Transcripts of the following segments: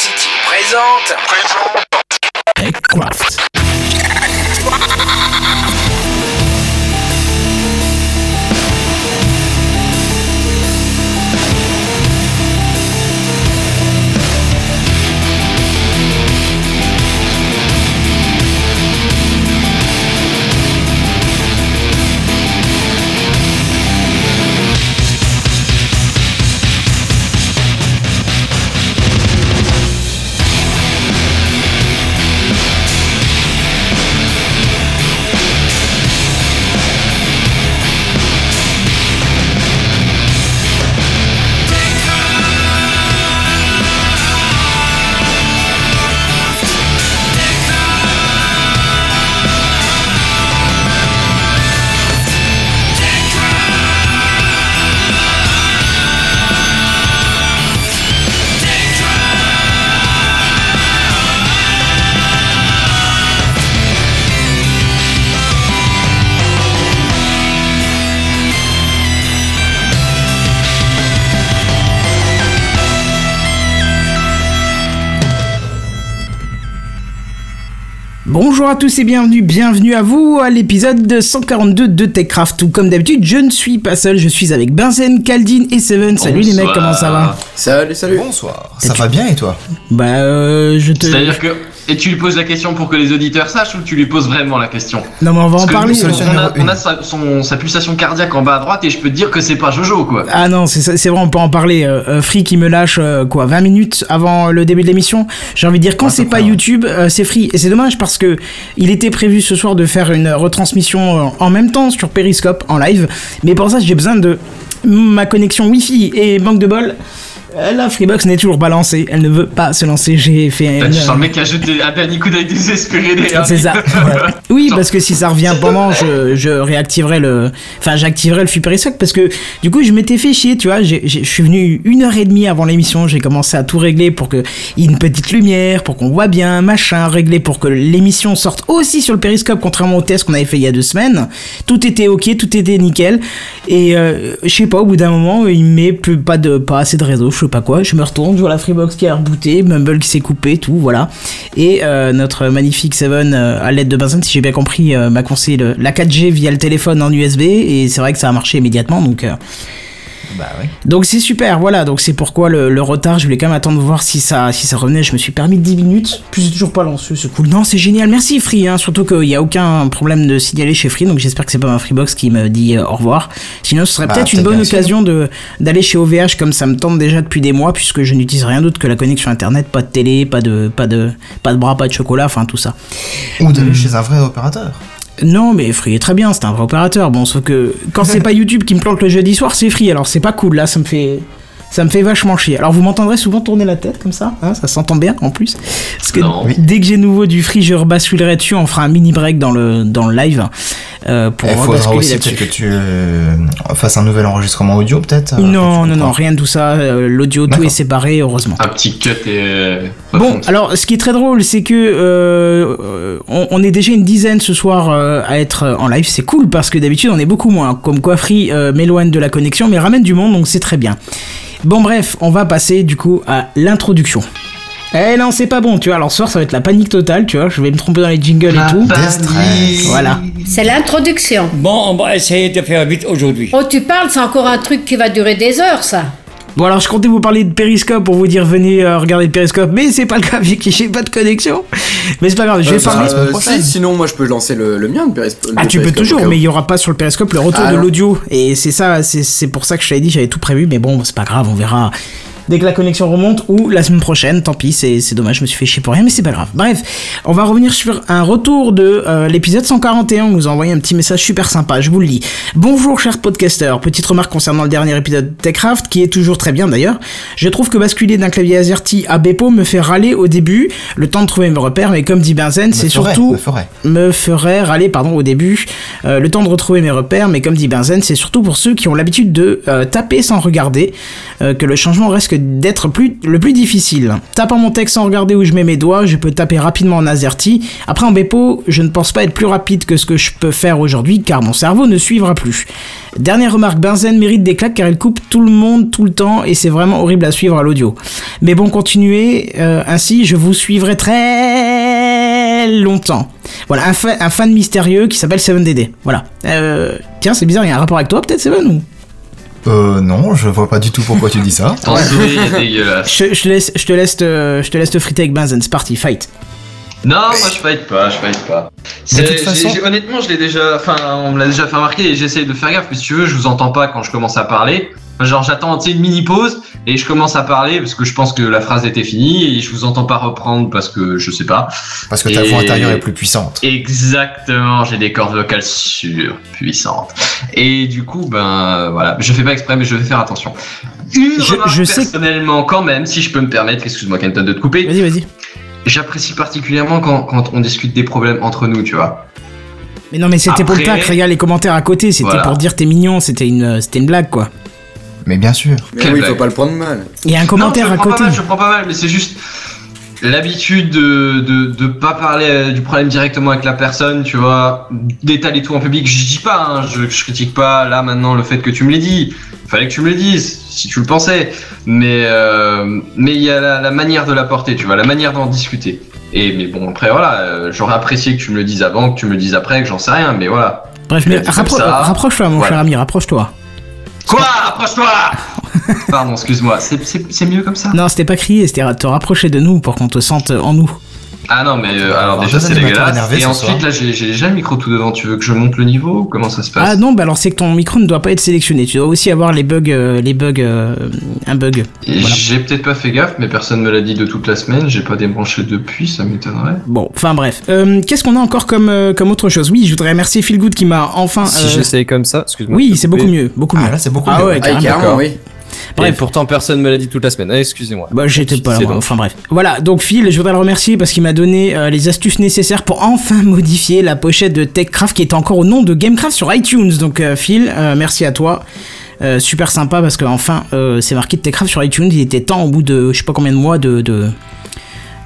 City présente. TechCraft. Tous et bienvenue, bienvenue à vous à l'épisode 142 de TechCraft. Tout comme d'habitude, je ne suis pas seul, je suis avec Benzen, Caldine et Seven. Salut les mecs, comment ça va? Salut, salut. Bonsoir. Ça va bien et toi? Bah, euh, je te. C'est-à-dire que. Et tu lui poses la question pour que les auditeurs sachent ou tu lui poses vraiment la question Non, mais on va Parce en parler. nous, on a, on a sa, son- sa pulsation cardiaque en bas à droite et je peux te dire que c'est pas Jojo quoi. Ah non, c'est vrai, on peut en parler. Euh, euh, Free qui me lâche euh, quoi, 20 minutes avant le début de l'émission. J'ai envie de dire, quand À c'est pas. YouTube, euh, c'est Free. Et c'est dommage parce que il était prévu ce soir de faire une retransmission en même temps sur Periscope en live. Mais pour ça, j'ai besoin de ma connexion Wi-Fi et manque de bol. Euh, La Freebox n'est toujours pas lancée, elle ne veut pas se lancer. J'ai fait tu sens le mec qui a jeté un dernier coup d'œil désespéré derrière. c'est ça. Ouais. Oui, parce que si ça revient pendant, je, je réactiverai le, enfin, j'activerai le Fuperiscope parce que du coup, je m'étais fait chier, tu vois. Je suis venu une heure et demie avant l'émission, j'ai commencé à tout régler pour que il y ait une petite lumière, pour qu'on voit bien, machin, régler pour que l'émission sorte aussi sur le Periscope, contrairement au test qu'on avait fait il y a deux semaines. Tout était ok, tout était nickel. Et euh, je sais pas, au bout d'un moment, il met plus pas de, pas assez de réseau, je sais pas quoi. Je me retourne, je vois la Freebox qui a rebooté, Mumble qui s'est coupé, tout, voilà. Et euh, notre magnifique Seven, euh, à l'aide de Benson, si j'ai bien compris, euh, m'a conseillé le- la 4G via le téléphone en USB, et c'est vrai que ça a marché immédiatement, donc. Bah donc c'est super, voilà, donc c'est pourquoi le, le retard, je voulais quand même attendre de voir si ça, si ça revenait, je me suis permis 10 minutes, puis c'est toujours pas lancé, c'est cool. Non, c'est génial, merci Free, hein, surtout qu'il n'y a aucun problème de signaler chez Free, donc j'espère que c'est pas ma Freebox qui me dit euh, au revoir. Sinon ce serait Bah, peut-être une bonne occasion de d'aller chez OVH comme ça me tente déjà depuis des mois, puisque je n'utilise rien d'autre que la connexion internet, pas de télé, pas de, pas de, pas de bras, pas de chocolat, enfin tout ça. Ou d'aller chez un vrai opérateur. Non, mais Free est très bien, c'est un vrai opérateur. Bon, sauf que quand c'est pas YouTube qui me plante le jeudi soir, c'est Free. Alors c'est pas cool, là, ça me fait. Ça me fait vachement chier. Alors vous m'entendrez souvent tourner la tête comme ça, hein, ça s'entend bien en plus. Parce que Non. Oui. dès que j'ai nouveau du free, je rebasculerai dessus, on fera un mini break dans le, dans le live euh, pour Il faudra rebasculer aussi que tu euh, fasses un nouvel enregistrement audio peut-être. euh, Non, non, non, rien de tout ça. euh, L'audio, tout est séparé, heureusement. Un petit cut et. euh, Bon, alors ce qui est très drôle, c'est que euh, on, on est déjà une dizaine ce soir euh, à être en live. C'est cool parce que d'habitude on est beaucoup moins. Comme quoi Free euh, m'éloigne de la connexion, mais ramène du monde, donc c'est très bien. Bon bref, on va passer du coup à l'introduction. Eh non, c'est pas bon, tu vois. Alors ce soir ça va être la panique totale, tu vois. Je vais me tromper dans les jingles La et tout. panique. Voilà. C'est l'introduction. Bon, on va essayer de faire vite aujourd'hui. Oh, tu parles, c'est encore un truc qui va durer des heures, ça. Bon alors je comptais vous parler de Periscope pour vous dire venez euh, regarder le Periscope, mais c'est pas le cas vu que j'ai pas de connexion. Mais c'est pas grave, je vais bah, parler. euh, prochaine. si, sinon, moi, je peux lancer le, le mien. Le périscope- Ah, tu peux toujours, mais il y aura pas sur le périscope le retour Ah, de non. l'audio. Et c'est ça, c'est c'est pour ça que je t'avais dit, j'avais tout prévu, mais bon, c'est pas grave, on verra. Dès que la connexion remonte ou la semaine prochaine, tant pis, c'est dommage, je me suis fait chier pour rien, mais c'est pas grave. Bref, on va revenir sur un retour de euh, l'épisode 141. On nous a envoyé un petit message super sympa, je vous le lis. Bonjour, chers podcasters. Petite remarque concernant le dernier épisode de TechCraft, qui est toujours très bien d'ailleurs. Je trouve que basculer d'un clavier AZERTY à Bepo me fait râler au début, le temps de trouver mes repères, mais comme dit Benzen, c'est surtout me ferait. me ferait râler pardon au début euh, le temps de retrouver mes repères mais comme dit Benzen c'est surtout pour ceux qui ont l'habitude de euh, taper sans regarder que le changement risque d'être plus, le plus difficile. Tapant mon texte sans regarder où je mets mes doigts, je peux taper rapidement en AZERTY. Après en Bepo, je ne pense pas être plus rapide que ce que je peux faire aujourd'hui car mon cerveau ne suivra plus. Dernière remarque, Benzen mérite des claques car il coupe tout le monde tout le temps et c'est vraiment horrible à suivre à l'audio. Mais bon, continuez, euh, ainsi je vous suivrai très longtemps. Voilà, un fan mystérieux qui s'appelle 7DD. Voilà. Euh, tiens, c'est bizarre, il y a un rapport avec toi peut-être, Seven ou? Euh, non, je vois pas du tout pourquoi tu dis ça. Ton sourire est dégueulasse. je, laisse, je te laisse, te, je te laisse te friter avec Benzen, c'est parti, fight. Non, moi je fight pas, je fight pas. C'est- toute façon- honnêtement, je l'ai déjà, enfin, on me l'a déjà fait remarquer et j'essaye de faire gaffe. Mais si tu veux, je vous entends pas quand je commence à parler. Genre, j'attends, tu sais, une mini pause et je commence à parler parce que je pense que la phrase était finie et je vous entends pas reprendre parce que je sais pas. Parce que ta Et- voix intérieure est plus puissante. Exactement, j'ai des cordes vocales surpuissantes. Et du coup, ben voilà, je fais pas exprès, mais je vais faire attention. Une Je- je sais- personnellement, quand même, si je peux me permettre, excuse-moi Kenton de te couper, Vas-y, vas-y. J'apprécie particulièrement quand, quand on discute des problèmes entre nous, tu vois. Mais non, mais c'était pour le tac, regarde les commentaires à côté, c'était Voilà. pour dire t'es mignon, c'était une, c'était une blague quoi. Mais bien sûr. Mais Quelle oui, blague. faut pas le prendre mal. Il y a un commentaire non, je à côté. Pas mal, je le prends pas mal, mais c'est juste l'habitude de, de, de pas parler euh, du problème directement avec la personne, tu vois, d'étaler tout en public. Je dis pas, hein, je, je critique pas là maintenant le fait que tu me l'aies dit. Fallait que tu me le dises, si tu le pensais. Mais euh, mais il y a la, la manière de l'apporter, tu vois, la manière d'en discuter. Et mais bon après voilà, euh, j'aurais apprécié que tu me le dises avant, que tu me le dises après, que j'en sais rien, mais voilà. Bref, mais rappro- rapproche-toi, mon Voilà. cher ami, rapproche-toi. Quoi? Approche-toi Pardon, excuse-moi. C'est mieux comme ça? Non, c'était pas crier, c'était te rapprocher de nous pour qu'on te sente en nous. Ah non, mais euh, alors déjà c'est dégueulasse. Et ensuite soir. là j'ai déjà le micro tout devant. Tu veux que je monte le niveau ou comment ça se passe? Ah non, bah alors c'est que ton micro ne doit pas être sélectionné. Tu dois aussi avoir les bugs, euh, les bugs, euh, un bug. Voilà. J'ai peut-être pas fait gaffe, mais personne me l'a dit de toute la semaine. J'ai pas débranché depuis, ça m'étonnerait. Bon, enfin bref. Euh, Qu'est-ce qu'on a encore comme, euh, comme autre chose? Oui, je voudrais remercier Philgood qui m'a enfin. Si j'essaye comme ça, excuse-moi. oui, c'est beaucoup mieux, beaucoup mieux. Ah là, c'est beaucoup Ah mieux. ouais, Ah, carrément. carrément, Et pourtant, personne me l'a dit toute la semaine. Ah, excusez-moi. Bah j'étais pas là, enfin bref. Voilà, donc Phil, je voudrais le remercier parce qu'il m'a donné euh, les astuces nécessaires pour enfin modifier la pochette de TechCraft qui est encore au nom de Gamecraft sur iTunes. Donc euh, Phil, euh, merci à toi. Super sympa parce que enfin c'est marqué de TechCraft sur iTunes. Il était temps au bout de je sais pas combien de mois de de,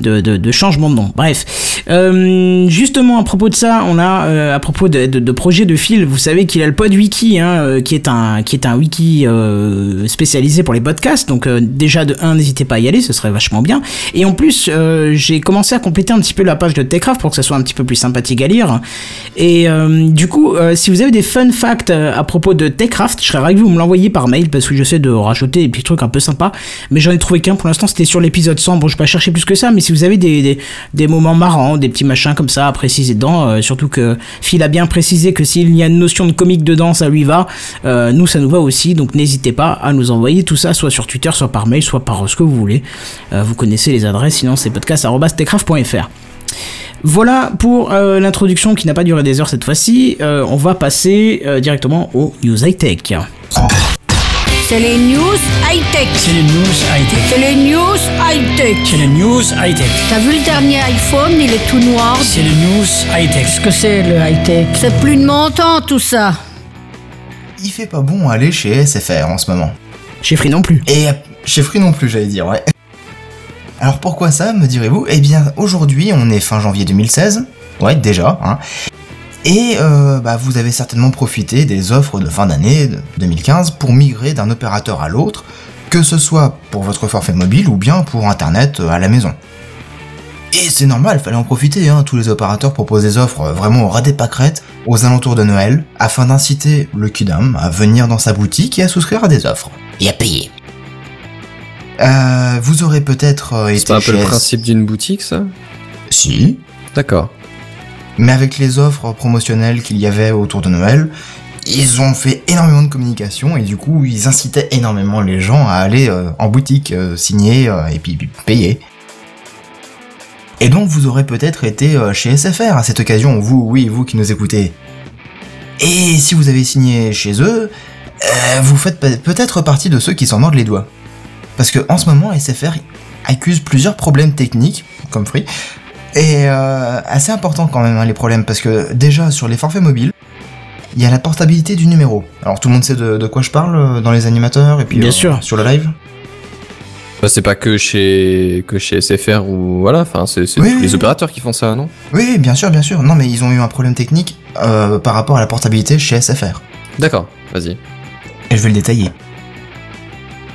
de, changement de nom. Bref, Euh, justement à propos de ça, on a euh, à propos de, de, projet de Phil, vous savez qu'il a le PodWiki, hein, euh, qui est un qui est un wiki spécialisé pour les podcasts. Donc déjà de 1, n'hésitez pas à y aller, ce serait vachement bien. Et en plus, j'ai commencé à compléter un petit peu la page de Techcraft pour que ça soit un petit peu plus sympathique à lire. Et du coup, si vous avez des fun facts à propos de Techcraft, je serais ravi que vous me l'envoyiez par mail parce que j'essaie de rajouter des petits trucs un peu sympas. Mais j'en ai trouvé qu'un pour l'instant, c'était sur l'épisode 100. Bon, je vais pas chercher plus que ça, mais si vous avez des, des, moments marrants, des petits machins comme ça à préciser dedans, euh, surtout que Phil a bien précisé que s'il y a une notion de comique dedans, ça lui va. Euh, nous, ça nous va aussi, donc n'hésitez pas à nous envoyer tout ça, soit sur Twitter, soit par mail, soit par ce que vous voulez. Euh, vous connaissez les adresses, sinon c'est podcast.techcraft.fr. Voilà pour l'introduction qui n'a pas duré des heures cette fois-ci. On va passer directement au News High Tech. C'est les news high-tech. C'est les news high-tech. C'est les news high-tech. C'est les news high-tech. T'as vu le dernier iPhone, il est tout noir. C'est les news high-tech. Qu'est-ce que c'est le high-tech? C'est plus de mon temps tout ça. Il fait pas bon aller chez SFR en ce moment. Chez Free non plus. Et euh, chez Free non plus, j'allais dire, ouais. Alors pourquoi ça, me direz-vous? Eh bien, aujourd'hui, on est fin janvier 2016. Ouais, déjà, hein. Et euh, bah, vous avez certainement profité des offres de fin d'année de 2015 pour migrer d'un opérateur à l'autre, que ce soit pour votre forfait mobile ou bien pour Internet euh, à la maison. Et c'est normal, fallait en profiter, hein. tous les opérateurs proposent des offres euh, vraiment au ras des pâquerettes aux alentours de Noël, afin d'inciter le Kidam à venir dans sa boutique et à souscrire à des offres. Et à payer. Euh, vous aurez peut-être euh, C'est été pas un peu le principe d'une boutique, ça? Si, D'accord. Mais avec les offres promotionnelles qu'il y avait autour de Noël, ils ont fait énormément de communication et du coup ils incitaient énormément les gens à aller euh, en boutique euh, signer euh, et puis, payer. Et donc vous aurez peut-être été chez SFR à cette occasion, vous, oui, vous qui nous écoutez. Et si vous avez signé chez eux, vous faites pe- peut-être partie de ceux qui s'en mordent les doigts. Parce que en ce moment, SFR accuse plusieurs problèmes techniques, comme Free, et euh, assez important quand même hein, les problèmes, parce que déjà sur les forfaits mobiles, il y a la portabilité du numéro. Alors tout le monde sait de, de quoi je parle euh, dans les animateurs et puis Bien euh, sûr. sur le live Bah, c'est pas que chez que chez SFR ou voilà, enfin c'est Oui, oui, les oui. opérateurs qui font ça, non? Oui, bien sûr, bien sûr. Non, mais ils ont eu un problème technique euh, par rapport à la portabilité chez SFR. D'accord, vas-y. Et je vais le détailler.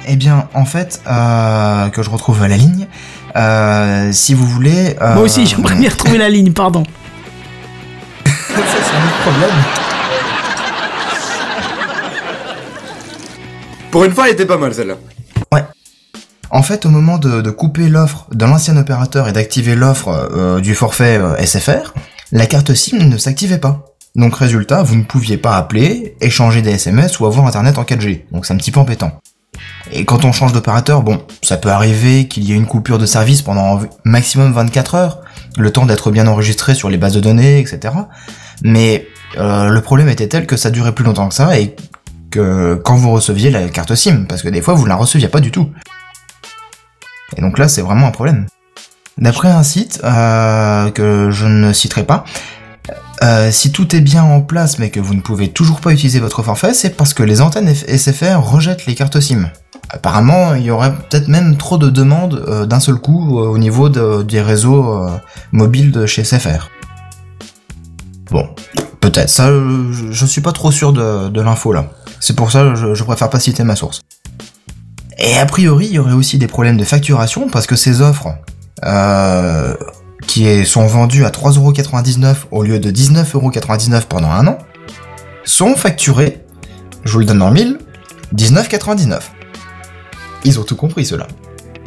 Eh bien, en fait, euh, que je retrouve la ligne, euh, si vous voulez... euh, Moi aussi, j'aimerais bien retrouver la ligne, pardon. Ça, c'est un autre problème. Pour une fois, elle était pas mal celle-là. En fait, au moment de, de couper l'offre de l'ancien opérateur et d'activer l'offre euh, du forfait euh, SFR, la carte SIM ne s'activait pas. Donc résultat, vous ne pouviez pas appeler, échanger des SMS ou avoir internet en 4G. Donc c'est un petit peu embêtant. Et quand on change d'opérateur, bon, ça peut arriver qu'il y ait une coupure de service pendant maximum 24 heures, le temps d'être bien enregistré sur les bases de données, etc. Mais euh, le problème était tel que ça durait plus longtemps que ça et que quand vous receviez la carte SIM, parce que des fois vous la receviez pas du tout. Et donc là, c'est vraiment un problème. D'après un site euh, que je ne citerai pas, euh, si tout est bien en place mais que vous ne pouvez toujours pas utiliser votre forfait, c'est parce que les antennes SFR rejettent les cartes SIM. Apparemment, il y aurait peut-être même trop de demandes euh, d'un seul coup euh, au niveau de- des réseaux euh, mobiles de chez SFR. Bon, peut-être. Ça, je, je suis pas trop sûr de, l'info là. C'est pour ça que je, je préfère pas citer ma source. Et a priori, il y aurait aussi des problèmes de facturation parce que ces offres qui sont vendues à 3,99€ au lieu de 19,99€ pendant un an sont facturées, je vous le donne en mille, 19,99€. Ils ont tout compris cela.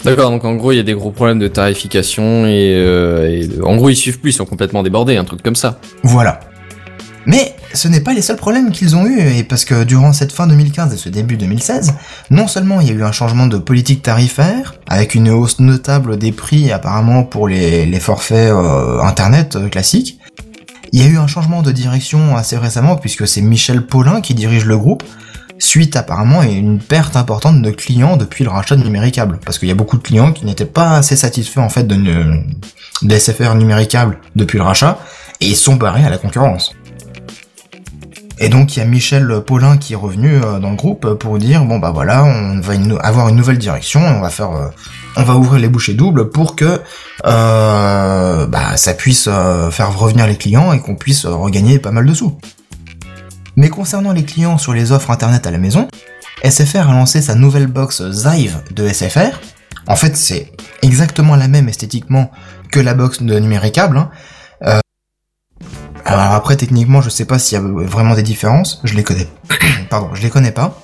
D'accord, donc en gros il y a des gros problèmes de tarification et, euh, et de- en gros ils suivent plus, ils sont complètement débordés, un truc comme ça. Voilà. Mais ce n'est pas les seuls problèmes qu'ils ont eu, et parce que durant cette fin 2015 et ce début 2016, non seulement il y a eu un changement de politique tarifaire, avec une hausse notable des prix apparemment pour les, les forfaits euh, internet euh, classiques, il y a eu un changement de direction assez récemment, puisque c'est Michel Paulin qui dirige le groupe, suite apparemment à une perte importante de clients depuis le rachat de Numéricable. Parce qu'il y a beaucoup de clients qui n'étaient pas assez satisfaits en fait de, SFR Numéricable depuis le rachat, et ils sont barrés à la concurrence. Et donc il y a Michel Paulin qui est revenu euh, dans le groupe pour dire bon bah voilà on va avoir une nouvelle direction on va faire euh, on va ouvrir les bouchées doubles pour que euh, bah, ça puisse faire revenir les clients et qu'on puisse regagner pas mal de sous. Mais concernant les clients sur les offres internet à la maison, SFR a lancé sa nouvelle box Zive de SFR. En fait c'est exactement la même esthétiquement que la box de Numéricable. hein. Alors après, techniquement, je sais pas s'il y a vraiment des différences. Je les connais. Pardon, je les connais pas.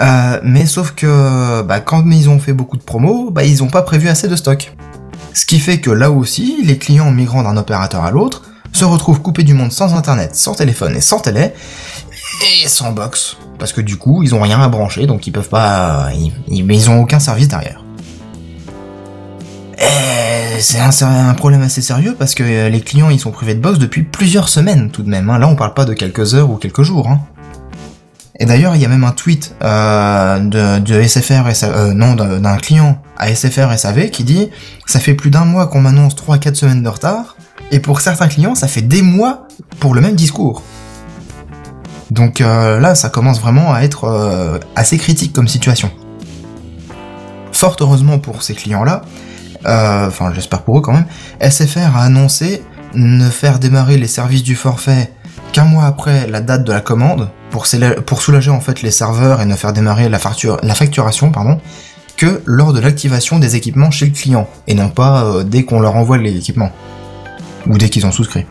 Euh, mais sauf que bah, quand ils ont fait beaucoup de promos, bah, ils ont pas prévu assez de stock. Ce qui fait que là aussi, les clients migrant d'un opérateur à l'autre se retrouvent coupés du monde sans internet, sans téléphone et sans télé, et sans box. Parce que du coup, ils ont rien à brancher, donc ils peuvent pas... Ils, ils, ont aucun service derrière. C'est un, problème assez sérieux parce que les clients ils sont privés de box depuis plusieurs semaines tout de même. hein. Là on parle pas de quelques heures ou quelques jours. hein. Et d'ailleurs il y a même un tweet euh, de, de SFR SA euh, non d'un client à SFR SAV qui dit ça fait plus d'un mois qu'on m'annonce 3 4 semaines de retard et pour certains clients ça fait des mois pour le même discours. Donc euh, là ça commence vraiment à être euh, assez critique comme situation. Fort heureusement pour ces clients-là, euh, enfin j'espère pour eux quand même, SFR a annoncé ne faire démarrer les services du forfait qu'un mois après la date de la commande pour, soulager en fait les serveurs et ne faire démarrer la, facturation que lors de l'activation des équipements chez le client et non pas dès qu'on leur envoie l'équipement ou dès qu'ils ont souscrit.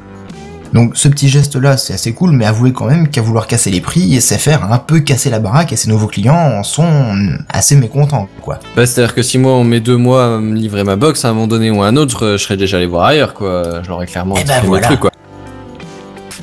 Donc ce petit geste là c'est assez cool mais avouez quand même qu'à vouloir casser les prix, SFR a un peu cassé la baraque et ses nouveaux clients en sont assez mécontents quoi. Bah, C'est-à-dire que si moi on met deux mois à me livrer ma box, à un moment donné ou à un autre, je serais déjà allé voir ailleurs, quoi. Je l'aurais clairement Eh ben exprimé voilà. le truc, quoi.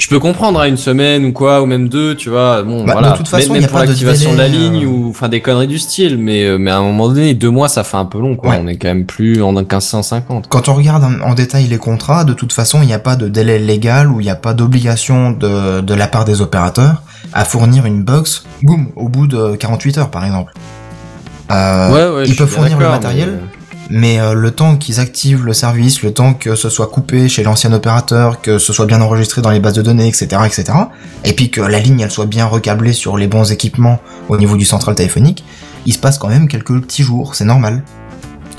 Je peux comprendre à une semaine ou quoi, ou même deux, tu vois. Bon, Bah, de voilà. toute façon, même, y a pour de l'activation de la ligne euh. ou enfin des conneries du style, mais euh, mais à un moment donné, deux mois, ça fait un peu long, quoi. Ouais. On est quand même plus en 1550. Quand on regarde en, détail les contrats, de toute façon, il n'y a pas de délai légal ou il n'y a pas d'obligation de, de la part des opérateurs à fournir une box, boum, au bout de 48 heures par exemple. Euh, ouais, ouais. ils peuvent fournir le matériel, mais, euh, mais euh, le temps qu'ils activent le service, le temps que ce soit coupé chez l'ancien opérateur, que ce soit bien enregistré dans les bases de données, etc., etc., et puis que la ligne elle soit bien recablée sur les bons équipements au niveau du central téléphonique, il se passe quand même quelques petits jours, c'est normal.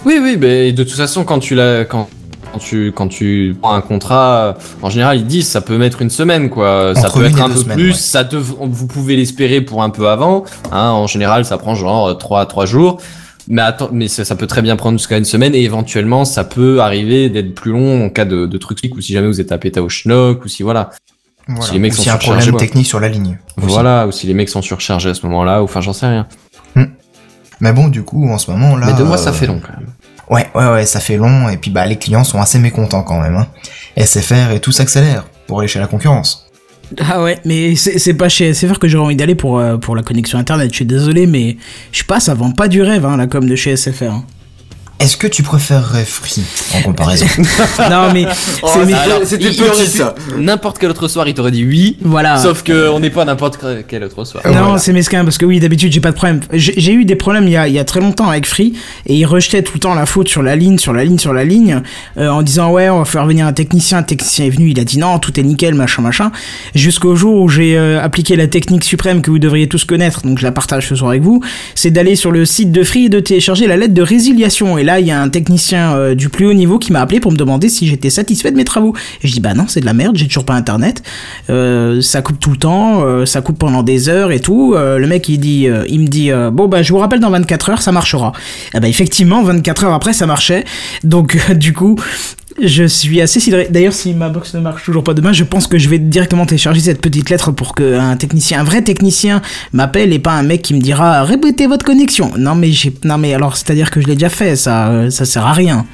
Oui, oui, mais de toute façon, quand tu l'as, quand, quand tu, quand tu prends un contrat, en général, ils disent ça peut mettre une semaine, quoi. ça peut être un peu semaines, plus. ouais. Ça te, vous pouvez l'espérer pour un peu avant. Hein, en général, ça prend genre 3 trois jours. Mais attends, mais ça, ça peut très bien prendre jusqu'à une semaine et éventuellement, ça peut arriver d'être plus long en cas de, de trucs ou si jamais vous êtes tapé au schnock ou si voilà. Voilà. Si les mecs Ou sont y a un problème quoi. technique sur la ligne. aussi. Voilà, ou si les mecs sont surchargés à ce moment-là, ou enfin j'en sais rien. Mais bon, du coup, en ce moment là. mais deux mois, euh, ça fait long quand même. Ouais, ouais, ouais, ça fait long, et puis bah les clients sont assez mécontents quand même. Hein. SFR et tout s'accélère pour aller chez la concurrence. Ah ouais, mais c'est pas chez SFR que j'aurais envie d'aller pour, euh, pour la connexion internet. Je suis désolé, mais je sais pas, ça vend pas du rêve, hein, la com de chez SFR. Est-ce que tu préférerais Free en comparaison non, mais Oh, c'était petit ça. N'importe quel autre soir, il t'aurait dit oui. voilà. Sauf que on n'est pas n'importe quel autre soir. Non, Voilà. c'est mesquin parce que oui, d'habitude j'ai pas de problème. J'ai j'ai eu des problèmes il y, a, il y a très longtemps avec Free et ils rejetaient tout le temps la faute sur la ligne, sur la ligne, sur la ligne, euh, en disant ouais, on va faire venir un technicien. Un technicien est venu, il a dit non, tout est nickel, machin, machin. Jusqu'au jour où j'ai euh, appliqué la technique suprême que vous devriez tous connaître, donc je la partage ce soir avec vous. C'est d'aller sur le site de Free et de télécharger la lettre de résiliation. Et là, il y a un technicien euh, du plus haut niveau qui m'a appelé pour me demander si j'étais satisfait de mes travaux. Et je dis bah non, c'est de la merde, j'ai toujours pas internet. Euh, ça coupe tout le temps, euh, ça coupe pendant des heures et tout. Le mec il dit, il me dit bon bah je vous rappelle dans 24 heures ça marchera. Et bah effectivement 24 heures après ça marchait. Donc du coup je suis assez sidéré. D'ailleurs, si ma box ne marche toujours pas demain, je pense que je vais directement télécharger cette petite lettre pour qu'un technicien, un vrai technicien, m'appelle et pas un mec qui me dira répétez votre connexion. Non mais j'ai, non mais alors c'est à dire que je l'ai déjà fait, ça, euh, ça sert à rien.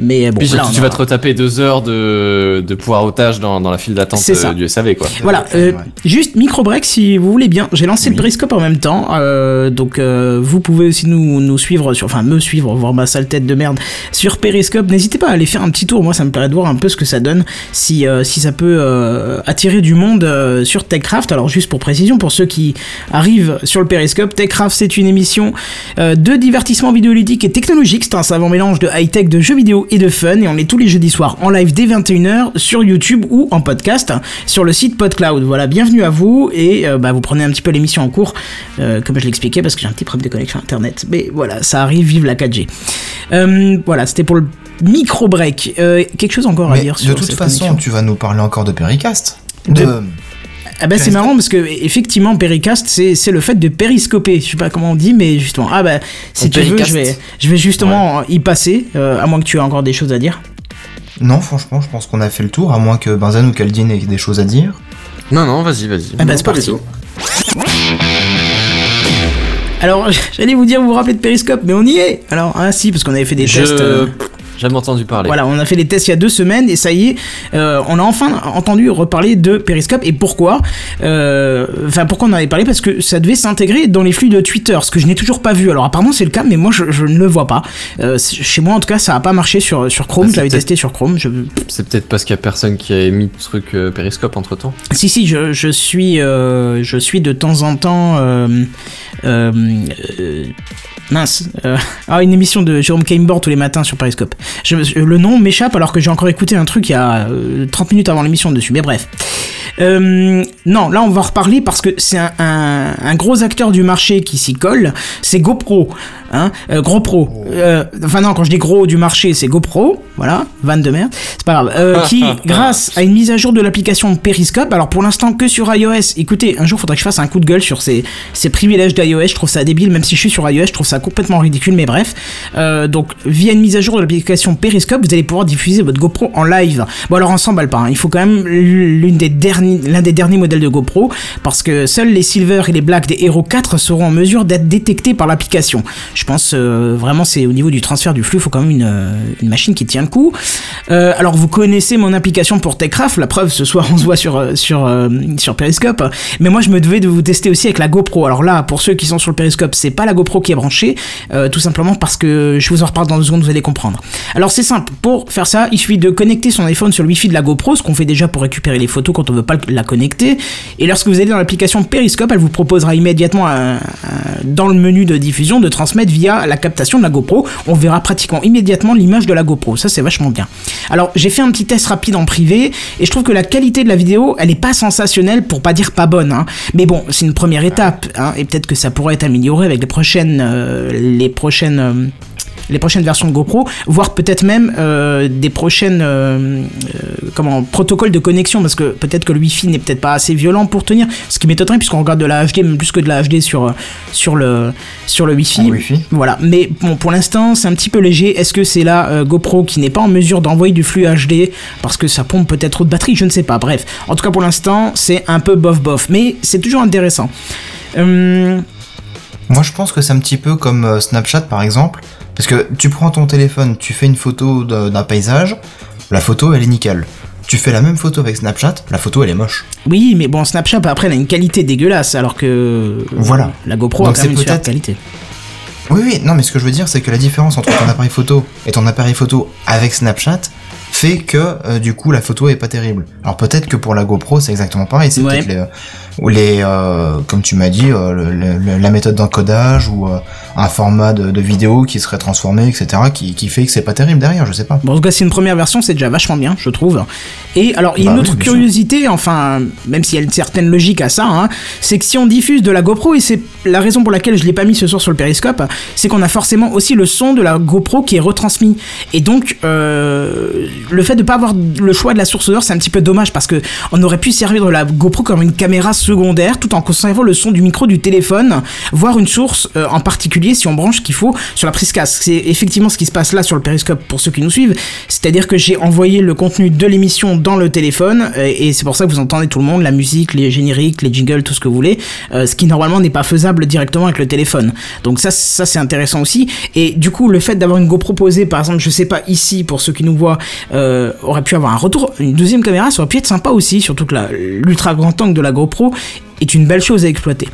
Mais bon, Puis là, tu vas te retaper deux heures de, de poireautage dans, dans la file d'attente C'est ça. du SAV, quoi. Voilà, euh, juste micro break si vous voulez bien. J'ai lancé le périscope en même temps, euh, donc euh, vous pouvez aussi nous, nous suivre sur, enfin me suivre, voir ma sale tête de merde sur périscope. N'hésitez pas à aller faire un petit tour. Moi, ça me plairait de voir un peu ce que ça donne, si euh, si ça peut euh, attirer du monde euh, sur Techcraft. Alors juste pour précision, pour ceux qui arrivent sur le périscope, Techcraft c'est une émission euh, de divertissement vidéoludique et technologique. C'est un savant mélange de high tech, de jeux vidéo et de fun. Et on est tous les jeudis soirs en live dès 21h sur YouTube ou en podcast sur le site PodCloud. Voilà, bienvenue à vous et euh, bah, vous prenez un petit peu l'émission en cours, euh, comme je l'expliquais, parce que j'ai un petit problème de connexion internet. Mais voilà, ça arrive, vive la 4G. Euh, voilà, c'était pour le micro break. Quelque chose encore à Mais dire de sur toute cette façon, connexion tu vas nous parler encore de Pericast. De- De... Ah bah c'est marrant parce que effectivement Pericast c'est c'est le fait de périscoper. Je sais pas comment on dit mais justement ah bah si On tu veux je vais je vais justement y passer euh, à moins que tu aies encore des choses à dire. Non, franchement, je pense qu'on a fait le tour, à moins que Benzen ou Caldine aient des choses à dire. Non, non, vas-y, vas-y. Ah bah Non, c'est parti. tout. Alors j'allais vous dire vous vous rappelez de Periscope mais on y est. Alors ah si parce qu'on avait fait des Je- tests. euh, Jamais entendu parler. Voilà, on a fait les tests il y a deux semaines et ça y est, euh, on a enfin entendu reparler de Periscope et pourquoi Euh, Enfin, pourquoi on en avait parlé Parce que ça devait s'intégrer dans les flux de Twitter, ce que je n'ai toujours pas vu. Alors apparemment c'est le cas, mais moi je, je ne le vois pas. Euh, chez moi en tout cas, ça a pas marché sur sur Chrome. Ah, je l'avais testé sur Chrome. Je... C'est peut-être parce qu'il y a personne qui a mis de truc périscope entre temps. Si si, je, je suis je suis de temps en temps. mince, ah, une émission de Jérôme Caimbord tous les matins sur Periscope. Le nom m'échappe alors que j'ai encore écouté un truc il y a euh, 30 minutes avant l'émission dessus, mais bref. Euh, non, là on va reparler parce que c'est un- un gros acteur du marché qui s'y colle, c'est GoPro, hein, euh, gros pro. Euh, enfin non, quand je dis gros du marché, c'est GoPro, voilà, vanne de merde, c'est pas grave. Euh, qui, grâce à une mise à jour de l'application Periscope, alors pour l'instant que sur iOS, écoutez, un jour faudrait que je fasse un coup de gueule sur ces, ces privilèges d'iOS, je trouve ça débile, même si je suis sur iOS, je trouve ça complètement ridicule, mais bref. Donc via une mise à jour de l'application Periscope, vous allez pouvoir diffuser votre GoPro en live. Bon alors on s'emballe pas, hein. il faut quand même l'une des derniers, l'un des derniers modèles de GoPro, parce que seuls les Silver et les Black des Hero 4 seront en mesure d'être détectés par l'application. Je pense euh, vraiment c'est au niveau du transfert du flux, il faut quand même une, euh, machine qui tient le coup. Euh, alors vous connaissez mon application pour Techcraft, la preuve ce soir on se voit sur sur sur Periscope, mais moi je me devais de vous tester aussi avec la GoPro. Alors là pour ceux qui sont sur le Periscope, c'est pas la GoPro qui est branchée, tout simplement parce que je vous en reparle dans deux secondes, vous allez comprendre. Alors c'est simple, pour faire ça, il suffit de connecter son iPhone sur le Wi-Fi de la GoPro, ce qu'on fait déjà pour récupérer les photos quand on veut pas la connecter. Et lorsque vous allez dans l'application Periscope, elle vous proposera immédiatement un- dans le menu de diffusion de transmettre via la captation de la GoPro. On verra pratiquement immédiatement l'image de la GoPro. Ça, c'est vachement bien. Alors, j'ai fait un petit test rapide en privé et je trouve que la qualité de la vidéo, elle est pas sensationnelle pour pas dire pas bonne. hein. Mais bon, c'est une première étape hein, et peut-être que ça pourrait être amélioré avec les prochaines, euh, les prochaines. euh, les prochaines versions de GoPro, voire peut-être même euh, des prochaines euh, euh, comment protocoles de connexion, parce que peut-être que le Wi-Fi n'est peut-être pas assez violent pour tenir, ce qui m'étonnerait puisqu'on regarde de la HD, même plus que de la HD sur sur le sur le Wi-Fi. Voilà, mais bon, pour l'instant, c'est un petit peu léger. Est-ce que c'est la euh, GoPro qui n'est pas en mesure d'envoyer du flux HD parce que ça pompe peut-être trop de batterie? Je ne sais pas. Bref, en tout cas pour l'instant, c'est un peu bof bof, mais c'est toujours intéressant. Hum, Moi, je pense que c'est un petit peu comme Snapchat, par exemple. Parce que tu prends ton téléphone, tu fais une photo d'un paysage, la photo, elle est nickel. Tu fais la même photo avec Snapchat, la photo, elle est moche. Oui, mais bon, Snapchat après elle a une qualité dégueulasse, alors que euh, Voilà. la GoPro Donc a quand même c'est une super qualité. Oui, oui, non, mais ce que je veux dire, c'est que la différence entre ton appareil photo et ton appareil photo avec Snapchat fait que, euh, du coup, la photo est pas terrible. Alors peut-être que pour la GoPro, c'est exactement pareil. C'est Ouais. peut-être les, ou les euh, comme tu m'as dit, euh, le- le- la méthode d'encodage ou euh, un format de, de vidéo qui serait transformé, etc., qui, qui fait que c'est pas terrible derrière, je sais pas. Bon, en tout cas, c'est une première version, c'est déjà vachement bien, je trouve. Et alors, il y a Bah une oui, autre sûr. curiosité, enfin, même s'il y a une certaine logique à ça, hein, c'est que si on diffuse de la GoPro, et c'est la raison pour laquelle je l'ai pas mis ce soir sur le périscope, c'est qu'on a forcément aussi le son de la GoPro qui est retransmis. Et donc, le fait de pas avoir le choix de la source sonore, c'est un petit peu dommage parce que on aurait pu servir de la GoPro comme une caméra secondaire tout en conservant le son du micro du téléphone, voire une source euh, en particulier si on branche qu'il faut sur la prise casque. C'est effectivement ce qui se passe là sur le périscope pour ceux qui nous suivent. C'est-à-dire que j'ai envoyé le contenu de l'émission dans le téléphone euh, et c'est pour ça que vous entendez tout le monde, la musique, les génériques, les jingles, tout ce que vous voulez, euh, ce qui normalement n'est pas faisable directement avec le téléphone. Donc ça, ça c'est intéressant aussi. Et du coup, le fait d'avoir une GoPro posée, par exemple, je sais pas ici pour ceux qui nous voient, aurait pu avoir un retour, une deuxième caméra, ça aurait pu être sympa aussi, surtout que l'ultra grand angle de la GoPro est une belle chose à exploiter.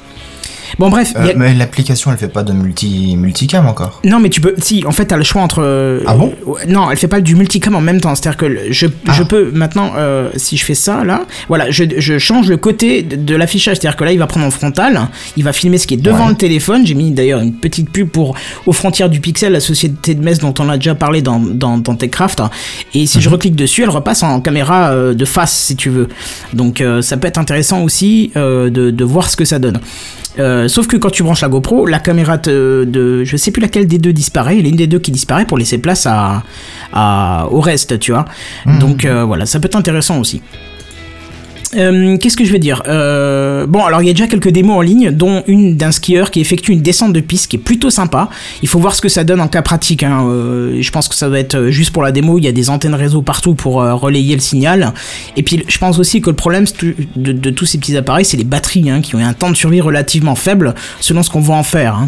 Bon bref, a- Euh, mais l'application, elle fait pas de multi multicam encore. non, mais tu peux. Si, en fait, t'as le choix entre. euh, Ah bon Non, elle fait pas du multicam en même temps. C'est-à-dire que je, Ah. je peux maintenant, euh, si je fais ça là, voilà, je, je change le côté de, de l'affichage. C'est-à-dire que là, il va prendre en frontal, il va filmer ce qui est devant Ouais. le téléphone. J'ai mis d'ailleurs une petite pub pour Aux frontières du pixel, la société de Metz dont on a déjà parlé dans, dans, dans TechCraft. Et si je Mhm. reclique dessus, elle repasse en caméra euh, de face, si tu veux. Donc ça peut être intéressant aussi de, de voir ce que ça donne. Euh, sauf que quand tu branches la GoPro, la caméra te- de, je sais plus laquelle des deux disparaît, il y a une des deux qui disparaît pour laisser place à, à- au reste, tu vois. Donc euh, voilà, ça peut être intéressant aussi. Euh, Qu'est-ce que je vais dire? Euh, Bon, alors il y a déjà quelques démos en ligne, dont une d'un skieur qui effectue une descente de piste qui est plutôt sympa. Il faut voir ce que ça donne en cas pratique. Hein. Euh, je pense que ça doit être juste pour la démo. Il y a des antennes réseau partout pour relayer le signal. Et puis je pense aussi que le problème de, tous ces petits appareils, c'est les batteries hein, qui ont un temps de survie relativement faible selon ce qu'on va en faire.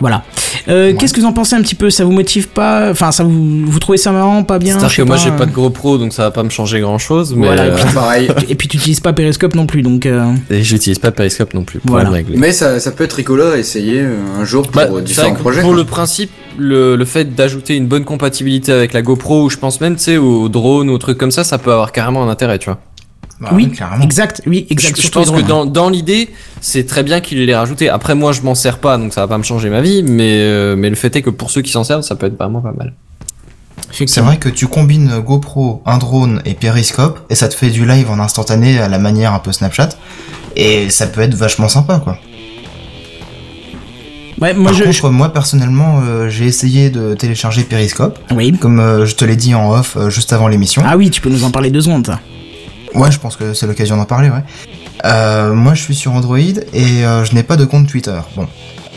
Voilà. Euh, Qu'est-ce que vous en pensez un petit peu? Ça vous motive pas? Enfin, ça vous, vous trouvez ça marrant, pas bien? C'est-à-dire que moi j'ai euh, pas de GoPro donc ça va pas me changer grand chose. Mais Voilà, euh, et puis- Pareil. Et puis tu n'utilises pas Periscope non plus, donc. euh, et j'utilise pas Periscope non plus pour Voilà. Mais ça, ça peut être rigolo à essayer euh, un jour pour Bah, euh, différents projets. Pour quoi. le principe, le, le fait d'ajouter une bonne compatibilité avec la GoPro, ou je pense même, tu sais, au drone ou aux trucs comme ça, ça peut avoir carrément un intérêt, tu vois. Bah oui, carrément. exact, oui, exact. je, pense que hein. dans, dans l'idée, c'est très bien qu'il l'ait rajouté. Après, moi, je m'en sers pas, donc ça va pas me changer ma vie, mais, euh, mais le fait est que pour ceux qui s'en servent, ça peut être vraiment pas mal. C'est vrai que tu combines GoPro, un drone et Periscope, et ça te fait du live en instantané à la manière un peu Snapchat, et ça peut être vachement sympa, quoi. Ouais, moi Par je. contre, moi personnellement, euh, j'ai essayé de télécharger Periscope, Oui. comme euh, je te l'ai dit en off euh, juste avant l'émission. Ah oui, tu peux nous en parler deux secondes. Ouais, je pense que c'est l'occasion d'en parler, ouais. Euh, moi, je suis sur Android et euh, je n'ai pas de compte Twitter. Bon,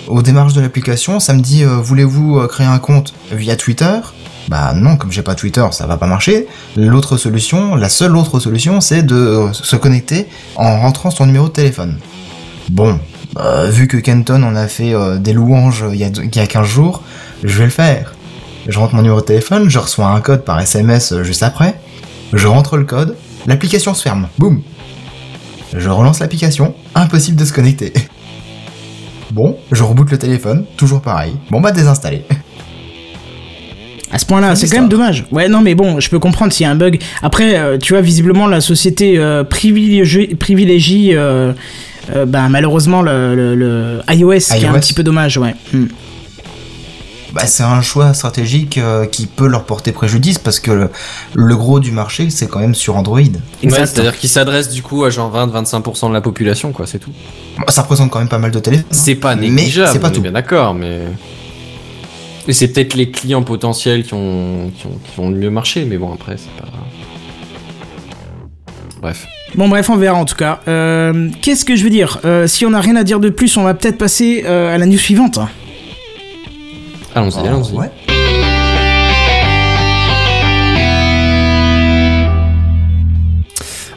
au démarrage de l'application, ça me dit euh, voulez-vous créer un compte via Twitter? Bah non, comme j'ai pas Twitter, ça va pas marcher. L'autre solution, la seule autre solution, c'est de se connecter en rentrant son numéro de téléphone. Bon, euh, vu que Kenton en a fait des louanges il y, a, il y a 15 jours, je vais le faire. Je rentre mon numéro de téléphone, je reçois un code par SMS juste après, je rentre le code, l'application se ferme, boum. Je relance l'application, impossible de se connecter. Bon, je reboot le téléphone, toujours pareil. Bon bah désinstallé. À ce point-là, c'est quand même dommage. Ouais, non, mais bon, je peux comprendre s'il y a un bug. Après, euh, tu vois, visiblement, la société euh, privilégie, privilégie euh, bah, malheureusement le, le- le iOS, qui est un petit peu dommage, ouais. Hmm. Bah, c'est un choix stratégique euh, qui peut leur porter préjudice parce que le, le gros du marché, c'est quand même sur Android. Ouais, c'est-à-dire qu'il s'adresse du coup à genre 20-25% de la population, quoi, c'est tout. Bon, Ça représente quand même pas mal de téléphones. hein. C'est pas Mais négligeable, c'est pas on est tout. bien d'accord, mais. Et c'est peut-être les clients potentiels qui ont, qui ont, qui ont le mieux marché, mais bon, après, c'est pas. Bref. Bon bref, on verra en tout cas. Euh, Qu'est-ce que je veux dire? Euh, Si on n'a rien à dire de plus, on va peut-être passer euh, à la news suivante. Allons-y, allons-y. Ouais.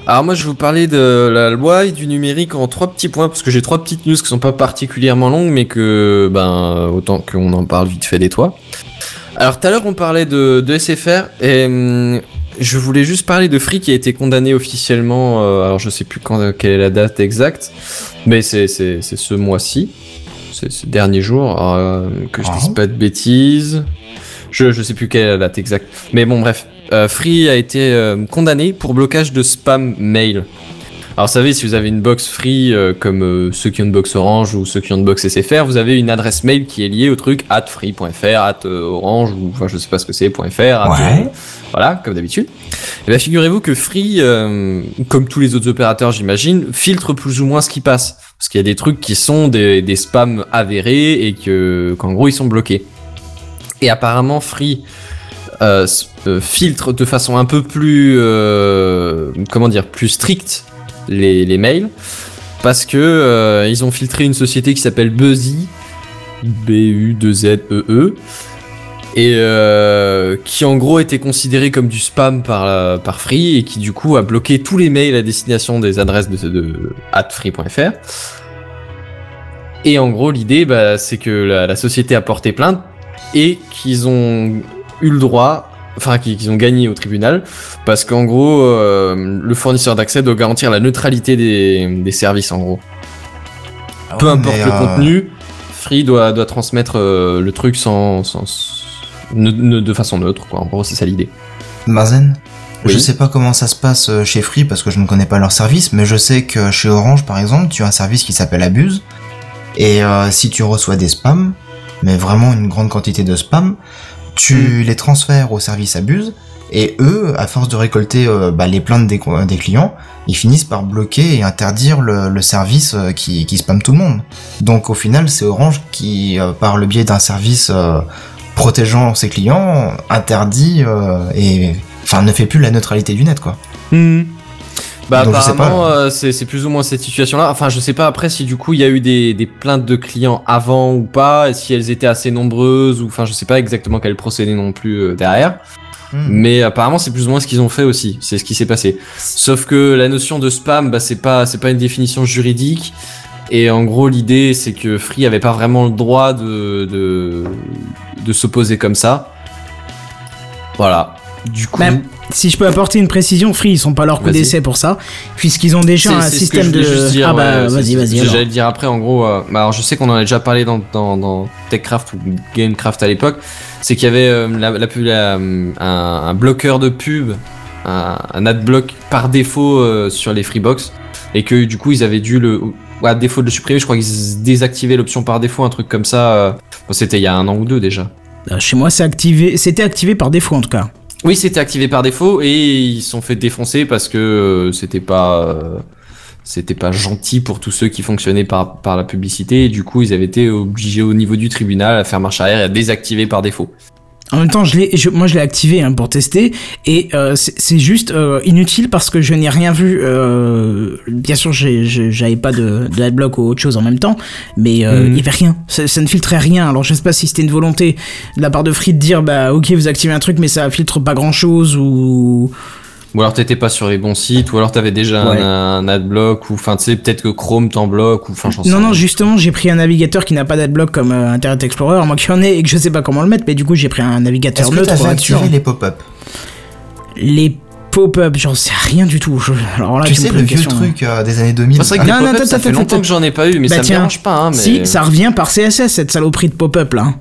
Alors moi je vais vous parler de la loi et du numérique en trois petits points parce que j'ai trois petites news qui sont pas particulièrement longues mais que ben autant qu'on en parle vite fait des toits. Alors tout à l'heure on parlait de, de SFR et hum, je voulais juste parler de Free qui a été condamné officiellement. euh, alors je sais plus quand euh, quelle est la date exacte mais c'est c'est c'est ce mois-ci, c'est ce dernier jour alors, euh, que je Ah. dise pas de bêtises. Je je sais plus quelle date exacte mais bon bref. Euh, Free a été euh, condamné pour blocage de spam mail. Alors, vous savez, si vous avez une box Free, euh, comme euh, ceux qui ont une box Orange ou ceux qui ont une box SFR, vous avez une adresse mail qui est liée au truc at free.fr, at orange, ou enfin, je sais pas ce que c'est, .fr, at, Ouais. voilà, comme d'habitude. Et bien, figurez-vous que Free, euh, comme tous les autres opérateurs, j'imagine, filtre plus ou moins ce qui passe. Parce qu'il y a des trucs qui sont des, spams avérés et que, qu'en gros, ils sont bloqués. Et apparemment, Free euh, euh, filtre de façon un peu plus, euh, comment dire, plus stricte les, mails, parce que ils ont filtré une société qui s'appelle Buzzy, B-U-2-Z-E-E, E et euh, qui en gros était considéré comme du spam par, la- par Free et qui du coup a bloqué tous les mails à destination des adresses de, de @free.fr. Et en gros l'idée bah, c'est que la, la société a porté plainte et qu'ils ont eu le droit, enfin qu'ils ont gagné au tribunal, parce qu'en gros, euh, le fournisseur d'accès doit garantir la neutralité des, des services, en gros. Peu Ouais, importe le euh, contenu, Free doit, doit transmettre euh, le truc sans, sans ne- ne- de façon neutre, quoi. En gros, c'est ça l'idée. Mazen Oui. Je sais pas comment ça se passe euh, chez Free parce que je ne connais pas leur service, mais je sais que chez Orange par exemple, tu as un service qui s'appelle Abuse. Et euh, si tu reçois des spams, mais vraiment une grande quantité de spams, tu les transfères au service Abuse. Et eux, à force de récolter euh, bah, les plaintes des, clients, ils finissent par bloquer et interdire le, le service euh, qui, qui spamme tout le monde. Donc au final, c'est Orange qui, euh, par le biais d'un service protégeant ses clients, interdit euh, et enfin ne fait plus la neutralité du net quoi. Bah Donc, je sais apparemment euh, c'est plus ou moins cette situation-là. Enfin je sais pas après si du coup il y a eu des, des plaintes de clients avant ou pas, et si elles étaient assez nombreuses ou enfin je sais pas exactement quel procédé non plus euh, derrière. Hmm. Mais apparemment c'est plus ou moins ce qu'ils ont fait aussi, c'est ce qui s'est passé. Sauf que la notion de spam bah c'est pas c'est pas une définition juridique et en gros l'idée c'est que Free avait pas vraiment le droit de de, de s'opposer comme ça. Voilà. Du coup Même si je peux apporter une précision, Free ils sont pas leur coup d'essai pour ça, puisqu'ils ont déjà un système de. dire, ah bah vas-y vas-y. alors. J'allais dire après, en gros. euh, bah alors je sais qu'on en a déjà parlé dans, dans, dans TechCraft ou GameCraft à l'époque. C'est qu'il y avait euh, la, la, pub- la, euh, un, un bloqueur de pub, un, un adblock par défaut euh, sur les Freebox. Et que du coup ils avaient dû le. À défaut de le supprimer, je crois qu'ils désactivaient l'option par défaut, un truc comme ça. euh, bon, C'était il y a un an ou deux déjà. Euh, Chez moi c'est activé, c'était activé par défaut en tout cas. Oui, c'était activé par défaut et ils se sont fait défoncer parce que euh, c'était pas c'était pas gentil pour tous ceux qui fonctionnaient par par la publicité et du coup ils avaient été obligés au niveau du tribunal à faire marche arrière et à désactiver par défaut. En même temps, je l'ai, je- moi je l'ai activé hein, pour tester et euh, c'est juste euh, inutile parce que je n'ai rien vu. euh, bien sûr, j'avais pas de, de adblock ou autre chose en même temps, mais euh, il Mhm. y avait rien. Ça, ça ne filtrait rien. Alors je sais pas si c'était une volonté de la part de Free de dire bah ok vous activez un truc mais ça filtre pas grand chose ou Ou alors t'étais pas sur les bons sites ou alors t'avais déjà Ouais. un, un adblock ou enfin tu sais peut-être que Chrome t'en bloque ou enfin j'en sais Non, non, justement, j'ai pris un navigateur qui n'a pas d'adblock comme euh, Internet Explorer, moi qui en ai et que je sais pas comment le mettre, mais du coup, j'ai pris un navigateur Est-ce que neutre être sûr. activé les pop-up Les pop-up, j'en sais rien du tout. Je- Alors là, Tu me sais le vieux question, hein. truc euh, des années 2000 Enfin, c'est vrai que Non, des non, attends, ça fait longtemps que j'en ai pas eu mais Bah ça me tiens, dérange pas hein, mais Si, ça revient par CSS, cette saloperie de pop-up là.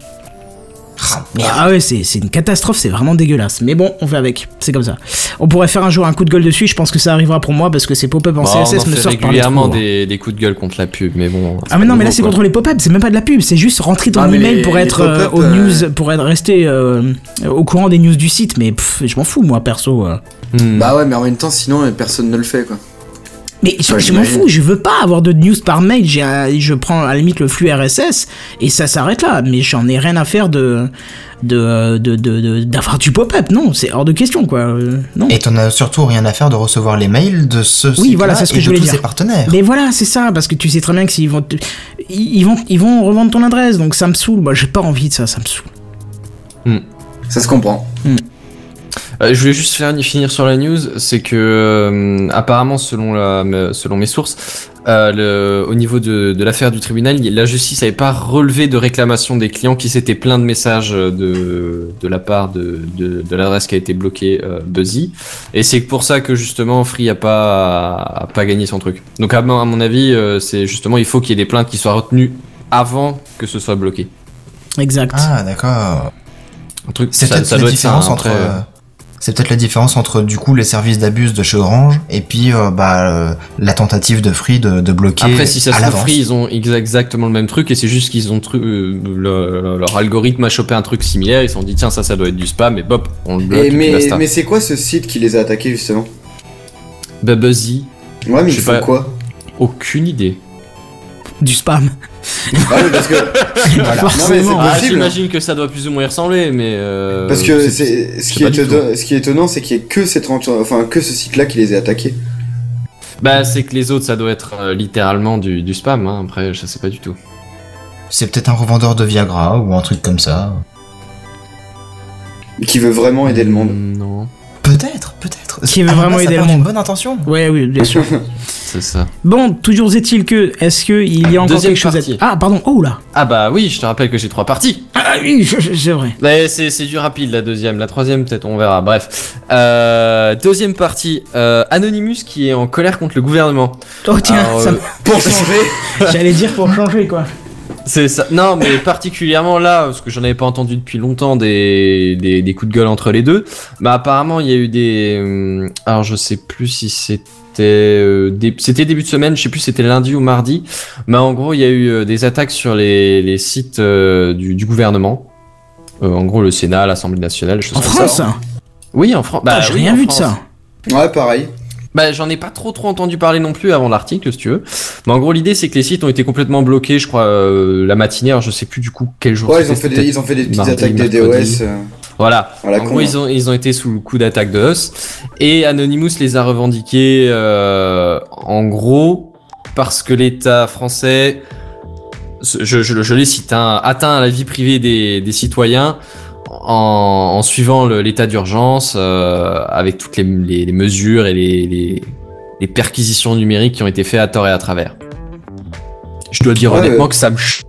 Ah, merde. Ah ouais, c'est c'est une catastrophe, c'est vraiment dégueulasse. Mais bon, on fait avec, c'est comme ça. On pourrait faire un jour un coup de gueule dessus, je pense que ça arrivera pour moi parce que ces pop-up en Bon, on CSS en me fait sortent par les régulièrement trous. des, des coups de gueule contre la pub, mais bon. Ah mais non, mais là c'est contre les pop-up, c'est même pas de la pub, c'est juste rentrer dans Ah, les- pour les être euh, aux euh, news, pour être resté euh, au courant des news du site. Mais pff, je m'en fous moi perso. euh. Hmm. Bah ouais, mais en même temps, sinon, personne ne le fait, quoi. Mais je, m'en fous, je veux pas avoir de news par mail. J'ai je prends à la limite le flux RSS et ça s'arrête là. Mais j'en ai rien à faire de de de de- de- d'avoir du pop-up. Non, c'est hors de question quoi. Euh, non. Et t'en as surtout rien à faire de recevoir les mails de ce Oui, voilà, c'est ce que et je de voulais tous dire. ses partenaires. Mais voilà, c'est ça, parce que tu sais très bien que s'ils vont, te- ils vont, ils vont revendre ton adresse, donc ça me saoule. Moi, j'ai pas envie de ça, ça me saoule. Ça se comprend. Euh, je voulais juste faire, finir sur la news, c'est que euh, apparemment selon la, selon mes sources, euh, le, au niveau de, de l'affaire du tribunal, la justice n'avait pas relevé de réclamation des clients qui s'étaient plein de messages de, de la part de, de, de l'adresse qui a été bloquée euh, Buzzy, et c'est pour ça que justement Free a pas a pas gagné son truc. Donc à mon, à mon avis, euh, c'est justement il faut qu'il y ait des plaintes qui soient retenues avant que ce soit bloqué. Exact. Ah, d'accord. Un truc, C'est ça- peut-être ça la doit être ça, différence hein, entre. après, euh, C'est peut-être la différence entre du coup les services d'abus de chez Orange et puis euh, bah, euh, la tentative de Free de, de bloquer Après, si ça se trouve. Free, ils ont exa- exactement le même truc et c'est juste qu'ils ont tru- euh, le- leur algorithme a chopé un truc similaire. Ils se sont dit, tiens, ça, ça doit être du spam et bop, on le bloque. Et Et, puis mais c'est quoi ce site qui les a attaqués, justement? Bah, Buzzy, Ouais, mais Je ils sais font pas. quoi? Aucune idée. Du spam. Ah oui, parce que. Voilà. Forcément. c'est Ah, possible. j'imagine que ça doit plus ou moins y ressembler, mais. euh, Parce que c'est ce c'est qui, est étonnant, ce qui est étonnant, c'est qu'il y ait que enfin que ce site-là qui les a attaqués. Bah, c'est que les autres, ça doit être euh, littéralement du, du spam. Hein. Après, je sais pas du tout. C'est peut-être un revendeur de Viagra ou un truc comme ça. Qui veut vraiment aider le monde. Mm, Non, Peut-être, peut-être. Qui veut la vraiment aider le monde. bonne intention. Ouais, oui, bien sûr. c'est ça. bon, toujours est-il que, est-ce que il y a encore Deuxième quelque chose à Ah, pardon. Oh là. Ah, bah oui, je te rappelle que j'ai trois parties. Ah oui, je- je- c'est vrai. Mais c'est c'est du rapide la deuxième, la troisième peut-être on verra. Bref, euh, deuxième partie, euh, Anonymous qui est en colère contre le gouvernement. Oh tiens, Alors, ça euh, me- Pour changer. j'allais dire pour changer quoi. C'est ça. Non, mais particulièrement là, parce que j'en avais pas entendu depuis longtemps des, des, des coups de gueule entre les deux. Mais apparemment, il y a eu des. hum, Alors, je sais plus si c'était. euh, C'était début de semaine, je sais plus si c'était lundi ou mardi. Mais en gros, il y a eu euh, des attaques sur les, les sites euh, du, du gouvernement. Euh, en gros, le Sénat, l'Assemblée nationale, des choses En France ça. Oui, en France. Ah, J'ai rien vu de ça. Ouais, pareil. Bah, j'en ai pas trop trop entendu parler non plus avant l'article, si tu veux. Mais en gros, l'idée c'est que les sites ont été complètement bloqués, je crois, euh, la matinée. Alors, je sais plus du coup quel jour. Ouais, ils ont fait des, ils ont fait des petites mardi, attaques des. DOS. euh, Voilà. en gros, hein. ils ont ils ont été sous le coup d'attaque de Us et Anonymous les a revendiqués. euh, en gros, parce que l'État français, je, je, je les cite, hein, atteint la vie privée des, des citoyens en, en suivant l'état d'urgence, euh, avec toutes les, les, les mesures et les, perquisitions numériques qui ont été faites à tort et à travers. Je dois dire Ouais, honnêtement euh, que ça me ch-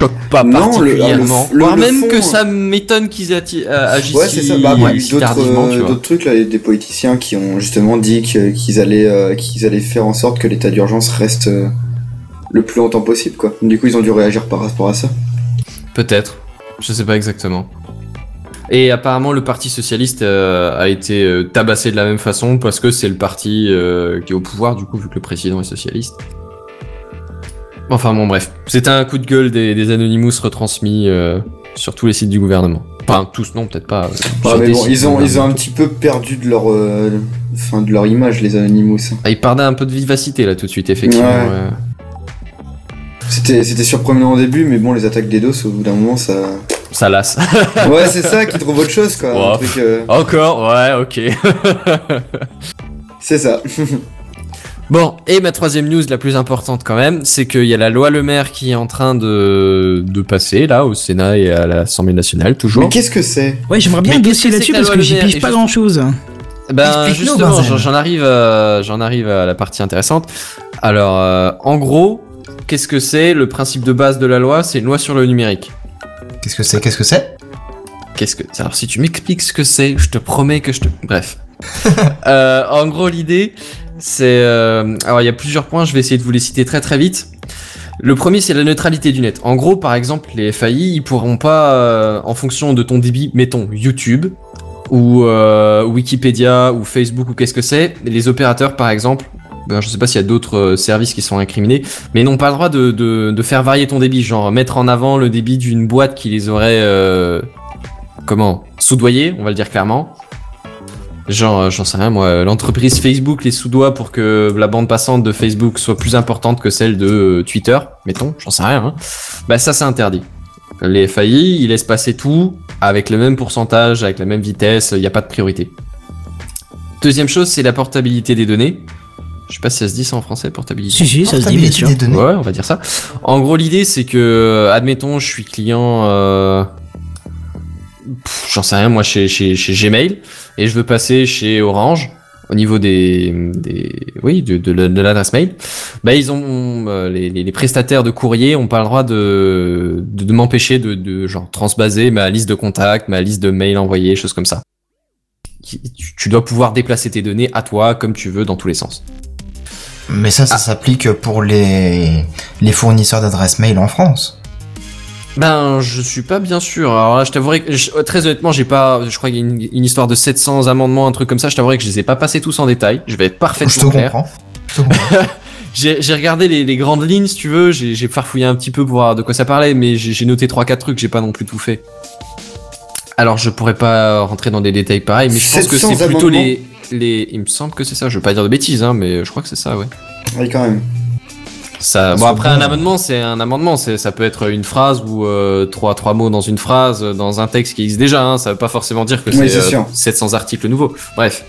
choque pas Non, le- particulièrement, le- le- voire le même fond, que euh, ça m'étonne qu'ils euh, agissent Ouais, c'est ça. Bah, eu si d'autres tardivement, euh, d'autres trucs là, des politiciens qui ont justement dit qu'ils allaient euh, qu'ils allaient faire en sorte que l'état d'urgence reste euh, le plus longtemps possible, quoi. Du coup, ils ont dû réagir par rapport à ça. Peut-être. Je sais pas exactement. Et apparemment, le Parti socialiste euh, a été euh, tabassé de la même façon parce que c'est le parti euh, qui est au pouvoir, du coup, vu que le président est socialiste. Enfin bon, bref. C'était un coup de gueule des, des Anonymous retransmis euh, sur tous les sites du gouvernement. Enfin, tous, non, peut-être pas. mais bon, ils ont ils ont un petit peu perdu de leur enfin de leur image les Anonymous. Ah, ils perdaient un peu de vivacité là tout de suite, effectivement. Ouais. C'était c'était surprenant au début, mais bon, les attaques des DOS au bout d'un moment ça. Ça lasse. Ouais, c'est ça qui trouve autre chose quoi. un Ouais. truc, euh, Encore, ouais, ok. C'est ça. Bon, et ma troisième news la plus importante quand même, c'est qu'il y a la loi Le Maire qui est en train de, de passer là au Sénat et à l'Assemblée nationale toujours. Mais qu'est-ce que c'est? Ouais, j'aimerais bien un dossier c'est là-dessus parce que j'y pige pas grand-chose. Ben justement, j'en arrive, j'en arrive à la partie intéressante. Alors, euh, en gros, qu'est-ce que c'est Le principe de base de la loi, c'est une loi sur le numérique. Qu'est-ce que c'est? Qu'est-ce que c'est? Qu'est-ce que Alors, si tu m'expliques ce que c'est, je te promets que je te. Bref. Euh, en gros, l'idée, c'est. euh, Alors, il y a plusieurs points, je vais essayer de vous les citer très très vite. Le premier, c'est la neutralité du net. En gros, par exemple, les FAI, ils pourront pas, euh, en fonction de ton débit, mettons YouTube ou Wikipédia ou Facebook ou qu'est-ce que c'est, les opérateurs, par exemple, ben, je sais pas s'il y a d'autres euh, services qui sont incriminés, mais ils n'ont pas le droit de, faire varier ton débit, genre mettre en avant le débit d'une boîte qui les aurait, euh, comment, soudoyés, on va le dire clairement. Genre, euh, j'en sais rien, moi, l'entreprise Facebook les soudoie pour que la bande passante de Facebook soit plus importante que celle de Twitter, mettons, j'en sais rien. Hein. Bah ça, c'est interdit. Les FAI, ils laissent passer tout avec le même pourcentage, avec la même vitesse, il n'y a pas de priorité. Deuxième chose, c'est la portabilité des données. Je sais pas si ça se dit ça en français, portabilité. Si, si, ça se dit, bien sûr. des données. Ouais, on va dire ça. En gros, l'idée, c'est que, euh, admettons, je suis client, euh, j'en sais rien, moi, chez, chez, chez Gmail, et je veux passer chez Orange, au niveau des, des oui, de, de, la- de l'adresse mail. Bah, ils ont, euh, les, les, les prestataires de courrier ont pas le droit de, de, de m'empêcher de, de, genre, transbaser ma liste de contacts, ma liste de mails envoyés, choses comme ça. Tu dois pouvoir déplacer tes données à toi, comme tu veux, dans tous les sens. Mais ça, ça s'applique pour les, les fournisseurs d'adresses mail en France. Ben, je suis pas bien sûr. Alors là, je t'avouerai que, je- très honnêtement, j'ai pas, je crois qu'il y a une, une histoire de 700 amendements, un truc comme ça. Je t'avouerai que je les ai pas passés tous en détail. Je vais être Je te parfaitement clair. comprends. Je te comprends. J'ai regardé les, les grandes lignes, si tu veux. J'ai farfouillé un petit peu pour voir de quoi ça parlait, mais j'ai noté trois quatre trucs. J'ai pas non plus tout fait. Alors, je pourrais pas rentrer dans des détails pareils, mais je pense que 700 c'est plutôt les, les. Il me semble que c'est ça. Je veux pas dire de bêtises, hein, mais je crois que c'est ça, ouais. Oui, quand même. Ça, bon après un amendement c'est un amendement, c'est ça peut être une phrase ou euh, trois trois mots dans une phrase euh, dans un texte qui existe déjà. Hein, ça veut pas forcément dire que Oui, c'est euh, sûr. 700 articles nouveaux. Bref,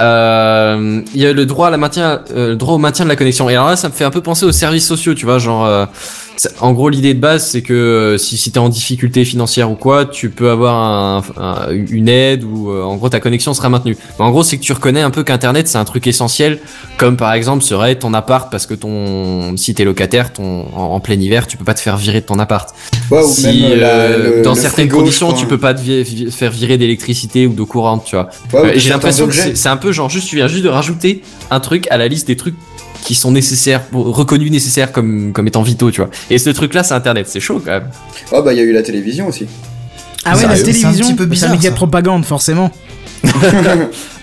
Euh, il y a le droit à la maintien, euh, le droit au maintien de la connexion. Et alors là ça me fait un peu penser aux services sociaux, tu vois, genre. euh, en gros, l'idée de base, c'est que euh, si, si t'es en difficulté financière ou quoi, tu peux avoir un, un- une aide ou euh, en gros ta connexion sera maintenue. Mais en gros, c'est que tu reconnais un peu qu'Internet c'est un truc essentiel, comme par exemple serait ton appart parce que ton si t'es locataire, ton en, en plein hiver, tu peux pas te faire virer de ton appart. Ouais, ou si même, euh, la- le- dans le certaines frigo, conditions, tu peux pas te vi- faire virer d'électricité ou d'eau courante, tu vois. Ouais, ou de J'ai l'impression que c'est c'est un peu genre juste tu viens juste de rajouter un truc à la liste des trucs qui sont nécessaires, reconnus nécessaires comme comme étant vitaux, tu vois. Et ce truc là, c'est Internet, c'est chaud quand même. Ah bah il y a eu la télévision aussi. Ah ouais, la Sérieux, c'est un télévision, petit peu c'est bizarre, média de propagande, forcément.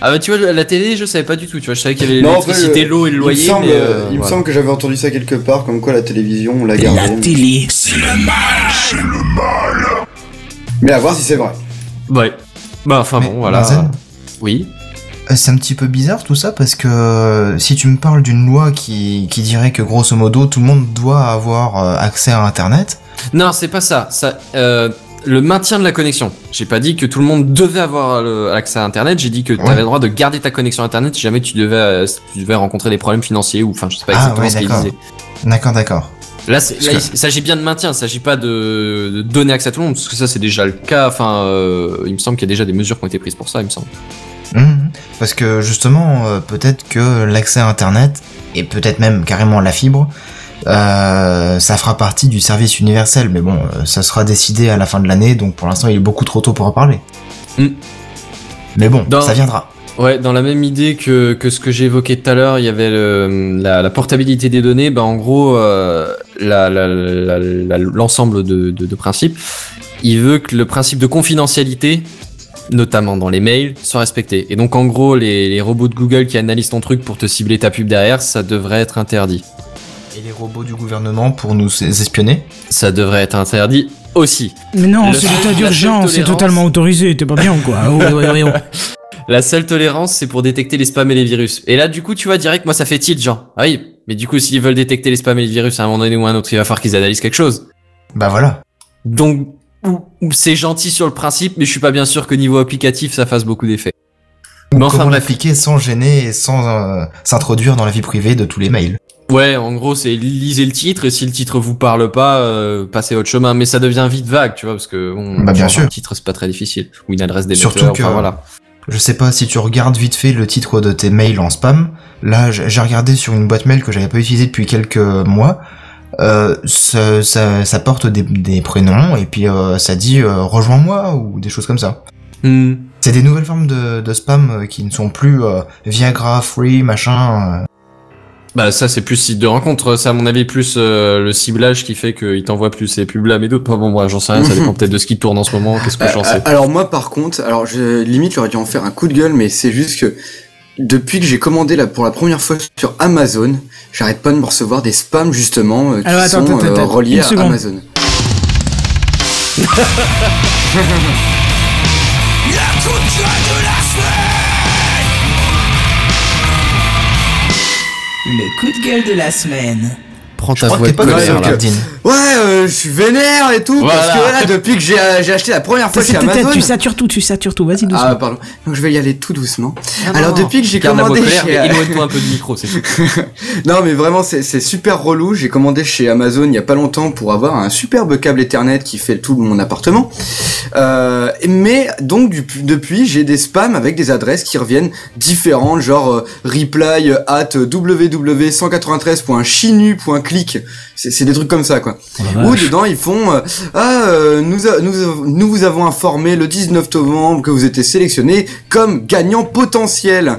Ah bah tu vois la télé, je savais pas du tout, tu vois, je savais qu'il y avait Non, en fait, l'électricité, l'eau et le il me loyer, semble, mais euh, il me voilà. semble que j'avais entendu ça quelque part, comme quoi la télévision on l'a La gardée. télé. Mais à voir si c'est vrai. Ouais. Bah enfin Mais, bon, voilà. Oui. Euh, c'est un petit peu bizarre tout ça parce que euh, si tu me parles d'une loi qui, qui dirait que grosso modo tout le monde doit avoir euh, accès à Internet, Non, c'est pas ça. Ça, euh, le maintien de la connexion. J'ai pas dit que tout le monde devait avoir le- l'accès à Internet. J'ai dit que tu Ouais. avais le droit de garder ta connexion Internet si jamais tu devais, euh, si tu devais rencontrer des problèmes financiers ou, enfin, je sais pas Ah, exactement ouais, ce qu'il d'accord. disait. d'accord, d'accord. Là, là, que- il s'agit bien de maintien. Il s'agit pas de, de donner accès à tout le monde parce que ça, c'est déjà le cas. Enfin, euh, il me semble qu'il y a déjà des mesures qui ont été prises pour ça. Il me semble. Mhm. Parce que justement, euh, peut-être que l'accès à Internet, et peut-être même carrément la fibre, euh, ça fera partie du service universel, mais bon, euh, ça sera décidé à la fin de l'année, donc pour l'instant il est beaucoup trop tôt pour en parler. Mm. Mais bon, Dans- ça viendra. Ouais, dans la même idée que, que ce que j'ai évoqué tout à l'heure, il y avait le- la, la portabilité des données. Bah, en gros, euh, la- la- la- la- l'ensemble de, de, de principes, il veut que le principe de confidentialité, notamment dans les mails, soit respecté. Et donc, en gros, les, les robots de Google qui analysent ton truc pour te cibler ta pub derrière, ça devrait être interdit. Et les robots du gouvernement pour nous espionner? Ça devrait être interdit aussi. Mais non, c'est l'état d'urgence, c'est totalement autorisé, t'es pas bien ou quoi Oh, ouais, ouais, ouais, ouais. La seule tolérance, c'est pour détecter les spams et les virus. Et là, du coup, tu vois, direct, moi, ça fait tilt, genre. Ah oui, mais du coup, s'ils veulent détecter les spams et les virus à un moment donné ou à un autre, il va falloir qu'ils analysent quelque chose. Bah voilà. Donc, c'est gentil sur le principe, mais je suis pas bien sûr que niveau applicatif, ça fasse beaucoup d'effet. Mais enfin, Comment bref. l'appliquer sans gêner et sans euh, s'introduire dans la vie privée de tous les mails? Ouais, en gros, c'est lisez le titre, et si le titre vous parle pas, euh, passez votre chemin. Mais ça devient vite vague, tu vois, parce que, bon, Bah, bien sûr. un titre, c'est pas très difficile. Ou une adresse d'émetteur, Surtout que- enfin, voilà. Je sais pas si tu regardes vite fait le titre de tes mails en spam. Là, j'ai regardé sur une boîte mail que j'avais pas utilisée depuis quelques mois. Euh, ça, ça, ça porte des, des prénoms et puis euh, ça dit euh, rejoins-moi ou des choses comme ça. Hmm. C'est des nouvelles formes de, de spam qui ne sont plus euh, Viagra, Free, machin. Bah ça c'est plus site de rencontre, ça à mon avis plus euh, le ciblage qui fait qu'il t'envoie plus ces pubs là mais d'autres. Bon moi j'en sais rien, ça dépend peut-être de ce qui tourne en ce moment, qu'est-ce que j'en sais. alors moi par contre, alors je, limite j'aurais dû en faire un coup de gueule, mais c'est juste que depuis que j'ai commandé là pour la première fois sur Amazon, j'arrête pas de me recevoir des spams justement euh, qui Alors, attends, sont attends, euh, reliés à seconde. Amazon. Le coup de gueule de la semaine. Prends ta voix t'es de pas colère. Dean. Ouais, euh, je suis vénère et tout parce Voilà. que là depuis que j'ai euh, j'ai acheté la première fois chez Amazon. tu satures tout, tu satures tout. Vas-y doucement. Ah pardon. Donc je vais y aller tout doucement. Ah, alors non. depuis que j'ai commandé colère, chez mais éloigne-toi un peu du micro, c'est. Non mais vraiment c'est c'est super relou. J'ai commandé chez Amazon il y a pas longtemps pour avoir un superbe câble Ethernet qui fait tout mon appartement. Euh, mais donc du- depuis j'ai des spams avec des adresses qui reviennent différentes genre euh, reply at www.193.chinu.click. C'est c'est des trucs comme ça quoi. Ou dedans ils font euh, ah euh, nous, a- nous a- nous vous avons informé le 19 novembre que vous étiez sélectionné comme gagnant potentiel.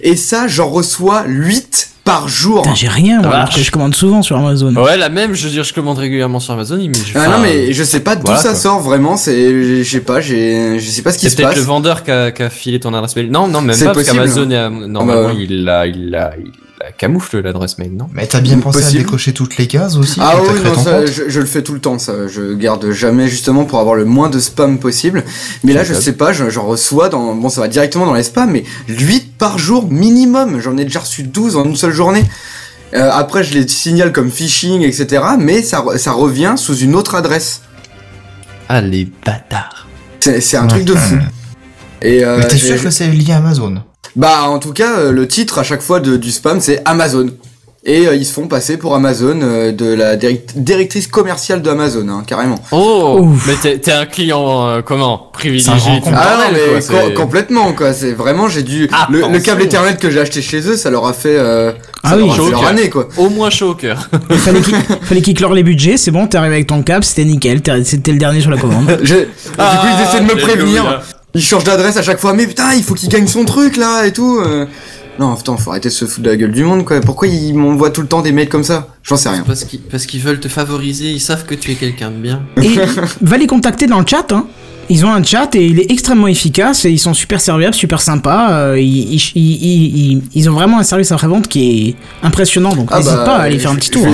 Et ça j'en reçois 8 par jour. Putain, j'ai rien, moi, alors marche. que je commande souvent sur Amazon. Ouais la même, je veux dire je commande régulièrement sur Amazon, mais je Ah non mais je sais pas d'où voilà, ça quoi. sort vraiment, c'est je sais pas, j'ai je sais pas ce qui C'est se peut-être passe. le vendeur qui a, a filé ton adresse mail. Non, non, même C'est pas, parce possible, qu'Amazon, est à- normalement, bah ouais. il l'a, il l'a, il la camoufle l'adresse mail, non? Mais t'as bien pensé Possible. à décocher toutes les cases aussi Ah oui, non, ça, je, je le fais tout le temps, ça. Je garde jamais justement pour avoir le moins de spam possible. Mais là, je sais pas, je- j'en reçois dans, bon, ça va directement dans les spams, mais 8 par jour minimum. J'en ai déjà reçu 12 en une seule journée. Euh, après, je les signale comme phishing, etc. Mais ça, re- ça revient sous une autre adresse. Ah, les bâtards. C'est un truc de fou. Et euh, Mais t'es sûr que c'est lié à Amazon? Bah, en tout cas, euh, le titre à chaque fois de- du spam, c'est Amazon. Et euh, ils se font passer pour Amazon, euh, de la direct- directrice commerciale de Amazon, hein, carrément. Oh, Ouf. mais t'es, t'es un client, euh, comment? Privilégié. Le Ah non, mais quoi, co- c'est- complètement, quoi. C'est vraiment, j'ai dû. Le, le Attention. câble Ethernet que j'ai acheté chez eux, ça leur a fait. Euh, Ah ça oui. leur a fait Chaud au leur cœur. année, quoi. Au moins chaud au cœur. Il fallait qu'il fallait qu'il clore les budgets, c'est bon, t'es arrivé avec ton câble, c'était nickel, t'es- c'était le dernier sur la commande. J'ai- du coup, ils essaient de me Ah, prévenir. Ils changent d'adresse à chaque fois. Mais putain, il faut qu'il gagne son truc, là, et tout. euh. Non, putain, faut arrêter de se foutre de la gueule du monde, quoi. Pourquoi ils m'envoient tout le temps des mails comme ça? J'en sais rien. Parce qu'ils, parce qu'ils veulent te favoriser, ils savent que tu es quelqu'un de bien. Et va les contacter dans le chat, hein. Ils ont un chat et il est extrêmement efficace et ils sont super serviables, super sympas. euh, ils, ils, ils- ils- ils ont vraiment un service après-vente qui est impressionnant, donc Ah n'hésite bah, pas à aller faire un petit tour. hein.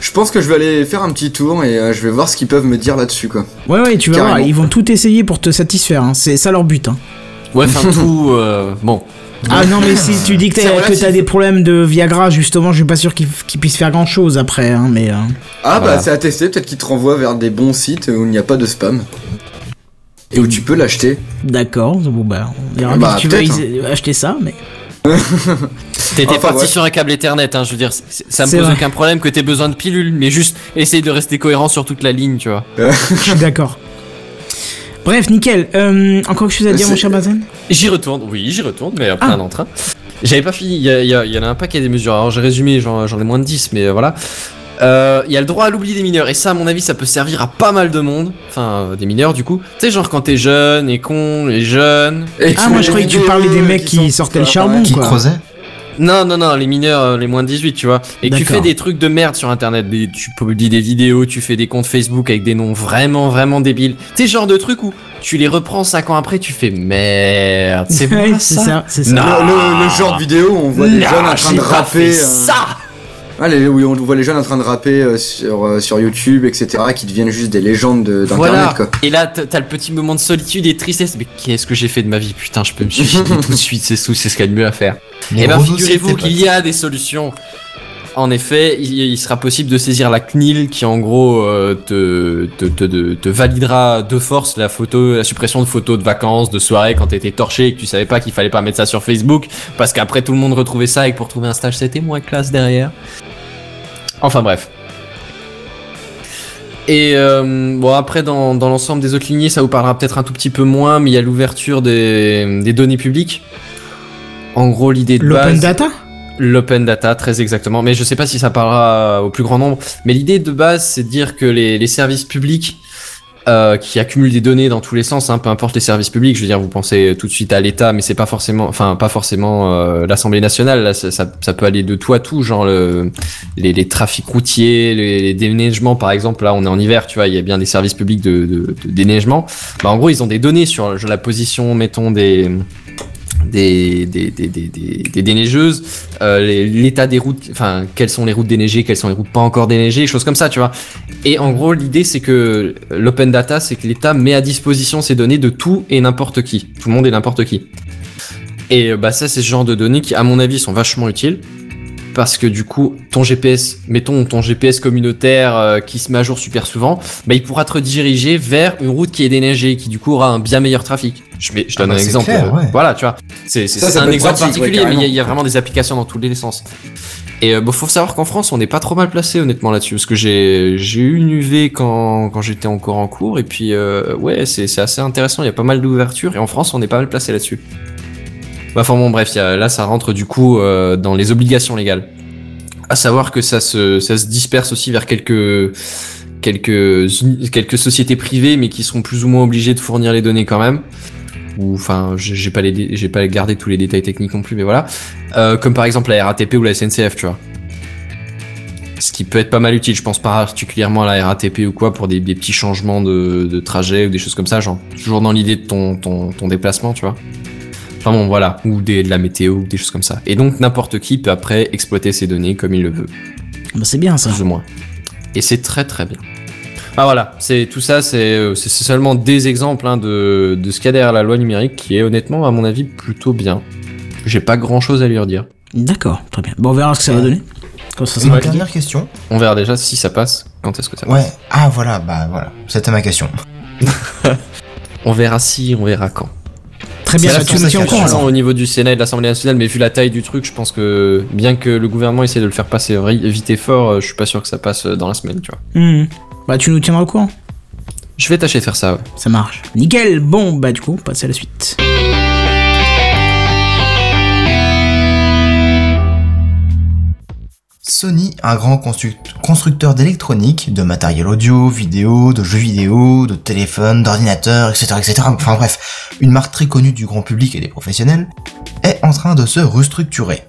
Je pense que je vais aller faire un petit tour et euh, je vais voir ce qu'ils peuvent me dire là-dessus, quoi. Ouais, ouais, tu vas voir, Carrément. ils vont tout essayer pour te satisfaire. hein. C'est ça leur but. Hein. Ouais, enfin tout, euh, bon. Ah non, mais si tu dis que t'as que relatif. t'as des problèmes de Viagra, justement, je suis pas sûr qu'ils puissent faire grand chose après. Hein, mais euh, Ah Voilà. bah c'est à tester, peut-être qu'ils te renvoient vers des bons sites où il n'y a pas de spam. Et où tu peux l'acheter. d'accord, bon bah, on verra Ah bien bah, si tu vas peut-être, y- acheter ça, mais. T'étais Enfin, parti ouais. sur un câble Ethernet, hein, je veux dire, ça me pose vrai. aucun problème que t'aies besoin de pilules, mais juste essaye de rester cohérent sur toute la ligne, tu vois. Je suis d'accord. Bref, nickel. Euh, encore quelque chose à dire, C'est- mon cher Bazen J'y retourne, oui, j'y retourne, mais après Ah. un entrain. J'avais pas fini, il y, y en a un paquet des mesures. Alors j'ai résumé, j'en j'en ai moins de 10, mais euh, voilà. Euh, Il y a le droit à l'oubli des mineurs, et ça, à mon avis, ça peut servir à pas mal de monde. Enfin, euh, des mineurs, du coup. Tu sais, genre quand t'es jeune et con, et jeune. Et Ah, moi je les croyais que tu parlais des mecs qui sortaient le charbon. Qui quoi. creusait Non, non, non, les mineurs, euh, les moins de 18, tu vois. Et tu fais des trucs de merde sur internet. Des, tu publies des vidéos, tu fais des comptes Facebook avec des noms vraiment, vraiment débiles. Tu sais, genre de trucs où tu les reprends 5 ans après, tu fais merde, c'est c'est ça. ça, c'est ça. Non. Le, le- le genre de vidéo où on voit des Non, jeunes en train de rapper. euh, ça ah, les- oui, on voit les jeunes en train de rapper euh, sur, euh, sur YouTube, etc. qui deviennent juste des légendes de- d'internet, Voilà. quoi. Et là, t'as t'as le petit moment de solitude et de tristesse. Mais qu'est-ce que j'ai fait de ma vie? Putain, je peux me suicider tout de suite, c'est tout, c'est ce qu'il y a de mieux à faire. Et ben, robots, figurez-vous c'était qu'il y a des solutions. En effet, il, il sera possible de saisir la CNIL qui, en gros, euh, te, te, te, te- te validera de force la photo, la suppression de photos de vacances, de soirées quand t'étais torché et que tu savais pas qu'il fallait pas mettre ça sur Facebook parce qu'après tout le monde retrouvait ça et que pour trouver un stage c'était moins classe derrière. Enfin bref. Et euh, bon après dans, dans l'ensemble des autres lignées ça vous parlera peut-être un tout petit peu moins mais il y a l'ouverture des, des données publiques. En gros l'idée de L'open base... data? L'open data, très exactement. Mais je sais pas si ça parlera au plus grand nombre. Mais l'idée de base, c'est de dire que les, les services publics euh, qui accumule des données dans tous les sens, hein, peu importe les services publics. Je veux dire, vous pensez tout de suite à l'État, mais c'est pas forcément, enfin pas forcément euh, l'Assemblée nationale. Là, ça, ça, ça peut aller de tout à tout, genre le, les, les trafics routiers, les, les déneigements, par exemple. Là, on est en hiver, tu vois, il y a bien des services publics de, de, de déneigement. Bah, en gros, ils ont des données sur la position, mettons des des, déneigeuses, euh, l'état des routes, enfin, quelles sont les routes déneigées, quelles sont les routes pas encore déneigées, choses comme ça, tu vois. Et en gros, l'idée, c'est que l'open data, c'est que l'État met à disposition ces données de tout et n'importe qui. Tout le monde et n'importe qui. Et euh, bah, ça, c'est ce genre de données qui, à mon avis, sont vachement utiles. Parce que du coup, ton GPS, mettons ton GPS communautaire euh, qui se met à jour super souvent, bah, il pourra te rediriger vers une route qui est déneigée, qui du coup aura un bien meilleur trafic. Je, mets, je Ah donne bah, un exemple. clair, euh, ouais. Voilà, tu vois. C'est un exemple pratique, ouais, particulier, mais il y a- il y, a carrément. vraiment des applications dans tous les sens. Et euh, bon, faut savoir qu'en France, on n'est pas trop mal placé honnêtement là-dessus, parce que j'ai eu une UV quand, quand j'étais encore en cours, et puis euh, ouais, c'est c'est assez intéressant. Il y a pas mal d'ouvertures, et en France, on est pas mal placé là-dessus. Enfin bon, bref, là, ça rentre du coup euh, dans les obligations légales. À savoir que ça se, ça se disperse aussi vers quelques, quelques, quelques sociétés privées, mais qui seront plus ou moins obligées de fournir les données quand même. Ou enfin, j'ai pas les, j'ai pas gardé tous les détails techniques non plus, mais voilà. Euh, comme par exemple la RATP ou la SNCF, tu vois. Ce qui peut être pas mal utile, je pense particulièrement à la RATP ou quoi pour des, des petits changements de, de trajet ou des choses comme ça, genre toujours dans l'idée de ton, ton, ton déplacement, tu vois. Enfin bon, voilà, ou des, de la météo, ou des choses comme ça. Et donc n'importe qui peut après exploiter ces données comme il le veut, Bah, c'est bien ça. plus ou moins. Et c'est très très bien. Ah voilà, c'est tout ça, c'est euh, seulement des exemples hein, de, de ce qu'il y a derrière la loi numérique qui est honnêtement, à mon avis, plutôt bien. J'ai pas grand chose à lui redire. D'accord, très bien. Bon, on verra ce que ça va donner. Quand ça sera dernière question. On verra déjà si ça passe, quand est-ce que ça passe. Ouais. Ah voilà, bah voilà. C'était ma question. On verra si, on verra quand. Très bien, la tiens au niveau du Sénat et de l'Assemblée nationale, mais vu la taille du truc, je pense que bien que le gouvernement essaie de le faire passer vite et fort, euh, je suis pas sûr que ça passe euh, dans la semaine, tu vois. Hmm. Bah, tu nous tiendras au courant. Je vais tâcher de faire ça, ouais. Ça marche. Nickel. Bon, bah, du coup, passer à la suite. Sony, un grand construct- constructeur d'électronique, de matériel audio, vidéo, de jeux vidéo, de téléphones, d'ordinateurs, etc., etc. Enfin bref, une marque très connue du grand public et des professionnels, est en train de se restructurer.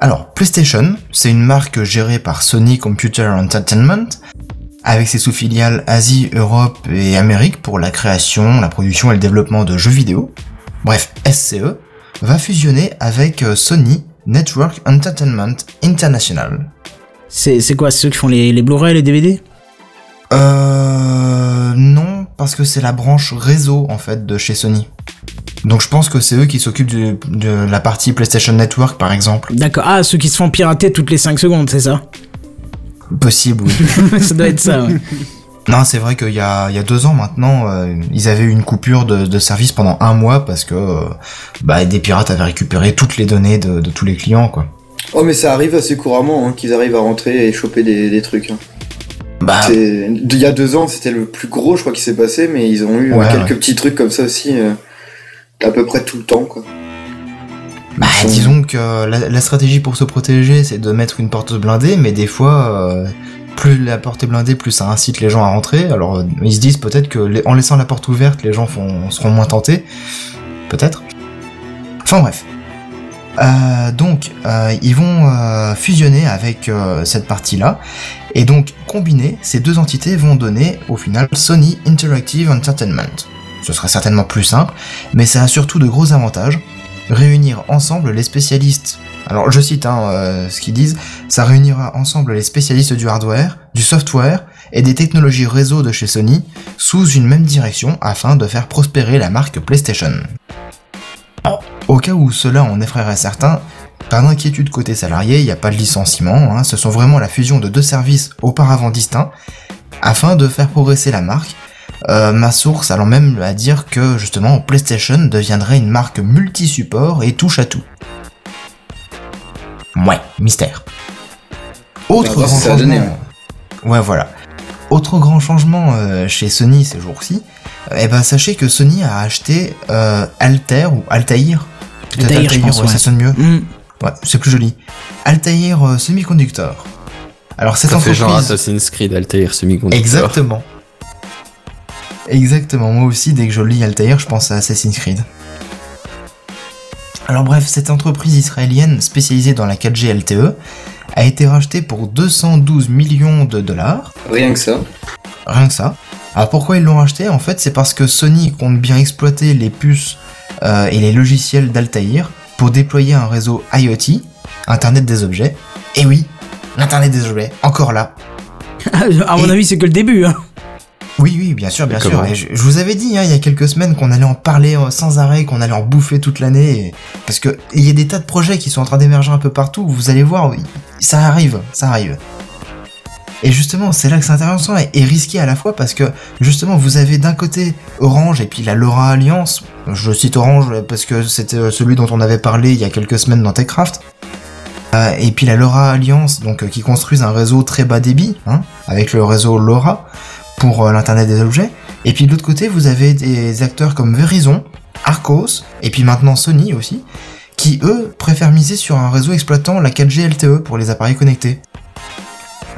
Alors, PlayStation, c'est une marque gérée par Sony Computer Entertainment, avec ses sous-filiales Asie, Europe et Amérique pour la création, la production et le développement de jeux vidéo. Bref, SCE va fusionner avec euh, Sony Network Entertainment International. C'est quoi, c'est ceux qui font les, les Blu-ray, les DVD Euh... Non, parce que c'est la branche réseau, en fait, de chez Sony. Donc je pense que c'est eux qui s'occupent de la partie PlayStation Network, par exemple. D'accord. Ah, ceux qui se font pirater toutes les 5 secondes, c'est ça? Possible, oui. Ça doit être ça, ouais. non, c'est vrai qu'il y a, il y a deux ans maintenant, euh, ils avaient eu une coupure de, de service pendant un mois parce que euh, bah, des pirates avaient récupéré toutes les données de, de tous les clients, quoi. Oh, mais ça arrive assez couramment hein, qu'ils arrivent à rentrer et choper des, des trucs. hein. Bah, Il y a deux ans, c'était le plus gros, je crois, qui s'est passé, mais ils ont eu euh, Ouais, quelques ouais. petits trucs comme ça aussi, euh, à peu près tout le temps, quoi. Bah, disons que la, la stratégie pour se protéger, c'est de mettre une porte blindée, mais des fois, plus la porte est blindée, plus ça incite les gens à rentrer. Alors, euh, ils se disent peut-être que en laissant la porte ouverte, les gens seront moins tentés. Peut-être. Enfin bref. Euh, donc, euh, ils vont fusionner avec cette partie-là, et donc combiner ces deux entités vont donner au final Sony Interactive Entertainment. Ce sera certainement plus simple, mais ça a surtout de gros avantages réunir ensemble les spécialistes. Alors je cite hein, euh, ce qu'ils disent, ça réunira ensemble les spécialistes du hardware, du software et des technologies réseau de chez Sony sous une même direction afin de faire prospérer la marque PlayStation. Au cas où cela en effraierait certains, pas d'inquiétude côté salarié, il n'y a pas de licenciement, hein, ce sont vraiment la fusion de deux services auparavant distincts afin de faire progresser la marque euh, ma source allant même à dire que justement PlayStation deviendrait une marque multi-support et touche à tout. Ouais, mystère. Autre grand changement. Ouais, voilà. Autre grand changement euh, chez Sony ces jours-ci, euh, eh ben sachez que Sony a acheté euh, Altair ou Altair. Peut-être Altair, je pense, ouais, ouais. ça sonne mieux. Hmm. Ouais, c'est plus joli. Altair euh, Semiconductor. Alors cette Ça fait entreprise. genre Assassin's Creed Altair Semiconductor. Exactement. Exactement, moi aussi, dès que je lis Altair, je pense à Assassin's Creed. Alors bref, cette entreprise israélienne spécialisée dans la 4G LTE a été rachetée pour 212 millions de dollars, Rien que ça. rien que ça. Alors pourquoi ils l'ont racheté En fait, c'est parce que Sony compte bien exploiter les puces euh, et les logiciels d'Altair pour déployer un réseau IoT, Internet des objets. Et oui, l'Internet des objets, encore là. à mon Et- avis, c'est que le début. Hein. Oui, oui, bien sûr, bien sûr. Et je, je vous avais dit hein, il y a quelques semaines qu'on allait en parler euh, sans arrêt, qu'on allait en bouffer toute l'année, et- parce que il y a des tas de projets qui sont en train d'émerger un peu partout. Vous allez voir, oui, ça arrive, ça arrive. Et justement, c'est là que c'est intéressant et, et risqué à la fois parce que justement, vous avez d'un côté Orange et puis la Laura Alliance. Je cite Orange parce que c'était euh, celui dont on avait parlé il y a quelques semaines dans Techcraft. Euh, et puis la LoRa Alliance, donc euh, qui construisent un réseau très bas débit, hein, avec le réseau LoRa pour euh, l'internet des objets. Et puis de l'autre côté, vous avez des acteurs comme Verizon, Arcos, et puis maintenant Sony aussi, qui eux préfèrent miser sur un réseau exploitant la 4G LTE pour les appareils connectés.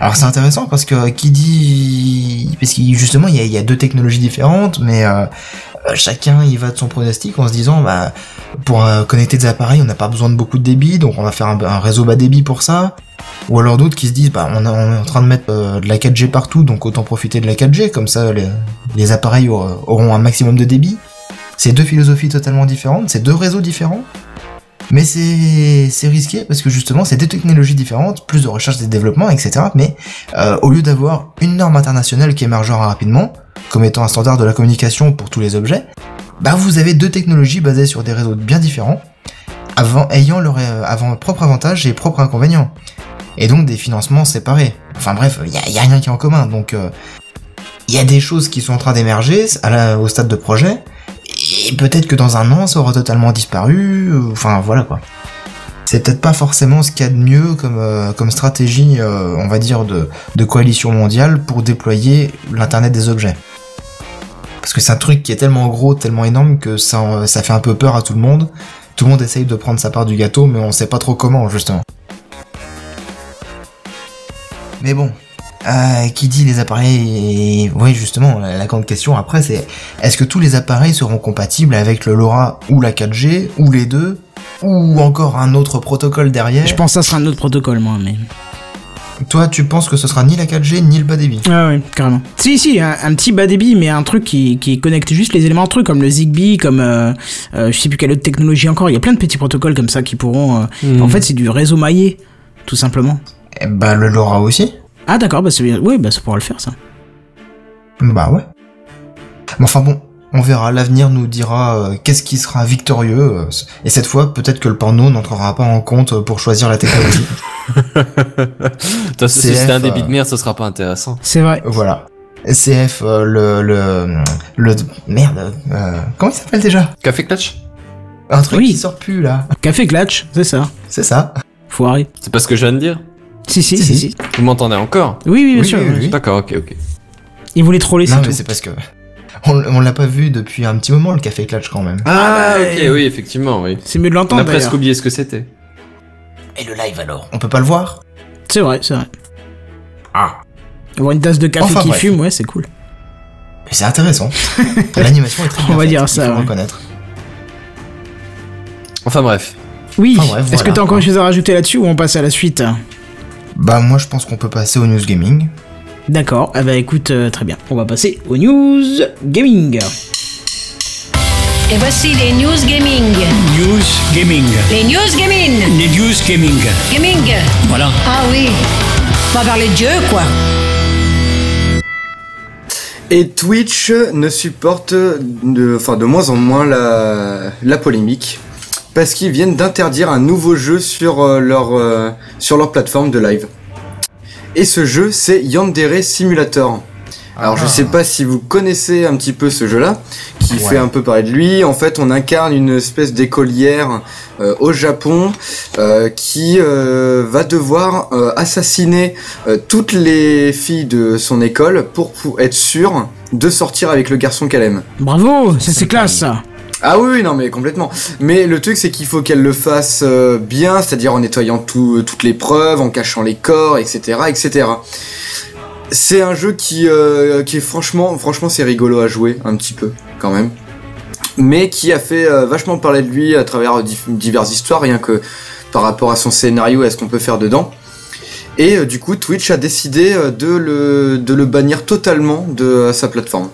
Alors c'est intéressant parce que qui dit parce que justement il y a, deux technologies différentes, mais euh, euh, chacun y va de son pronostic en se disant bah pour euh, connecter des appareils on n'a pas besoin de beaucoup de débit donc on va faire un, réseau bas débit pour ça. Ou alors d'autres qui se disent bah on, est en train de mettre euh, de la 4G partout donc autant profiter de la 4G comme ça les, les appareils auront un maximum de débit. C'est deux philosophies totalement différentes, c'est deux réseaux différents. Mais c'est risqué parce que justement c'est des technologies différentes, plus de recherche et de développement, etc. Mais euh, au lieu d'avoir une norme internationale qui émergera rapidement, comme étant un standard de la communication pour tous les objets, bah vous avez deux technologies basées sur des réseaux bien différents, avant, ayant leur euh, avant, propre avantage et propre inconvénient. Et donc des financements séparés. Enfin bref, il y a, y a rien qui est en commun. Donc euh, il y a des choses qui sont en train d'émerger au stade de projet, et peut-être que dans un an ça aura totalement disparu. euh, Enfin voilà quoi. C'est peut-être pas forcément ce qu'il y a de mieux comme, euh, stratégie, euh, on va dire, de, coalition mondiale pour déployer l'Internet des objets. Parce que c'est un truc qui est tellement gros, tellement énorme que ça, ça fait un peu peur à tout le monde. Tout le monde essaye de prendre sa part du gâteau, mais on sait pas trop comment, justement. Mais bon, euh, qui dit les appareils Oui, justement, la, la grande question après, c'est est-ce que tous les appareils seront compatibles avec le LoRa ou la 4G, ou les deux, ou encore un autre protocole derrière? Je pense que ça sera un autre protocole, moi, mais. Toi, tu penses que ce sera ni la 4G ni le bas débit? Ah ouais, carrément. Si, si, un, un petit bas débit, mais un truc qui, qui connecte juste les éléments entre eux, comme le Zigbee, comme euh, euh, je sais plus quelle autre technologie encore. Il y a plein de petits protocoles comme ça qui pourront. euh, Hmm. En fait, c'est du réseau maillé, tout simplement. Eh Bah, le LoRa aussi Ah d'accord, bah c'est bien. Oui, bah ça pourra le faire ça. Bah ouais. Mais enfin bon, on verra, l'avenir nous dira euh, qu'est-ce qui sera victorieux, euh, et cette fois, peut-être que le porno n'entrera pas en compte pour choisir la technologie. Toi, si CF, c'était un débit euh, de merde, ce sera pas intéressant. C'est vrai. voilà. CF, euh, le, le, le... Merde, euh, comment il s'appelle déjà? Café Clutch? Un truc Oui. qui sort plus, là. Café Clatch, c'est ça. C'est ça. Foiré. C'est pas ce que je viens de dire? Si, si, Si, si. Vous m'entendez encore Oui, oui, bien Oui, sûr. oui, oui. oui. D'accord, ok, ok. Il voulait troller, Non, c'est mais tout. c'est parce que... On, on l'a pas vu depuis un petit moment, le Café Clutch, quand même. Ah, bah, ok, oui, effectivement, oui. C'est mieux de On l'entendre a presque d'ailleurs. oublié ce que c'était. Et le live, alors? On peut pas le voir? C'est vrai, c'est vrai. Ah. Avoir une tasse de café Enfin, qui bref. fume, ouais, c'est cool. Mais c'est intéressant. L'animation est très On bien va faite, dire il ça, le reconnaître. Enfin bref. Oui, Enfin, bref, est-ce que voilà. t'as encore une chose à rajouter là-dessus ou on passe à la suite? Bah moi, je pense qu'on peut passer au news gaming. D'accord, ah bah écoute, euh, très bien. On va passer aux news gaming. Et voici les news gaming. News Gaming. Les news gaming. Les News Gaming. Gaming. Voilà. Ah oui. On va parler de jeu, quoi. Et Twitch ne supporte de, enfin, de moins en moins la, la polémique parce qu'ils viennent d'interdire un nouveau jeu sur euh, leur, euh, sur leur plateforme de live. Et ce jeu, c'est Yandere Simulator. Alors je Ah. sais pas si vous connaissez un petit peu ce jeu-là, qui Ouais. fait un peu parler de lui. En fait, on incarne une espèce d'écolière euh, au Japon euh, qui euh, va devoir euh, assassiner euh, toutes les filles de son école pour, pour être sûre de sortir avec le garçon qu'elle aime. Bravo, ça c'est classe ça. Ah oui, non mais complètement. Mais le truc c'est qu'il faut qu'elle le fasse euh, bien, c'est-à-dire en nettoyant tout- toutes les preuves, en cachant les corps, etc., etc. C'est un jeu qui, euh, qui est franchement, franchement, c'est rigolo à jouer un petit peu quand même, mais qui a fait euh, vachement parler de lui à travers diverses histoires, rien que par rapport à son scénario et à ce qu'on peut faire dedans. Et euh, du coup, Twitch a décidé euh, de le, bannir totalement de euh, sa plateforme.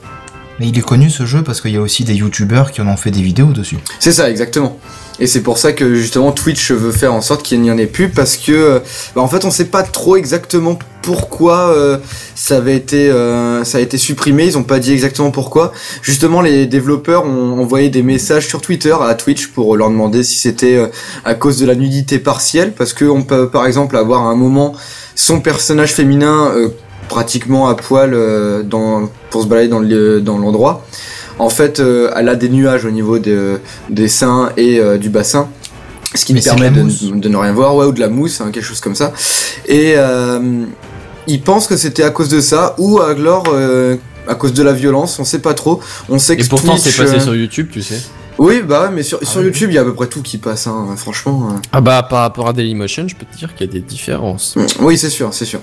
Mais il est connu ce jeu parce qu'il y a aussi des youtubeurs qui en ont fait des vidéos dessus. C'est ça, exactement. Et c'est pour ça que justement Twitch veut faire en sorte qu'il n'y en ait plus parce que, euh, bah, en fait, on sait pas trop exactement pourquoi euh, ça avait été, euh, a été supprimé. Ils ont pas dit exactement pourquoi. Justement, les développeurs ont envoyé des messages sur Twitter à Twitch pour leur demander si c'était à cause de la nudité partielle, parce que on peut par exemple avoir à un moment son personnage féminin pratiquement à poil euh, dans, pour se balader dans le- dans l'endroit. En fait, euh, elle a des nuages au niveau de- des seins et euh, du bassin, ce qui de permet de, ne rien voir, ouais, ou de la mousse, hein, quelque chose comme ça. Et euh, ils pensent que c'était à cause de ça, ou alors euh, à cause de la violence, on sait pas trop. On sait que Et pourtant, c'est passé euh, sur YouTube, tu sais. Oui, bah ouais, mais sur, sur oui. YouTube, il y a à peu près tout qui passe, hein, franchement. euh. Ah bah, par rapport à Dailymotion, je peux te dire qu'il y a des différences. Oui, c'est sûr, c'est sûr.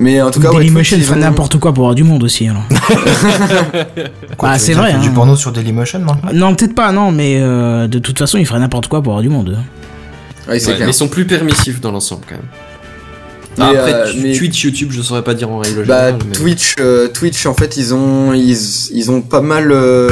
Mais en tout cas, ouais, Dailymotion ferait ont- n'importe quoi pour avoir du monde aussi. Alors. Quoi, Ah, c'est vrai, a hein. Du porno sur Dailymotion maintenant? Non, peut-être pas, non, mais euh, de toute façon, il ferait n'importe quoi pour avoir du monde. Ouais, c'est Ouais, clair. mais ils sont plus permissifs dans l'ensemble quand même. Mais, Après, euh, mais- Twitch, YouTube, je saurais pas dire en règle Bah, générale. mais- Twitch, euh, Twitch, en fait, ils ont, ils, ils ont pas mal, euh,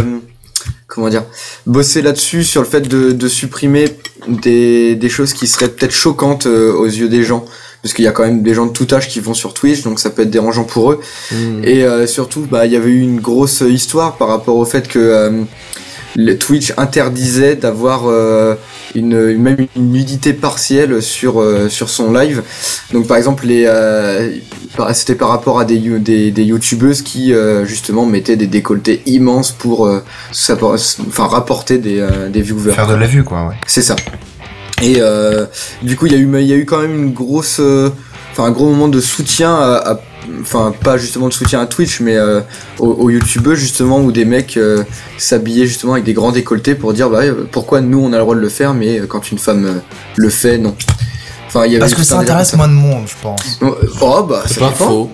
comment dire, bossé là-dessus sur le fait de, de supprimer des, des choses qui seraient peut-être choquantes euh, aux yeux des gens. Parce qu'il y a quand même des gens de tout âge qui vont sur Twitch, donc ça peut être dérangeant pour eux. Hmm. Et euh, surtout, bah, il y avait eu une grosse histoire par rapport au fait que euh, le Twitch interdisait d'avoir euh, une, même une nudité partielle sur euh, sur son live. Donc par exemple, les euh, c'était par rapport à des des, des youtubeuses qui euh, justement mettaient des décolletés immenses pour euh, enfin rapporter des euh, des viewers. Faire de la vue, quoi, ouais. C'est ça. Et euh, du coup, il y a eu, il y a eu quand même une grosse, euh, enfin un gros moment de soutien, à, à- enfin pas justement de soutien à Twitch, mais euh, aux, aux youtubeurs justement où des mecs euh, s'habillaient justement avec des grands décolletés pour dire bah euh, pourquoi nous on a le droit de le faire, mais euh, quand une femme le fait, non. Enfin, il y avait Parce que ça intéresse moins de monde, je pense. Oh bah C'est ça pas dépend. faux.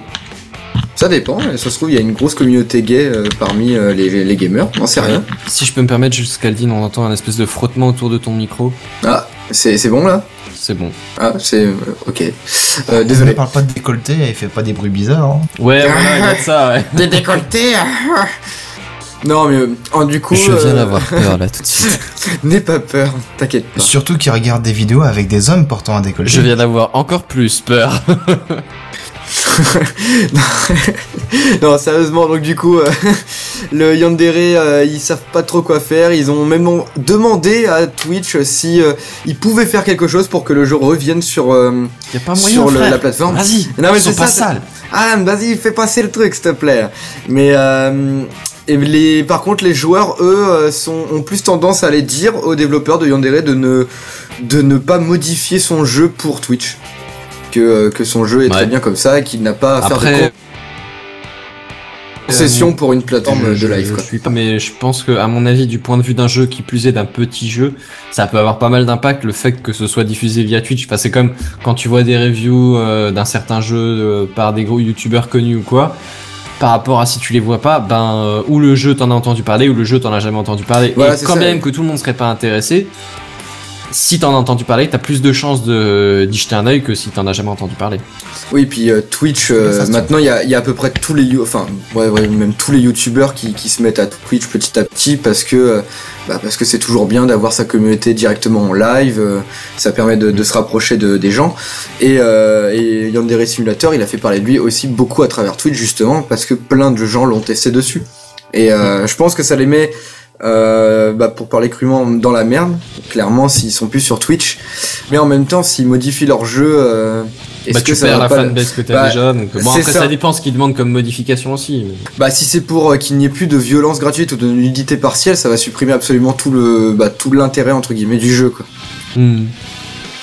Ça dépend. Ça se trouve il y a une grosse communauté gay euh, parmi euh, les, les gamers. On sait rien. Si je peux me permettre, Jusqu'Aldine, on entend un espèce de frottement autour de ton micro. Ah c'est c'est bon là? C'est bon. Ah c'est euh, ok. Euh, Elle désolé. parle pas de décolleté, elle fait pas des bruits bizarres. hein. Ouais, voilà, il y a de ça, ouais. Des décolletés. Non mais euh, oh, du coup. Je viens euh, d'avoir peur là tout de suite. N'aie pas peur, t'inquiète pas. Surtout qu'ils regardent des vidéos avec des hommes portant un décolleté. Je viens d'avoir encore plus peur. non, sérieusement, donc du coup, euh, le Yandere, euh, ils savent pas trop quoi faire. Ils ont même demandé à Twitch si euh, ils pouvaient faire quelque chose pour que le jeu revienne sur Y a pas sur le- la plateforme. Vas-y. Non, mais c'est pas. Ah, vas-y, fais passer le truc, s'il te plaît. Mais euh, et les, par contre, les joueurs, eux, sont, ont plus tendance à aller dire aux développeurs de Yandere de ne, de ne pas modifier son jeu pour Twitch. Que, euh, que son jeu est très bien comme ça et qu'il n'a pas à faire de Après, concession pour une plateforme je, de live. je quoi. suis pas, mais je pense que, à mon avis, du point de vue d'un jeu qui plus est d'un petit jeu, ça peut avoir pas mal d'impact le fait que ce soit diffusé via Twitch. Enfin, c'est comme quand tu vois des reviews euh, d'un certain jeu euh, par des gros youtubeurs connus ou quoi. Par rapport à si tu les vois pas, ben euh, ou le jeu t'en as entendu parler ou le jeu t'en as jamais entendu parler. Voilà, et quand ça, même que tout le monde serait pas intéressé, si t'en as entendu parler, t'as plus de chances de d'y jeter un œil que si t'en as jamais entendu parler. Oui, puis euh, Twitch, euh, maintenant il y y a à peu près tous les, enfin, ouais, ouais, même tous les youtubeurs qui, qui se mettent à Twitch petit à petit parce que, euh, bah, parce que c'est toujours bien d'avoir sa communauté directement en live, euh, ça permet de, de se rapprocher de, des gens. Et, euh, et Yandere Simulator, il a fait parler de lui aussi beaucoup à travers Twitch justement parce que plein de gens l'ont testé dessus. Et euh, je pense que ça les met, euh, bah, pour parler crûment, dans la merde, clairement, s'ils sont plus sur Twitch. Mais en même temps, s'ils modifient leur jeu, euh, est-ce Bah, que tu ça perds va la pas fanbase que t'as Bah, déjà. Donc, bon, après, ça. ça. dépend ce qu'ils demandent comme modification aussi. mais- Bah si c'est pour euh, qu'il n'y ait plus de violence gratuite ou de nudité partielle, ça va supprimer absolument tout le bah, tout l'intérêt entre guillemets du jeu quoi. Hmm.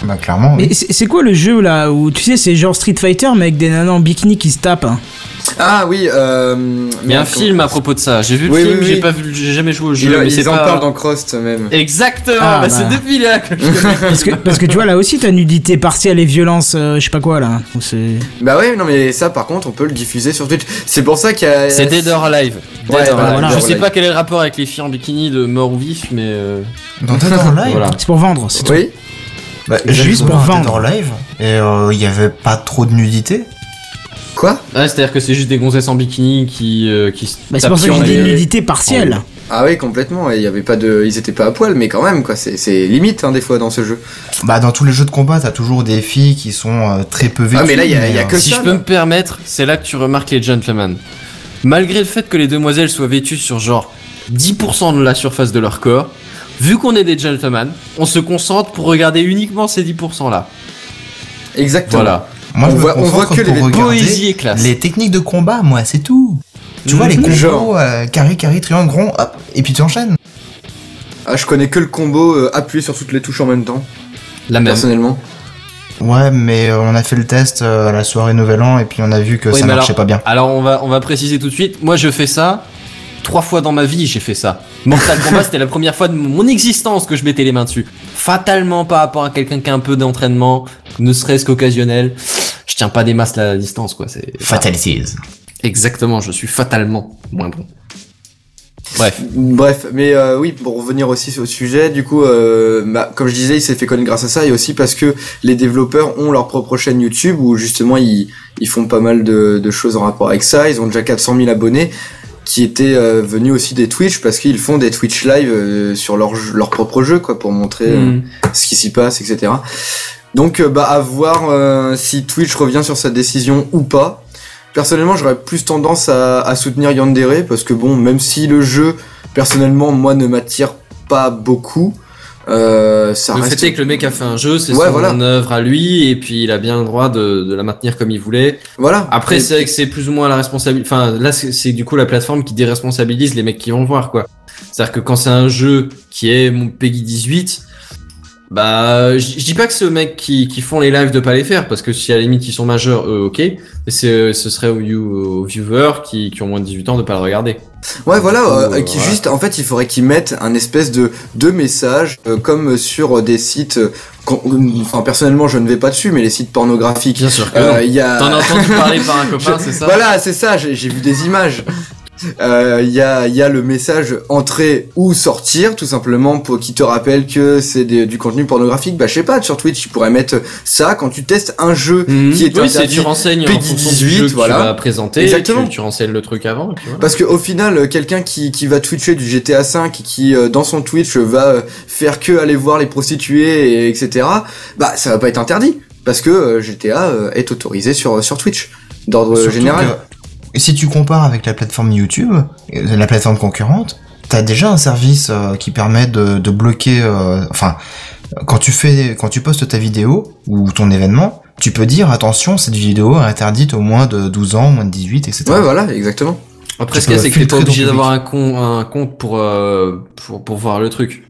Bah, clairement. oui. Mais c'est c'est quoi le jeu là où tu sais, c'est genre Street Fighter mais avec des nanas en bikini qui se tapent hein? Ah oui, euh, Il y a un film à propos de ça. J'ai vu le Oui, film, oui, j'ai pas vu, j'ai jamais joué au Il, jeu. mais ils c'est en pas- parlent dans Crost même. Exactement. Ah, bah, bah. C'est depuis là que je connais. Parce que, parce, tu vois, là aussi, t'as nudité partielle et violence, euh, je sais pas quoi, là. Donc, Bah ouais, non mais ça par contre on peut le diffuser sur Twitch. C'est pour ça qu'il y a... C'est Dead or Alive. Dead Ouais, or voilà, Alive. Dead Je sais pas quel est le rapport avec les filles en bikini de mort ou vif, mais euh, Dans Dead or Alive voilà. C'est pour vendre, c'est tout. Oui bah, Juste pour vendre. or Alive, et euh, il y avait pas trop de nudité. Quoi Ouais, c'est-à-dire que c'est juste des gonzesses en bikini qui euh, qui se Bah, c'est pour ça que j'ai sur dit les- nudité partielle. Ah oui complètement, et il y avait pas de... Ils étaient pas à poil mais quand même quoi, c'est c'est limite hein, des fois dans ce jeu. Bah, dans tous les jeux de combat, t'as toujours des filles qui sont euh, très peu vêtues. Ah, mais là, il y a- il y a euh, que Si ça, je peux là. me permettre, c'est là que tu remarques les gentlemen. Malgré le fait que les demoiselles soient vêtues sur genre 10% de la surface de leur corps, vu qu'on est des gentlemen, on se concentre pour regarder uniquement ces 10% là. Exactement. Voilà. Moi, On je me voit- on voit concentre que les Poésie et classe. les techniques de combat, moi, c'est tout. Tu vois, les Mhm. combos, Genre. euh, carré, carré, triangle, rond, hop, et puis tu enchaînes. Ah je connais que le combo euh, appuyer sur toutes les touches en même temps, La même. personnellement. Ouais, mais euh, on a fait le test euh, à la soirée Nouvel An, et puis on a vu que Oui, ça marchait alors- pas bien. Alors on va on va préciser tout de suite. Moi je fais ça trois fois dans ma vie. J'ai fait ça. Mortal Kombat c'était la première fois de mon existence que je mettais les mains dessus. Fatalement par rapport à quelqu'un qui a un peu d'entraînement, ne serait-ce qu'occasionnel. Je tiens pas des masses la distance quoi. C'est Fatalities. Exactement. Je suis fatalement moins bon. Bref. Bref, mais euh, oui, pour revenir aussi au sujet, du coup, euh, bah, comme je disais, il s'est fait connaître grâce à ça, et aussi parce que les développeurs ont leur propre chaîne YouTube où justement ils, ils font pas mal de, de choses en rapport avec ça. Ils ont déjà 400 000 abonnés qui étaient euh, venus aussi des Twitch parce qu'ils font des Twitch live euh, sur leur, jeu- leur propre jeu, quoi, pour montrer euh, Mm. ce qui s'y passe, etc. Donc, euh, bah, à voir euh, si Twitch revient sur sa décision ou pas. Personnellement, j'aurais plus tendance à, à soutenir Yandere parce que bon, même si le jeu, personnellement, moi, ne m'attire pas beaucoup, euh, ça le reste. fait est que le mec a fait un jeu, c'est Ouais, son voilà. œuvre à lui, et puis il a bien le droit de, de la maintenir comme il voulait. Voilà. Après, Et- c'est vrai que c'est plus ou moins la responsabilité. Enfin, là, c'est du coup la plateforme qui déresponsabilise les mecs qui vont le voir, quoi. C'est-à-dire que quand c'est un jeu qui est mon Peggy 18, bah, je dis pas que c'est aux mecs qui, qui font les lives de pas les faire, parce que si à la limite ils sont majeurs, eux, ok. Mais c'est, ce serait aux, aux viewers qui, qui ont moins de 18 ans de pas le regarder. Ouais, voilà, euh, qui ouais. juste, en fait, il faudrait qu'ils mettent un espèce de, de message, euh, comme sur des sites, euh, qu'on- enfin, personnellement, je ne vais pas dessus, mais les sites pornographiques. Bien sûr que Euh, non. Il y a... T'en as entendu parler par un copain, c'est ça? Voilà, c'est ça, j'ai j'ai vu des images. Euh, Il y, a, il y a le message entrer ou sortir, tout simplement, pour qui te rappelle que c'est du contenu pornographique. Bah, je sais pas, sur Twitch, tu pourrais mettre ça quand tu testes un jeu Mhm. qui est oui, interdit. tu renseignes en fonction 18, du jeu que voilà. tu vas présenter, Exactement. Tu, tu renseignes le truc avant, et puis voilà. Parce que au final, euh, quelqu'un qui, qui va twitcher du GTA 5 et qui euh, dans son Twitch va euh, faire que aller voir les prostituées et etc. Bah ça va pas être interdit parce que euh, GTA euh, est autorisé sur sur Twitch d'ordre général. que si tu compares avec la plateforme YouTube, euh, la plateforme concurrente, t'as déjà un service euh, qui permet de, de bloquer, euh, enfin, quand tu fais, quand tu postes ta vidéo ou ton événement, tu peux dire attention, cette vidéo est interdite au moins de 12 ans, moins de 18, etc. Ouais voilà exactement. Après, Tu ce qu'il y a, c'est que t'es obligé d'avoir un, con, un compte pour, euh, pour, pour voir le truc.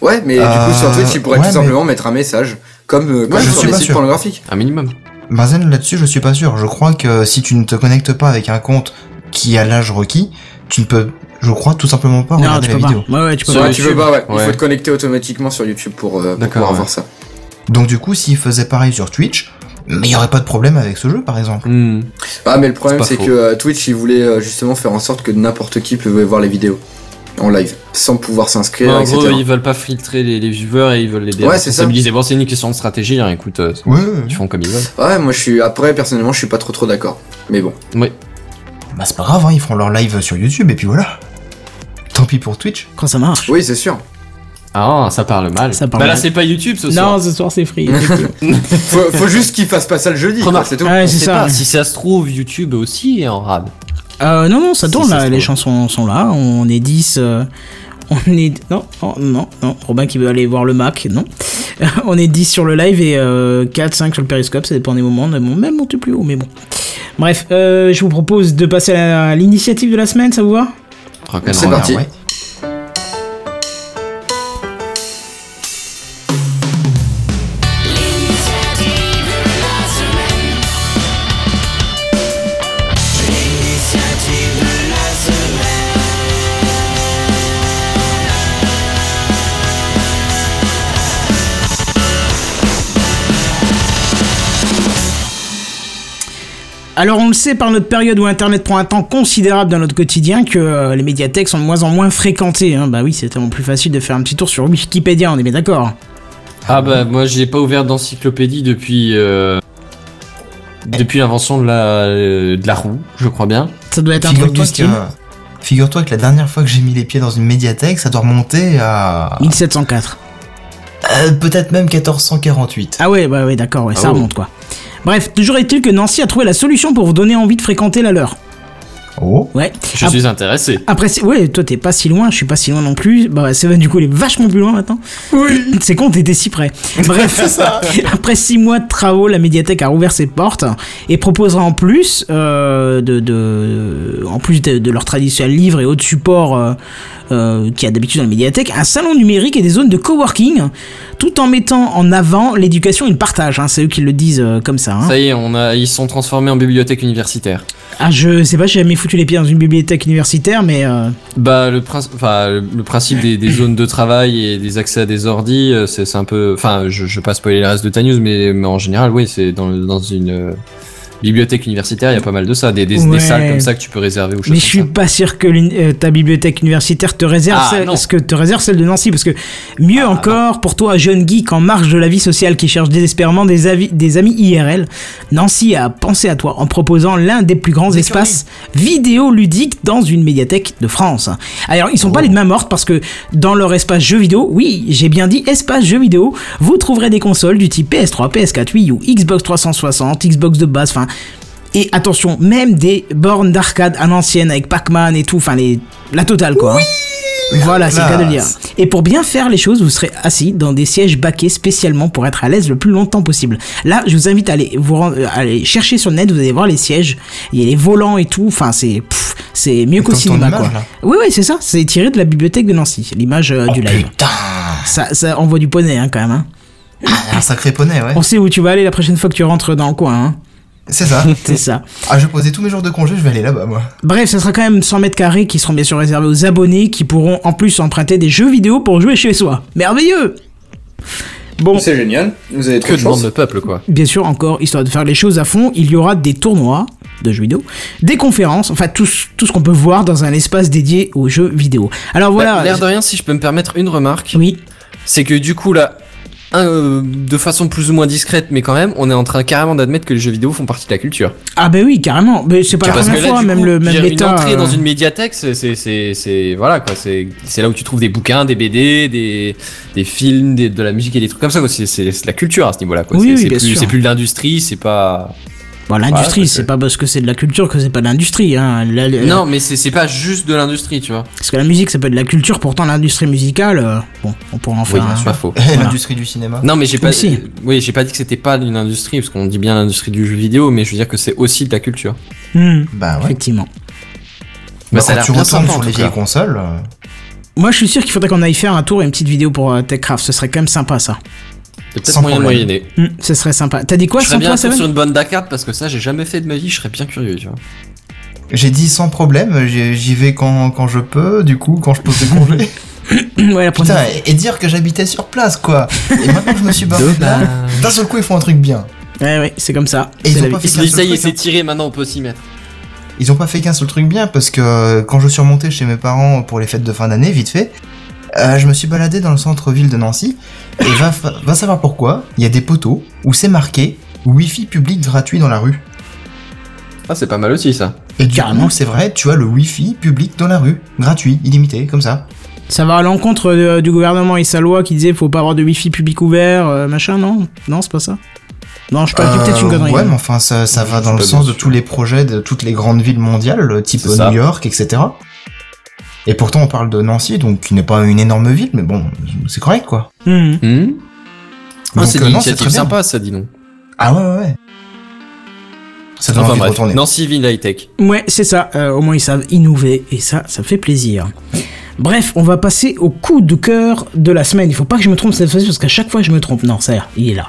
Ouais mais du coup sur Twitch il pourrait ouais, tout mais- simplement mettre un message comme comme je sur suis les sites sûr. pornographiques. Un minimum. Benzen, là-dessus, je suis pas sûr. Je crois que si tu ne te connectes pas avec un compte qui a l'âge requis, tu ne peux, je crois, tout simplement pas Non, regarder la peux vidéo. pas. Ouais, ouais, tu peux Sur pas. Ouais, tu veux YouTube. pas ouais. Il faut te connecter automatiquement sur YouTube pour, euh, pour pouvoir ouais. voir ça. Donc du coup, s'il faisait pareil sur Twitch, mais il y aurait pas de problème avec ce jeu, par exemple. Hmm. Ah mais le problème C'est pas que euh, Twitch il voulait euh, justement faire en sorte que n'importe qui pouvait voir les vidéos en live sans pouvoir s'inscrire en etc. gros, ils veulent pas filtrer les, les viewers et ils veulent les Ouais, c'est ça. déresponsabiliser. Bon, c'est une question de stratégie, hein. écoute, euh, Ouais. ils font comme ils veulent. Ouais, moi je suis après personnellement je suis pas trop trop d'accord. Mais bon. Bah c'est pas grave, hein, ils font leur live sur YouTube et puis voilà. Tant pis pour Twitch. Quand ça marche. Oui, c'est sûr. Ah, ça parle mal. Ça parle bah là, c'est pas YouTube ce Non, soir. ce soir c'est free. Faut, faut juste qu'il fasse pas ça le jeudi, c'est tout. Ouais, On c'est sait ça. pas, si ça se trouve, YouTube aussi est en rade. Euh, non, non, ça tourne là, les chansons sont là, on est 10. euh, on est. Non, oh, non, non, Robin qui veut aller voir le Mac, non. on est 10 sur le live et euh, 4, 5 sur le périscope, ça dépend des moments, on est même monté plus haut, mais bon. Bref, euh, je vous propose de passer à l'initiative de la semaine, ça vous va? C'est parti. Ouais. Alors on le sait par notre période où Internet prend un temps considérable dans notre quotidien que euh, les médiathèques sont de moins en moins fréquentées. Hein. Bah oui, c'est tellement plus facile de faire un petit tour sur Wikipédia, on est bien d'accord. Ah bah moi j'ai pas ouvert d'encyclopédie depuis euh, depuis l'invention de la euh, de la roue, je crois bien. Ça doit être un truc Figure-toi du que, style. figure-toi que la dernière fois que j'ai mis les pieds dans une médiathèque, ça doit remonter à 1704. euh, peut-être même 1448. Ah ouais, bah ouais, d'accord, ouais, ça remonte quoi. Bref, toujours est-il que Nancy a trouvé la solution pour vous donner envie de fréquenter la leur. Oh, Ouais. Je Ap- suis intéressé. Après, ouais, toi t'es pas si loin, je suis pas si loin non plus. Bah, c'est du coup, il est vachement plus loin maintenant. Oui. C'est con, t'étais si près. Bref, après six mois de travaux, la médiathèque a rouvert ses portes et proposera en plus, euh, de, de, en plus de, de leur traditionnel livre et autres supports euh, euh, qu'il y a d'habitude dans la médiathèque, un salon numérique et des zones de coworking, tout en mettant en avant l'éducation et le partage. Hein, c'est eux qui le disent euh, comme ça. Hein. Ça y est, on a ils sont transformés en bibliothèque universitaire. Ah, je sais pas, j'ai jamais foutu les pieds dans une bibliothèque universitaire, mais euh, Bah le principe le, le principe des, des zones de travail et des accès à des ordis, euh, c'est un peu enfin je je vais pas spoiler le reste de ta news mais, mais en général oui, c'est dans dans une bibliothèque universitaire, il y a pas mal de ça, des, des, des Ouais. salles comme ça que tu peux réserver ou choses Mais je suis ça. pas sûr que euh, ta bibliothèque universitaire te réserve Ah, celle, non. ce que te réserve celle de Nancy parce que mieux Ah, encore pour toi jeune geek en marge de la vie sociale qui cherche désespérément des, avis, des amis IRL, Nancy a pensé à toi en proposant l'un des plus grands espaces vidéoludiques dans une médiathèque de France. Alors ils sont Oh. pas les de main morte parce que dans leur espace jeux vidéo, oui j'ai bien dit espace jeux vidéo, vous trouverez des consoles du type PS3, PS4, Wii U, Xbox 360, Xbox de base, enfin et attention, même des bornes d'arcade à l'ancienne avec Pac-Man et tout, enfin les la totale quoi. hein. Voilà, c'est le cas de le dire. classe. Et pour bien faire les choses, vous serez assis dans des sièges baquets spécialement pour être à l'aise le plus longtemps possible. Là, je vous invite à aller vous rendre, à aller chercher sur le net, vous allez voir les sièges, il y a les volants et tout, enfin c'est mieux qu'au cinéma quoi. là. Oui oui, c'est ça, c'est tiré de la bibliothèque de Nancy, l'image euh, du Oh, live. putain Ça ça envoie du poney hein, quand même hein. Un sacré poney, ouais. On sait où tu vas aller la prochaine fois que tu rentres dans le coin hein. C'est ça. C'est ça. Ah, je vais poser tous mes jours de congé, je vais aller là-bas, moi. Bref, ça sera quand même 100 mètres carrés qui seront bien sûr réservés aux abonnés qui pourront en plus emprunter des jeux vidéo pour jouer chez soi. Merveilleux Bon, C'est génial. Vous avez trop Que de chance. demande le peuple quoi. bien sûr, encore, histoire de faire les choses à fond, il y aura des tournois de jeux vidéo, des conférences, enfin tout, ce- tout ce qu'on peut voir dans un espace dédié aux jeux vidéo. Alors Bah, voilà. L'air de rien, si je peux me permettre une remarque, oui, c'est que du coup là, euh, de façon plus ou moins discrète, mais quand même, on est en train carrément d'admettre que les jeux vidéo font partie de la culture. ah ben oui, carrément. Mais c'est pas la première fois, même coup, le même. Une entrée euh, dans une médiathèque, c'est, c'est, c'est, c'est- voilà quoi, c'est, c'est là où tu trouves des bouquins, des BD, des, des films, des- de la musique et des trucs comme ça. C'est, la culture à ce niveau-là. Quoi. Oui, c'est, oui, plus, l'industrie, c'est pas. Bon, l'industrie, Ouais, c'est pas parce que c'est de la culture que c'est pas de l'industrie. Hein. La- la- Non, mais c'est, c'est pas juste de l'industrie, tu vois. Parce que la musique, ça peut être de la culture, pourtant l'industrie musicale, euh, bon, on pourra en Oui, faire bien un- pas faux. L'industrie du cinéma. Non, mais j'ai pas, Aussi. oui, j'ai pas dit que c'était pas une industrie, parce qu'on dit bien l'industrie du jeu vidéo, mais je veux dire que c'est aussi de la culture. Hmm, Bah ouais. Effectivement. Bah, Bah, ça quand tu retournes sur les vieilles consoles, euh, Moi, je suis sûr qu'il faudrait qu'on aille faire un tour et une petite vidéo pour euh, TechCraft. Ce serait quand même sympa, ça. C'est peut-être Sans moyen de problème. moyenner. Hmm, ce serait sympa. T'as dit quoi, je serais sans bien sur une bonne Dakar, parce que ça, j'ai jamais fait de ma vie, je serais bien curieux, tu vois. j'ai dit sans problème, j'y vais quand, quand je peux, du coup, quand je pose des congés. Ouais, la Putain, et, et dire que j'habitais sur place, quoi. Et maintenant que je me suis barré là, d'un seul coup, ils font un truc bien. Ouais, ouais, c'est comme ça. Et ils ont pas fait ça y est, c'est hein. tiré, maintenant on peut s'y mettre. Ils ont pas fait qu'un seul truc bien parce que euh, quand je suis remonté chez mes parents pour les fêtes de fin d'année, vite fait, euh, je me suis baladé dans le centre-ville de Nancy et va, savoir pourquoi, il y a des poteaux où c'est marqué Wi-Fi public gratuit dans la rue. Ah, c'est pas mal aussi, ça. Et du Carrément. coup, c'est vrai, tu as le Wi-Fi public dans la rue, gratuit, illimité, comme ça. Ça va à l'encontre de- du gouvernement et sa loi qui disait faut pas avoir de wifi public ouvert, euh, machin, non? Non, c'est pas ça? Non, je je dis peut-être une Euh, connerie. Ouais, mais enfin, ça, va dans le pas sens bien de tous les projets de toutes les grandes villes mondiales, type C'est ça. New York, etc. Et pourtant, on parle de Nancy, donc qui n'est pas une énorme ville, mais bon, c'est correct, quoi. Hmm. Hmm Ah, c'est euh, une c'est initiative sympa, ça, dis donc. Ah ouais, ouais, ouais. Ça donne Enfin envie de retourner. Nancy Ville High Tech. Ouais, c'est ça. Euh, au moins, ils savent innover et ça, ça fait plaisir. Bref, on va passer au coup de cœur de la semaine. Il faut pas que je me trompe cette fois-ci parce qu'à chaque fois je me trompe. Non, ça y est, il est là.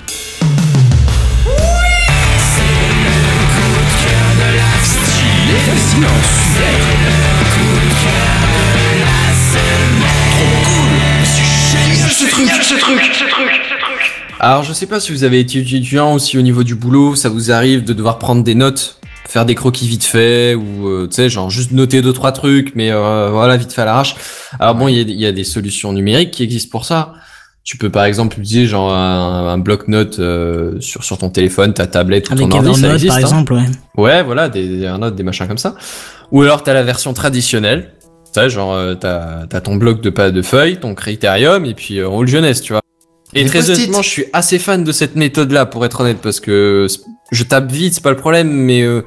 Alors, je sais pas si vous avez été étudiant ou si au niveau du boulot, ça vous arrive de devoir prendre des notes faire des croquis vite fait ou euh, tu sais genre juste noter deux trois trucs mais euh, voilà vite fait à l'arrache. Alors bon il y a, il y a des solutions numériques qui existent pour ça. Tu peux par exemple utiliser genre un, un bloc-notes euh, sur sur ton téléphone ta tablette ou Avec ton ordi ça existe par hein. exemple, ouais. ouais voilà des, des Evernote, des machins comme ça. Ou alors t'as la version traditionnelle sais genre euh, t'as t'as ton bloc de pas de feuilles ton critérium et puis euh, roule jeunesse tu vois et Des très honnêtement, je suis assez fan de cette méthode-là, pour être honnête, parce que je tape vite, c'est pas le problème, mais euh,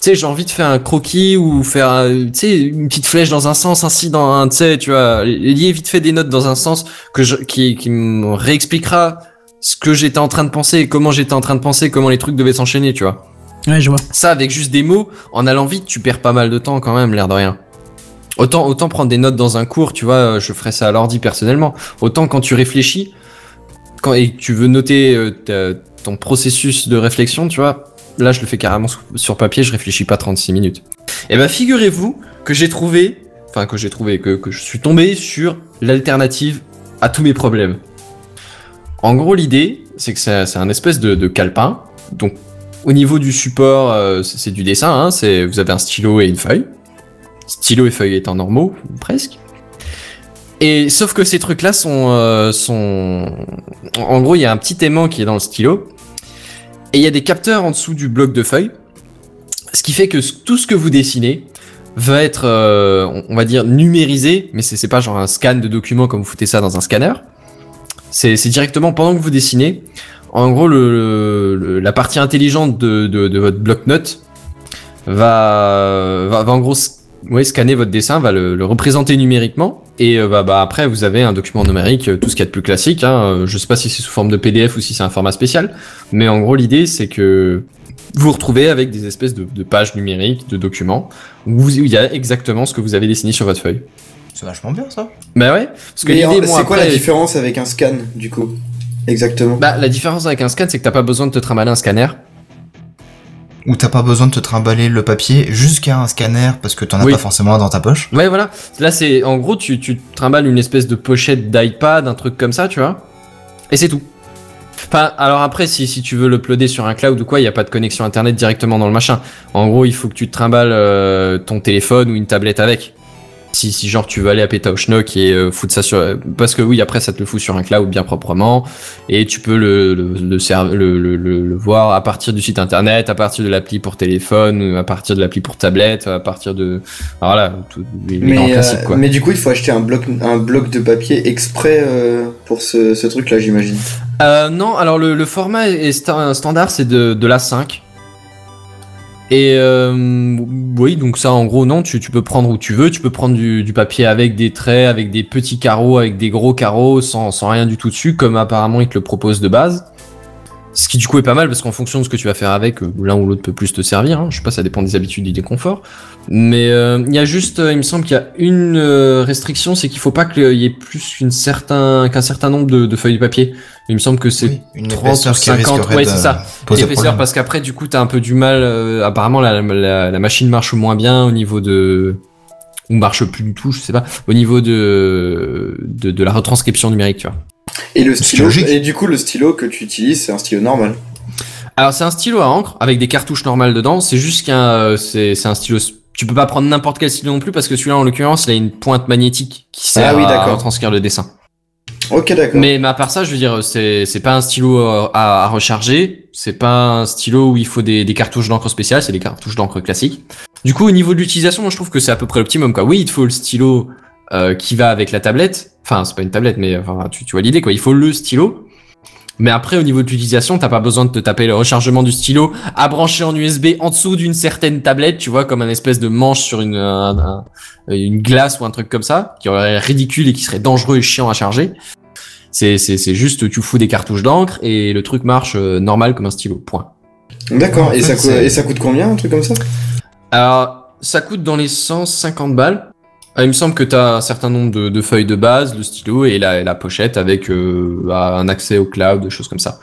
tu sais, j'ai envie de faire un croquis ou faire, tu sais, une petite flèche dans un sens, ainsi dans un, tu sais, tu vois, lier vite fait des notes dans un sens que je, qui, qui me réexpliquera ce que j'étais en train de penser, comment j'étais en train de penser, comment les trucs devaient s'enchaîner, tu vois. Ouais, je vois. Ça, avec juste des mots, en allant vite, tu perds pas mal de temps quand même, l'air de rien. Autant, autant prendre des notes dans un cours, tu vois, je ferais ça à l'ordi personnellement. Autant quand tu réfléchis, quand, et que tu veux noter euh, ton processus de réflexion, tu vois, là je le fais carrément sur, papier, je réfléchis pas 36 minutes. Et ben figurez-vous que j'ai trouvé, enfin que j'ai trouvé, que, que je suis tombé sur l'alternative à tous mes problèmes. En gros, l'idée, c'est que c'est un espèce de, de calepin. Donc, au niveau du support, euh, c'est du dessin. Hein, vous avez un stylo et une feuille. Stylo et feuille étant normaux, presque. Et sauf que ces trucs-là sont, euh, sont, en gros, il y a un petit aimant qui est dans le stylo, et il y a des capteurs en dessous du bloc de feuille, ce qui fait que tout ce que vous dessinez va être, euh, on- va dire, numérisé, mais c'est pas genre un scan de document comme vous foutez ça dans un scanner. C'est directement pendant que vous dessinez. En gros, la partie intelligente de, votre bloc-notes va, va, va en gros ouais, scanner votre dessin, va le, le représenter numériquement. Et euh, bah, bah, après, vous avez un document numérique, euh, tout ce qu'il y a de plus classique. Hein. Euh, Je sais pas si c'est sous forme de PDF ou si c'est un format spécial. Mais en gros, l'idée, c'est que vous vous retrouvez avec des espèces de, de pages numériques, de documents, où vous- où il y a exactement ce que vous avez dessiné sur votre feuille. C'est vachement bien ça. Bah ouais, parce que Mais l'idée, en- bon, c'est quoi la différence avec un scan, du coup? Exactement. Bah, la différence avec un scan, c'est que t'as pas besoin de te trimballer un scanner. Où t'as pas besoin de te trimballer le papier jusqu'à un scanner parce que t'en as Oui. pas forcément dans ta poche. Ouais, voilà. Là, c'est en gros, tu, tu te trimbales une espèce de pochette d'iPad, un truc comme ça, tu vois. Et c'est tout. Enfin, alors après, si, si tu veux l'uploader sur un cloud ou quoi, il n'y a pas de connexion internet directement dans le machin. En gros, il faut que tu te trimbales euh, ton téléphone ou une tablette avec. Si, si genre tu veux aller à Petauschnock et euh, foutre ça sur... Parce que oui, après ça te le fout sur un cloud bien proprement. Et tu peux le, le, le, voir à partir du site internet, à partir de l'appli pour téléphone, à partir de l'appli pour tablette, à partir de... Alors voilà, tout, les, grands Mais, classiques euh, quoi. mais du coup, il faut acheter un bloc, un bloc de papier exprès euh, pour ce, ce truc-là, j'imagine. Euh, non, alors le, le format est sta- standard, c'est de, de l'A5. Et euh, oui, donc ça en gros non, tu, peux prendre où tu veux, tu peux prendre du, du papier avec des traits, avec des petits carreaux, avec des gros carreaux, sans, sans rien du tout dessus, comme apparemment ils te le proposent de base. Ce qui du coup est pas mal parce qu'en fonction de ce que tu vas faire avec, euh, l'un ou l'autre peut plus te servir. Hein. Je sais pas, ça dépend des habitudes et des conforts. Mais euh, il y a juste, euh, il me semble qu'il y a une restriction, c'est qu'il faut pas qu'il y ait plus qu'une certain qu'un certain nombre de, de feuilles de papier. Il me semble que c'est Oui, une 30 épaisseur ou qui 50, risquerait ouais, de c'est ça. Épaisseur parce qu'après du coup t'as un peu du mal. euh, apparemment la, la, la machine marche moins bien au niveau de ou marche plus du tout, je sais pas. Au niveau de de, de la retranscription numérique, tu vois. Et le stylo, et du coup, le stylo que tu utilises, c'est un stylo normal. Alors c'est un stylo à encre avec des cartouches normales dedans. C'est juste qu'un euh, c'est c'est un stylo. Tu peux pas prendre n'importe quel stylo non plus parce que celui-là en l'occurrence il a une pointe magnétique qui sert Ah oui, à d'accord. retranscrire le dessin. Ok, d'accord. Mais, mais à part ça, je veux dire, c'est c'est pas un stylo euh, à, à recharger, c'est pas un stylo où il faut des, des cartouches d'encre spéciales, c'est des cartouches d'encre classiques. Du coup, au niveau de l'utilisation, moi je trouve que c'est à peu près l'optimum. Quoi. Oui, il te faut le stylo euh, qui va avec la tablette. Enfin, c'est pas une tablette, mais enfin, tu, tu vois l'idée quoi. Il faut le stylo. Mais après, au niveau de l'utilisation, t'as pas besoin de te taper le rechargement du stylo à brancher en USB en dessous d'une certaine tablette, tu vois, comme un espèce de manche sur une, un- un- une glace ou un truc comme ça, qui aurait l'air ridicule et qui serait dangereux et chiant à charger. C'est, c'est, c'est juste, tu fous des cartouches d'encre et le truc marche euh, normal comme un stylo. Point. D'accord. Et, ça coûte, c'est- et ça coûte combien, un truc comme ça? Alors, ça coûte dans les 150 balles. Ah, il me semble que tu as un certain nombre de, de feuilles de base, le stylo et la, et la pochette avec euh, bah, un accès au cloud, des choses comme ça.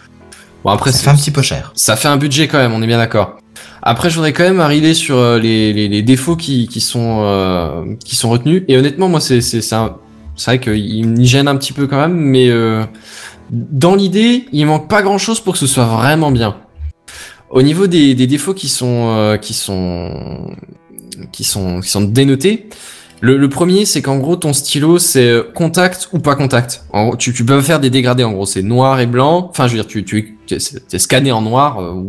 Bon, après, Ça c'est- fait un petit peu cher. ça fait un budget quand même, on est bien d'accord. Après, je voudrais quand même arriver sur euh, les, les, les défauts qui, qui, sont, euh, qui sont retenus. Et honnêtement, moi, c'est vrai qu'il me gêne un petit peu quand même, mais euh, dans l'idée, il manque pas grand-chose pour que ce soit vraiment bien. Au niveau des, des défauts qui sont, euh, qui sont, qui sont, qui sont dénotés, le, le premier, c'est qu'en gros, ton stylo, c'est euh, contact ou pas contact. En gros, tu, tu peux faire des dégradés, en gros, c'est noir et blanc. Enfin, je veux dire, tu, tu es, t'es scanné en noir, euh,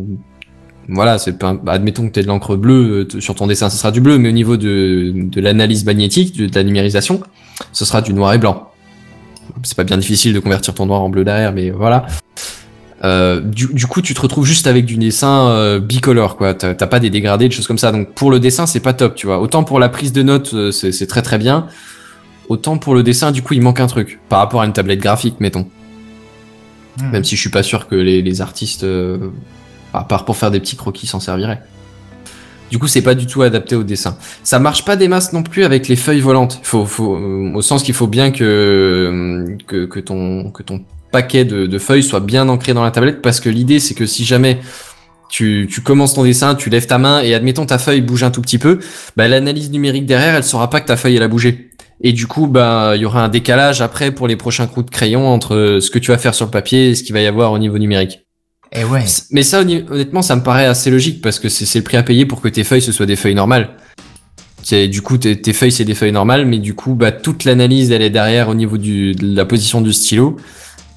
voilà, c'est pas, bah, admettons que tu de l'encre bleue euh, sur ton dessin, ce sera du bleu, mais au niveau de, de l'analyse magnétique, de, de la numérisation, ce sera du noir et blanc. C'est pas bien difficile de convertir ton noir en bleu derrière, mais voilà. Euh, du, du coup, tu te retrouves juste avec du dessin euh, bicolore, quoi. T'as pas des dégradés, des choses comme ça. Donc pour le dessin, c'est pas top, tu vois. Autant pour la prise de notes, euh, c'est très très bien. Autant pour le dessin, du coup, il manque un truc par rapport à une tablette graphique, mettons. Hmm. Même si je suis pas sûr que les, les artistes, à part pour faire des petits croquis, s'en serviraient. Du coup, c'est pas du tout adapté au dessin. Ça marche pas des masses non plus avec les feuilles volantes. Faut, faut, au sens qu'il faut bien que, que, que ton, que ton paquet de, de feuilles soit bien ancré dans la tablette, parce que l'idée, c'est que si jamais tu, tu commences ton dessin, tu lèves ta main et admettons ta feuille bouge un tout petit peu, bah, l'analyse numérique derrière, elle saura pas que ta feuille elle a bougé. Et du coup, bah, il y aura un décalage après pour les prochains coups de crayon entre ce que tu vas faire sur le papier et ce qu'il va y avoir au niveau numérique. Et ouais. Mais ça, honnêtement, ça me paraît assez logique parce que c'est c'est le prix à payer pour que tes feuilles ce soient des feuilles normales. Du coup tes, tes feuilles c'est des feuilles normales, mais du coup bah toute l'analyse elle est derrière au niveau du, de la position du stylo.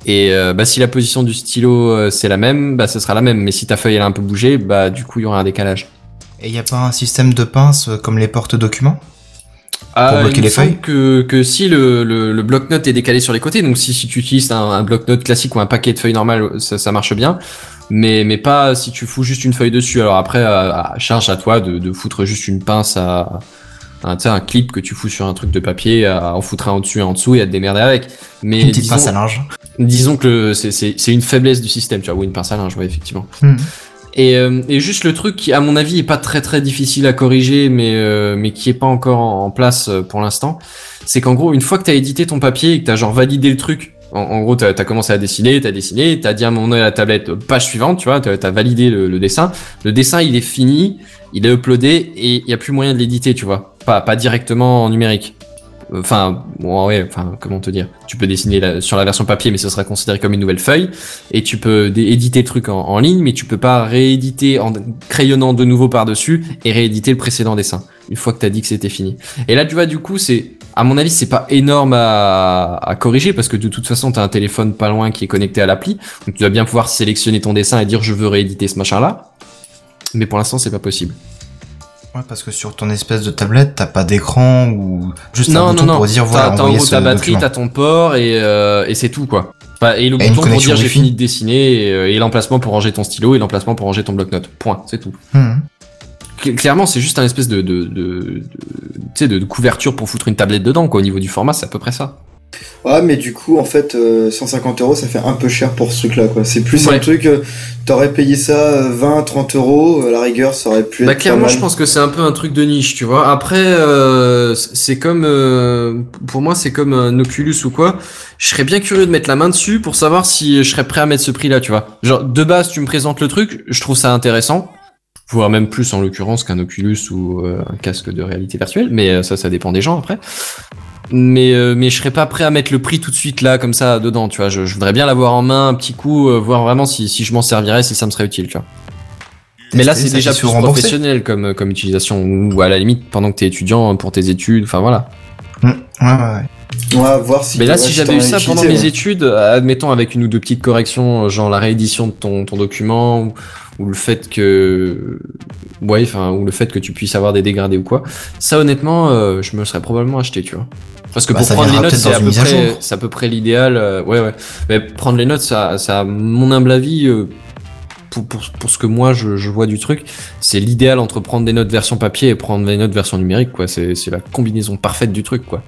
Et euh, bah si la position du stylo euh, c'est la même, bah ce sera la même. Mais si ta feuille elle a un peu bougé, bah du coup il y aura un décalage. Et y a pas un système de pince euh, comme les porte-documents Ah, bloquer il me les feuilles que, que si le, le, le bloc-notes est décalé sur les côtés, donc si, si tu utilises un, un bloc-notes classique ou un paquet de feuilles normales, ça, ça marche bien. Mais, mais pas si tu fous juste une feuille dessus. Alors après, charge à toi de, de foutre juste une pince à, un, tu sais, un clip que tu fous sur un truc de papier, à en foutre un au-dessus et en dessous et à te démerder avec. Mais Une petite disons, pince à linge. disons que c'est- c'est c'est une faiblesse du système, tu vois, ou une pince à linge, ouais, effectivement. Hmm. Et, euh, et juste le truc qui, à mon avis, est pas très très difficile à corriger, mais euh, mais qui est pas encore en, en place euh, pour l'instant, c'est qu'en gros, une fois que t'as édité ton papier et que t'as genre validé le truc, en, en gros, t'as as commencé à dessiner, t'as dessiné, t'as dit à un moment donné à la tablette euh, page suivante, tu vois, t'as as validé le, le dessin, le dessin il est fini, il est uploadé et il y a plus moyen de l'éditer, tu vois, pas directement en numérique. Enfin, comment te dire? Tu peux dessiner sur la version papier, mais ce sera considéré comme une nouvelle feuille. Et tu peux éditer le truc en, ligne, mais tu peux pas rééditer en crayonnant de nouveau par-dessus et rééditer le précédent dessin. Une fois que t'as dit que c'était fini. Et là, tu vois, du coup, c'est, à mon avis, c'est pas énorme à, corriger parce que de toute façon, t'as un téléphone pas loin qui est connecté à l'appli. Donc tu vas bien pouvoir sélectionner ton dessin et dire je veux rééditer ce machin-là. Mais pour l'instant, c'est pas possible. Ouais, parce que sur ton espèce de tablette, t'as pas d'écran ou juste un non, bouton non, pour dire T'as- voilà, t'as en envoyer gros ce ta batterie, t'as ton port et, euh, et c'est tout quoi. Enfin, et le Et bouton pour dire j'ai fini de dessiner et, euh, et l'emplacement pour ranger ton stylo et l'emplacement pour ranger ton bloc-notes. Point, c'est tout. Hmm. Cl- Clairement, c'est juste un espèce de, de, de, de couverture pour foutre une tablette dedans quoi. Au niveau du format, c'est à peu près ça. Ouais, mais du coup, en fait, euh, 150 euros, ça fait un peu cher pour ce truc-là, quoi. C'est plus Ouais. un truc, euh, t'aurais payé ça euh, 20, 30 euros, à la rigueur, ça aurait pu Bah être pas clairement, je pense que c'est un peu un truc de niche, tu vois. Après, euh, c'est comme, euh, pour moi, c'est comme un Oculus ou quoi. Je serais bien curieux de mettre la main dessus pour savoir si je serais prêt à mettre ce prix-là, tu vois. Genre, de base, tu me présentes le truc, je trouve ça intéressant. Voire même plus en l'occurrence qu'un Oculus ou euh, un casque de réalité virtuelle, mais euh, ça, ça dépend des gens après. Mais, euh, mais je serais pas prêt à mettre le prix tout de suite là, comme ça, dedans, tu vois. Je, je voudrais bien l'avoir en main un petit coup, euh, voir vraiment si, si je m'en servirais, si ça me serait utile, tu vois. Mais là, c'est déjà plus professionnel comme, comme utilisation, ou à la limite, pendant que t'es étudiant, pour tes études, enfin voilà. Ouais, ouais, ouais. Ouais, voir si. Mais là, si j'avais eu ça pendant mes études, admettons avec une ou deux petites corrections, genre la réédition de ton, ton document, ou, ou le fait que, ouais, enfin, ou le fait que tu puisses avoir des dégradés ou quoi, ça honnêtement, euh, je me le serais probablement acheté, tu vois. Parce que Bah, pour prendre les notes, c'est à, à près, jour. c'est à peu près l'idéal. euh, ouais, ouais. Mais prendre les notes, ça, ça, mon humble avis, euh, pour, pour, pour ce que moi je, je vois du truc, c'est l'idéal entre prendre des notes version papier et prendre des notes version numérique, quoi. C'est c'est la combinaison parfaite du truc, quoi.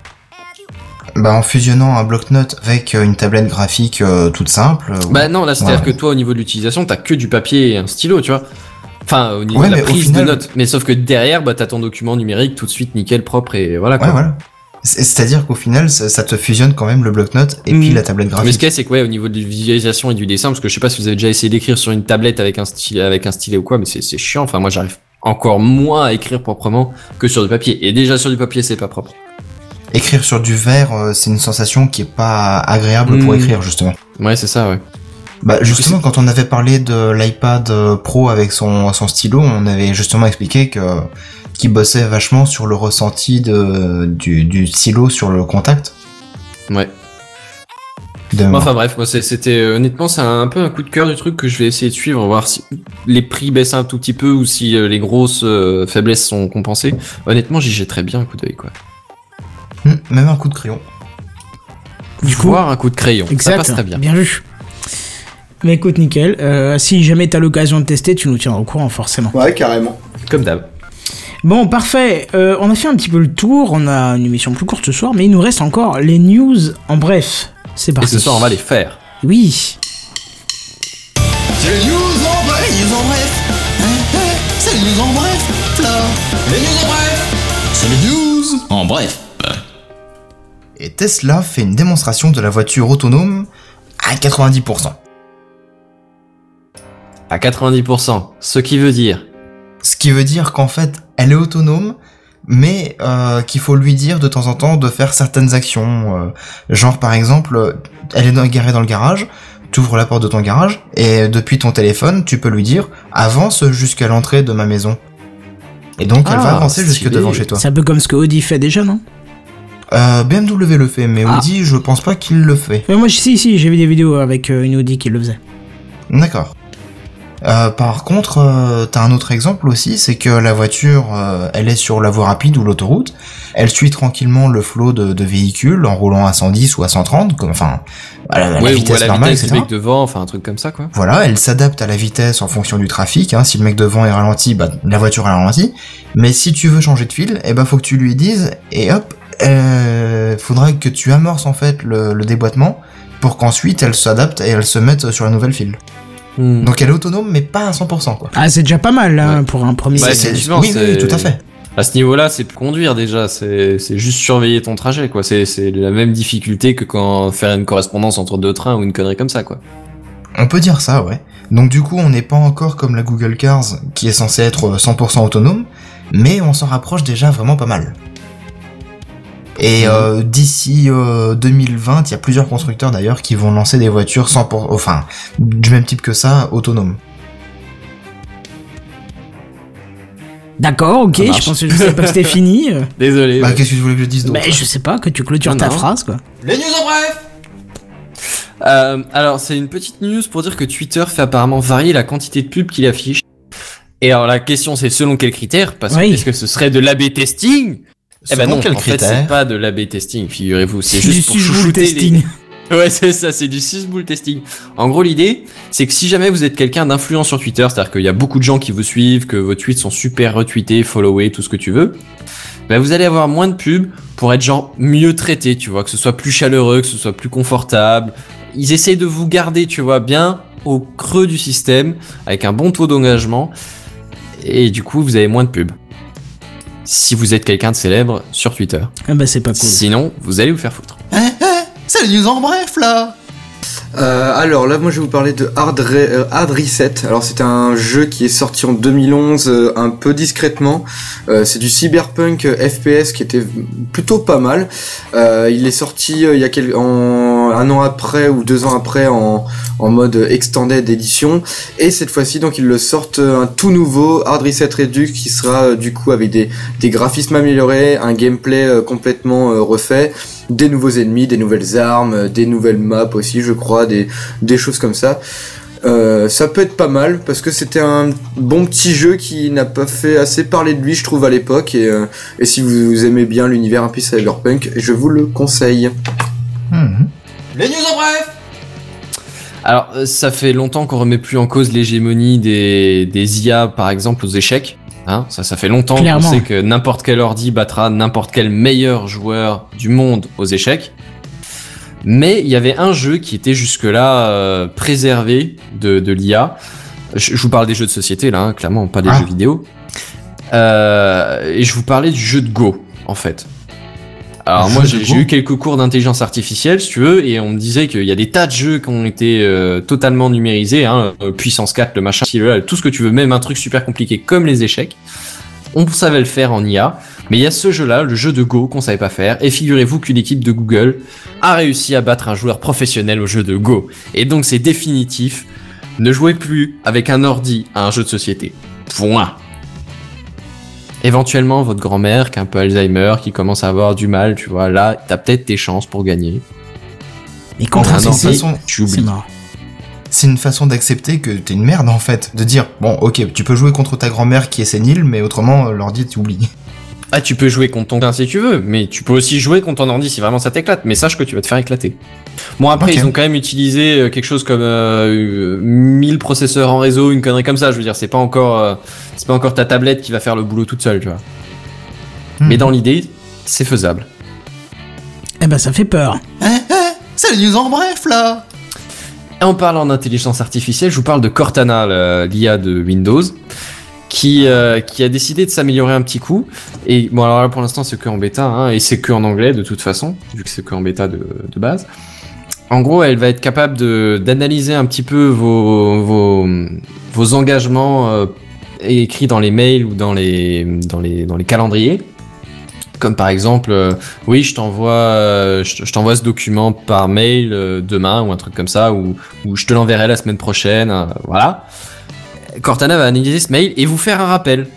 Bah, en fusionnant un bloc-notes avec euh, une tablette graphique euh, toute simple. euh, Bah non, là c'est-à-dire Ouais. que toi au niveau de l'utilisation, t'as que du papier et un stylo, tu vois. Enfin, au niveau Ouais, de la prise final- de notes. Mais sauf que derrière, bah t'as ton document numérique tout de suite nickel, propre et voilà quoi. Ouais, voilà. C'est- C'est-à-dire qu'au final, ça, ça te fusionne quand même le bloc-notes et puis Mhm. la tablette Mais ce graphique. qu'il y a, c'est que ouais, au niveau de la visualisation et du dessin, parce que je sais pas si vous avez déjà essayé d'écrire sur une tablette avec un stylet, avec un stylet ou quoi, mais c'est chiant. Enfin, moi j'arrive encore moins à écrire proprement que sur du papier. Et déjà sur du papier, c'est pas propre. Écrire sur du verre, euh, c'est une sensation qui est pas agréable pour Mhm. écrire, justement. Ouais, c'est ça, ouais. Bah justement, quand on avait parlé de l'iPad euh, Pro avec son, son stylo, on avait justement expliqué que qu'il bossait vachement sur le ressenti de, du, du stylo sur le contact. Ouais. Enfin bref, moi c'était euh, honnêtement c'est un peu un coup de cœur du truc que je vais essayer de suivre, voir si les prix baissent un tout petit peu ou si les grosses euh, faiblesses sont compensées. Honnêtement, j'y jetterais bien un coup d'œil quoi. Hmm, même un coup de crayon. Du coup, Voir un coup de crayon, ça exact. passe très bien. Bien vu. Mais écoute, nickel. Euh, si jamais t'as l'occasion de tester, tu nous tiendras au courant, forcément. Ouais, carrément. Comme d'hab. Bon, parfait. Euh, on a fait un petit peu le tour. On a une émission plus courte ce soir, mais il nous reste encore les news en bref. C'est Et parti. ce soir on va les faire. Oui. C'est les news en bref, les news en bref. C'est les news en bref. Les news en bref. C'est les news en bref. Et Tesla fait une démonstration de la voiture autonome à 90%. À 90%, ce qui veut dire Ce qui veut dire qu'en fait, elle est autonome, mais euh, qu'il faut lui dire de temps en temps de faire certaines actions. euh, genre par exemple, elle est dans- garée dans le garage, tu ouvres la porte de ton garage, et depuis ton téléphone, tu peux lui dire avance jusqu'à l'entrée de ma maison. Et donc elle va Ah, avancer jusque devant chez toi. C'est un peu comme ce que Audi fait déjà, non? Euh, BMW le fait, mais Ah. Audi, je pense pas qu'il le fait. Euh, Moi, si, si, j'ai vu des vidéos avec euh, une Audi qui le faisait. D'accord. Euh, par contre, euh, t'as un autre exemple aussi, c'est que la voiture, euh, elle est sur la voie rapide ou l'autoroute, elle suit tranquillement le flot de, de véhicules en roulant à 110 ou à 130, comme, enfin, à la, à la Ouais, ou vitesse à la normale, vitesse du etc. mec devant, enfin un truc comme ça quoi. Voilà, elle s'adapte à la vitesse en fonction du trafic. Hein. Si le mec devant est ralenti, bah, la voiture est ralentie. Mais si tu veux changer de fil, eh ben faut que tu lui dises et hop, euh, faudra que tu amorces en fait le, le déboîtement pour qu'ensuite elle s'adapte et elle se mette sur la nouvelle file. Hmm. Donc elle est autonome, mais pas à 100% quoi. Ah, c'est déjà pas mal, Ouais. pour un premier. Effectivement, oui, oui, oui, c'est- tout à fait. À ce niveau-là, c'est plus conduire déjà, c'est c'est juste surveiller ton trajet quoi. C'est c'est la même difficulté que quand faire une correspondance entre deux trains ou une connerie comme ça quoi. On peut dire ça, ouais. Donc du coup, on n'est pas encore comme la Google Cars qui est censée être 100% autonome, mais on s'en rapproche déjà vraiment pas mal. Et euh, d'ici euh, 2020, il y a plusieurs constructeurs d'ailleurs qui vont lancer des voitures 100%, enfin, du même type que ça, autonomes. D'accord, ok, je marche. pensais je pas que c'était fini. Désolé. Bah, ouais. qu'est-ce que tu voulais que je dise d'autre Mais je sais pas, que tu clôtures Non, ta non. phrase, quoi. Les news en bref. Euh, alors, c'est une petite news pour dire que Twitter fait apparemment varier la quantité de pubs qu'il affiche. Et alors, la question, c'est selon quels critères? Parce que Oui. est-ce que ce serait de l'AB testing? Eh ben non, en fait, c'est pas de l'AB testing, figurez-vous. C'est du juste pour chouchouter les- testing. Ouais, c'est ça, c'est du sysboule testing. En gros, l'idée, c'est que si jamais vous êtes quelqu'un d'influent sur Twitter, c'est-à-dire qu'il y a beaucoup de gens qui vous suivent, que vos tweets sont super retweetés, followés, tout ce que tu veux, bah vous allez avoir moins de pubs pour être genre mieux traité, tu vois, que ce soit plus chaleureux, que ce soit plus confortable. Ils essayent de vous garder, tu vois, bien au creux du système, avec un bon taux d'engagement, et du coup, vous avez moins de pubs. Si vous êtes quelqu'un de célèbre sur Twitter. Ah bah c'est pas cool. Sinon, vous allez vous faire foutre. Hein, hein, C'est les news en bref, là. Euh, alors là, moi, je vais vous parler de euh, Hard Reset. Alors, c'est un jeu qui est sorti en 2011, euh, un peu discrètement. C'est du cyberpunk FPS qui était plutôt pas mal. Il est sorti il y a quel- en, un an après ou deux ans après en, mode extended édition. Et cette fois-ci, donc, ils le sortent un tout nouveau Hard Reset Redux qui sera du coup avec des, graphismes améliorés, un gameplay complètement refait des nouveaux ennemis, des nouvelles armes, euh, des nouvelles maps aussi, je crois, des, des choses comme ça. Euh, ça peut être pas mal parce que c'était un bon petit jeu qui n'a pas fait assez parler de lui, je trouve, à l'époque. Et, euh, et si vous aimez bien l'univers un peu cyberpunk, je vous le conseille. Mhm. Les news en bref. Alors, ça fait longtemps qu'on remet plus en cause l'hégémonie des, des IA, par exemple, aux échecs. Hein ça, ça fait longtemps qu'on sait que n'importe quel ordi battra n'importe quel meilleur joueur du monde aux échecs. Mais il y avait un jeu qui était jusque-là euh, préservé de, de l'IA. Je, je vous parle des jeux de société, là, hein, clairement, pas des Ah. jeux vidéo. Euh, et je vous parlais du jeu de Go, en fait. Alors Un moi j'ai eu quelques cours d'intelligence artificielle si tu veux et on me disait qu'il y a des tas de jeux qui ont été euh, totalement numérisés, hein, euh, puissance 4, le machin, là, tout ce que tu veux, même un truc super compliqué comme les échecs. On savait le faire en IA. Mais il y a ce jeu-là, le jeu de Go qu'on savait pas faire, et figurez-vous qu'une équipe de Google a réussi à battre un joueur professionnel au jeu de Go. Et donc c'est définitif, ne jouez plus avec un ordi à un jeu de société. Point. Éventuellement, votre grand-mère qui a un peu Alzheimer, qui commence à avoir du mal, tu vois, là, t'as peut-être tes chances pour gagner. Et contre un c'est une ordi, façon- Tu c'est oublies. C'est une façon d'accepter que t'es une merde en fait. De dire, bon ok, tu peux jouer contre ta grand-mère qui est sénile, mais autrement, euh, l'ordi, tu oublies. Ah, tu peux jouer contre ton gain si tu veux, mais tu peux aussi jouer contre ton ordi si vraiment ça t'éclate, mais sache que tu vas te faire éclater. Bon, après, ils ont quand même utilisé euh, quelque chose comme euh, euh, 1000 processeurs en réseau, une connerie comme ça, je veux dire, c'est pas encore, euh, c'est pas encore ta tablette qui va faire le boulot toute seule, tu vois. Hmm. Mais dans l'idée, c'est faisable. Eh ben, ça fait peur. Eh, eh, c'est les news en bref là Et en parlant d'intelligence artificielle, je vous parle de Cortana, l'IA de Windows, qui, euh, qui a décidé de s'améliorer un petit coup. Et bon, alors là, pour l'instant, c'est que en bêta, hein, et c'est que en anglais de toute façon, vu que c'est que en bêta de, base. En gros, elle va être capable d'analyser un petit peu vos, vos, vos engagements euh, écrits dans les mails ou dans les, dans les, dans les calendriers. Comme par exemple, euh, oui, je t'envoie, je t'envoie ce document par mail demain ou un truc comme ça, ou, je te l'enverrai la semaine prochaine, voilà. Cortana va analyser ce mail et vous faire un rappel.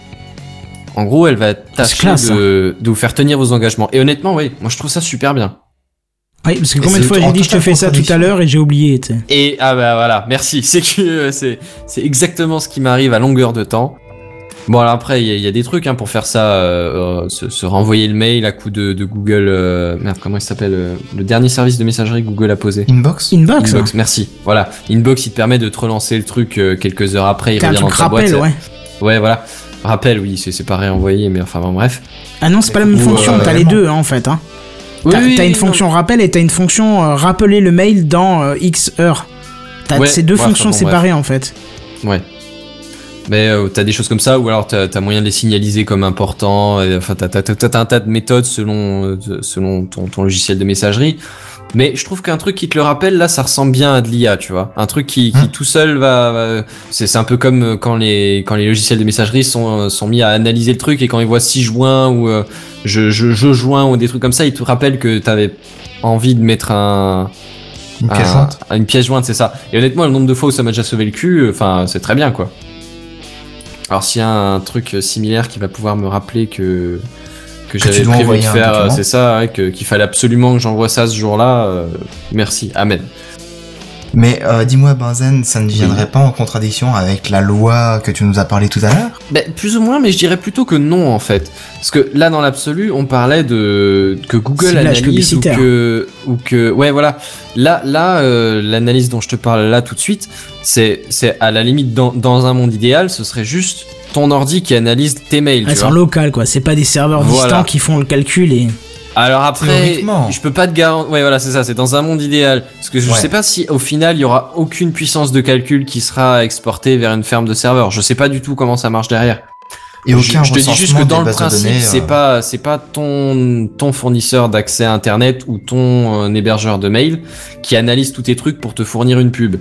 En gros, elle va tâcher classe, de, de vous faire tenir vos engagements. Et honnêtement, oui, moi je trouve ça super bien. Oui, parce que Et combien de fois j'ai dit je te fais ça tout à l'heure et j'ai oublié, tu sais. Et ah bah voilà, merci. C'est que euh, c'est c'est exactement ce qui m'arrive à longueur de temps. Bon alors après il y, a- il y a des trucs hein, pour faire ça, euh, euh, se, se renvoyer le mail à coup de, de Google. euh, merde comment il s'appelle euh, Le dernier service de messagerie que Google a posé. Inbox Inbox, Inbox, merci. Voilà, Inbox il te permet de te relancer le truc euh, quelques heures après, il revient dans truc ta boîte. rappel, ouais. Ouais voilà. Rappel oui, c'est pas réenvoyé mais enfin bon, bref. Ah non, c'est pas la même Ou, fonction, euh, t'as les deux, hein, en fait. Hein. Oui, T'as oui, une non. fonction rappel et t'as une fonction euh, rappeler le mail dans euh, X heures. T'as Ouais, ces deux ouais, fonctions enfin bon, séparées, en fait. Ouais. Mais euh, t'as des choses comme ça, ou alors t'as as moyen de les signaliser comme importants. et, Enfin, t'as t'as- t'as un tas de méthodes selon euh, selon ton, ton logiciel de messagerie. Mais je trouve qu'un truc qui te le rappelle, là, ça ressemble bien à de l'IA, tu vois. Un truc qui, qui Hein tout seul va... va- c'est un peu comme euh, quand les, quand les logiciels de messagerie sont, euh, sont mis à analyser le truc et quand ils voient si joint ou euh, je, je, je joins ou des trucs comme ça, ils te rappellent que t'avais envie de mettre un, Une pièce un- jointe Une pièce jointe, c'est ça. Et honnêtement, le nombre de fois où ça m'a déjà sauvé le cul, enfin, c'est très bien, quoi. Alors, s'il y a un truc euh, similaire qui va pouvoir me rappeler que que, j'avais prévu de faire, euh, c'est ça, qu'il fallait absolument que j'envoie ça ce jour-là. euh, merci, amen. Mais euh, dis-moi, Benzen, ça ne viendrait pas en contradiction avec la loi que tu nous as parlé tout à l'heure? Ben, plus ou moins, mais je dirais plutôt que non en fait, parce que là dans l'absolu, on parlait de que Google analyse ou que ou que ouais voilà. Là là euh, l'analyse dont je te parle là tout de suite, c'est c'est à la limite dans dans un monde idéal, ce serait juste ton ordi qui analyse tes mails. Sont vois. locales, quoi. C'est pas des serveurs Voilà. distants qui font le calcul et. Alors après, je peux pas te garantir. Ouais, voilà, c'est ça. C'est dans un monde idéal. Parce que je Ouais. sais pas si au final il y aura aucune puissance de calcul qui sera exportée vers une ferme de serveurs. Je sais pas du tout comment ça marche derrière. Et Je- aucun je, te dis juste que dans le principe, c'est euh, pas c'est pas ton ton fournisseur d'accès à internet ou ton euh, hébergeur de mail qui analyse tous tes trucs pour te fournir une pub.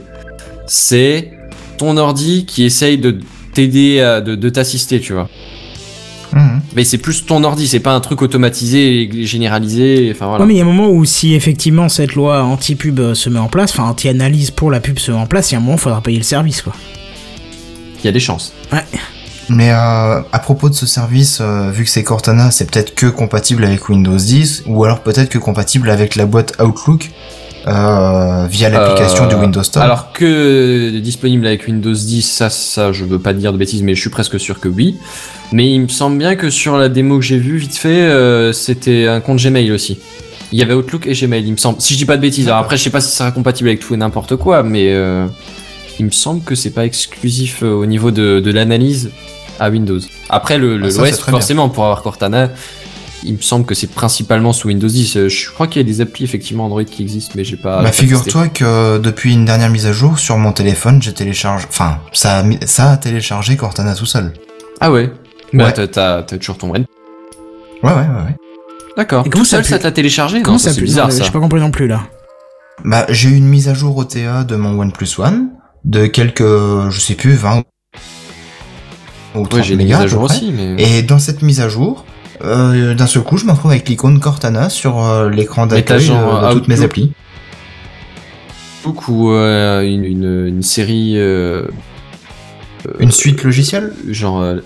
C'est ton ordi qui essaye de t'aider de, de t'assister, tu vois. Mhm. Mais c'est plus ton ordi, c'est pas un truc automatisé et généralisé. Enfin voilà. Ouais, mais il y a un moment où si effectivement cette loi anti-pub euh, se met en place, enfin anti-analyse pour la pub se met en place, il y a un moment il faudra payer le service, quoi. Il y a des chances. Mais euh, à propos de ce service, euh, vu que c'est Cortana, c'est peut-être que compatible avec Windows 10, ou alors peut-être que compatible avec la boîte Outlook euh, via l'application Euh, du Windows Store. Alors que disponible avec Windows 10, ça, ça, je veux pas dire de bêtises, mais je suis presque sûr que oui. Mais il me semble bien que sur la démo que j'ai vue vite fait, euh, c'était un compte Gmail aussi. Il y avait Outlook et Gmail, il me semble. Si je dis pas de bêtises, alors après je sais pas si ça sera compatible avec tout et n'importe quoi, mais euh, il me semble que c'est pas exclusif euh, au niveau de, de l'analyse à Windows. Après le, le Ah, ça, forcément pour avoir Cortana, il me semble que c'est principalement sous Windows 10. Euh, Je crois qu'il y a des applis effectivement Android qui existent, mais j'ai pas. bah figure-toi que depuis une dernière mise à jour sur mon téléphone, j'ai téléchargé, enfin ça a, mis- ça a téléchargé Cortana tout seul. Ah ouais. Bah, Ouais. t'as, t'as, t'as toujours ton Red. Ouais ouais ouais. ouais. D'accord. Et comment Tout ça seul, pu- ça t'a téléchargé? Comment Non, ça c'est bizarre non, ça. J'ai pas compris non plus là. Bah j'ai eu une mise à jour OTA de mon OnePlus One de quelques, je sais plus, 20 ou 30 Ouais, j'ai des mégas mises à jour aussi, mais. Et dans cette mise à jour, euh, d'un seul coup, je me retrouve avec l'icône Cortana sur euh, l'écran d'accueil euh, de toutes mes applis. ou euh, une, une, une série euh, Une suite logicielle genre euh,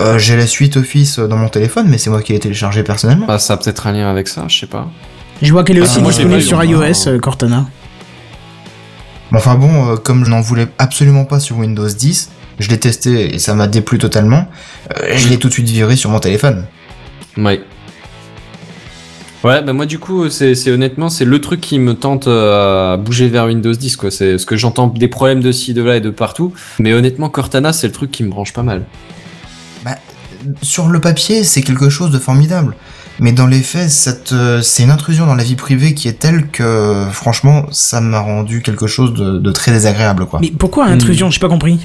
Euh, J'ai la suite Office dans mon téléphone, mais c'est moi qui l'ai téléchargé personnellement. ah, ça a peut-être un lien avec ça, je sais pas. Je vois qu'elle est Ah, aussi moi, je l'ai disponible sur iOS, euh, Cortana. Mais enfin bon, euh, comme je n'en voulais absolument pas sur Windows 10, je l'ai testé et ça m'a déplu totalement. euh, je l'ai tout de suite viré sur mon téléphone. Ouais. Ouais, bah moi du coup, c'est c'est honnêtement, c'est le truc qui me tente euh, à bouger vers Windows 10, quoi. C'est ce que j'entends des problèmes de ci, de là et de partout. Mais honnêtement, Cortana, c'est le truc qui me branche pas mal. Sur le papier, c'est quelque chose de formidable. Mais dans les faits, cette, euh, c'est une intrusion dans la vie privée qui est telle que, franchement, ça m'a rendu quelque chose de, de très désagréable, quoi. Mais pourquoi intrusion? J'ai pas compris.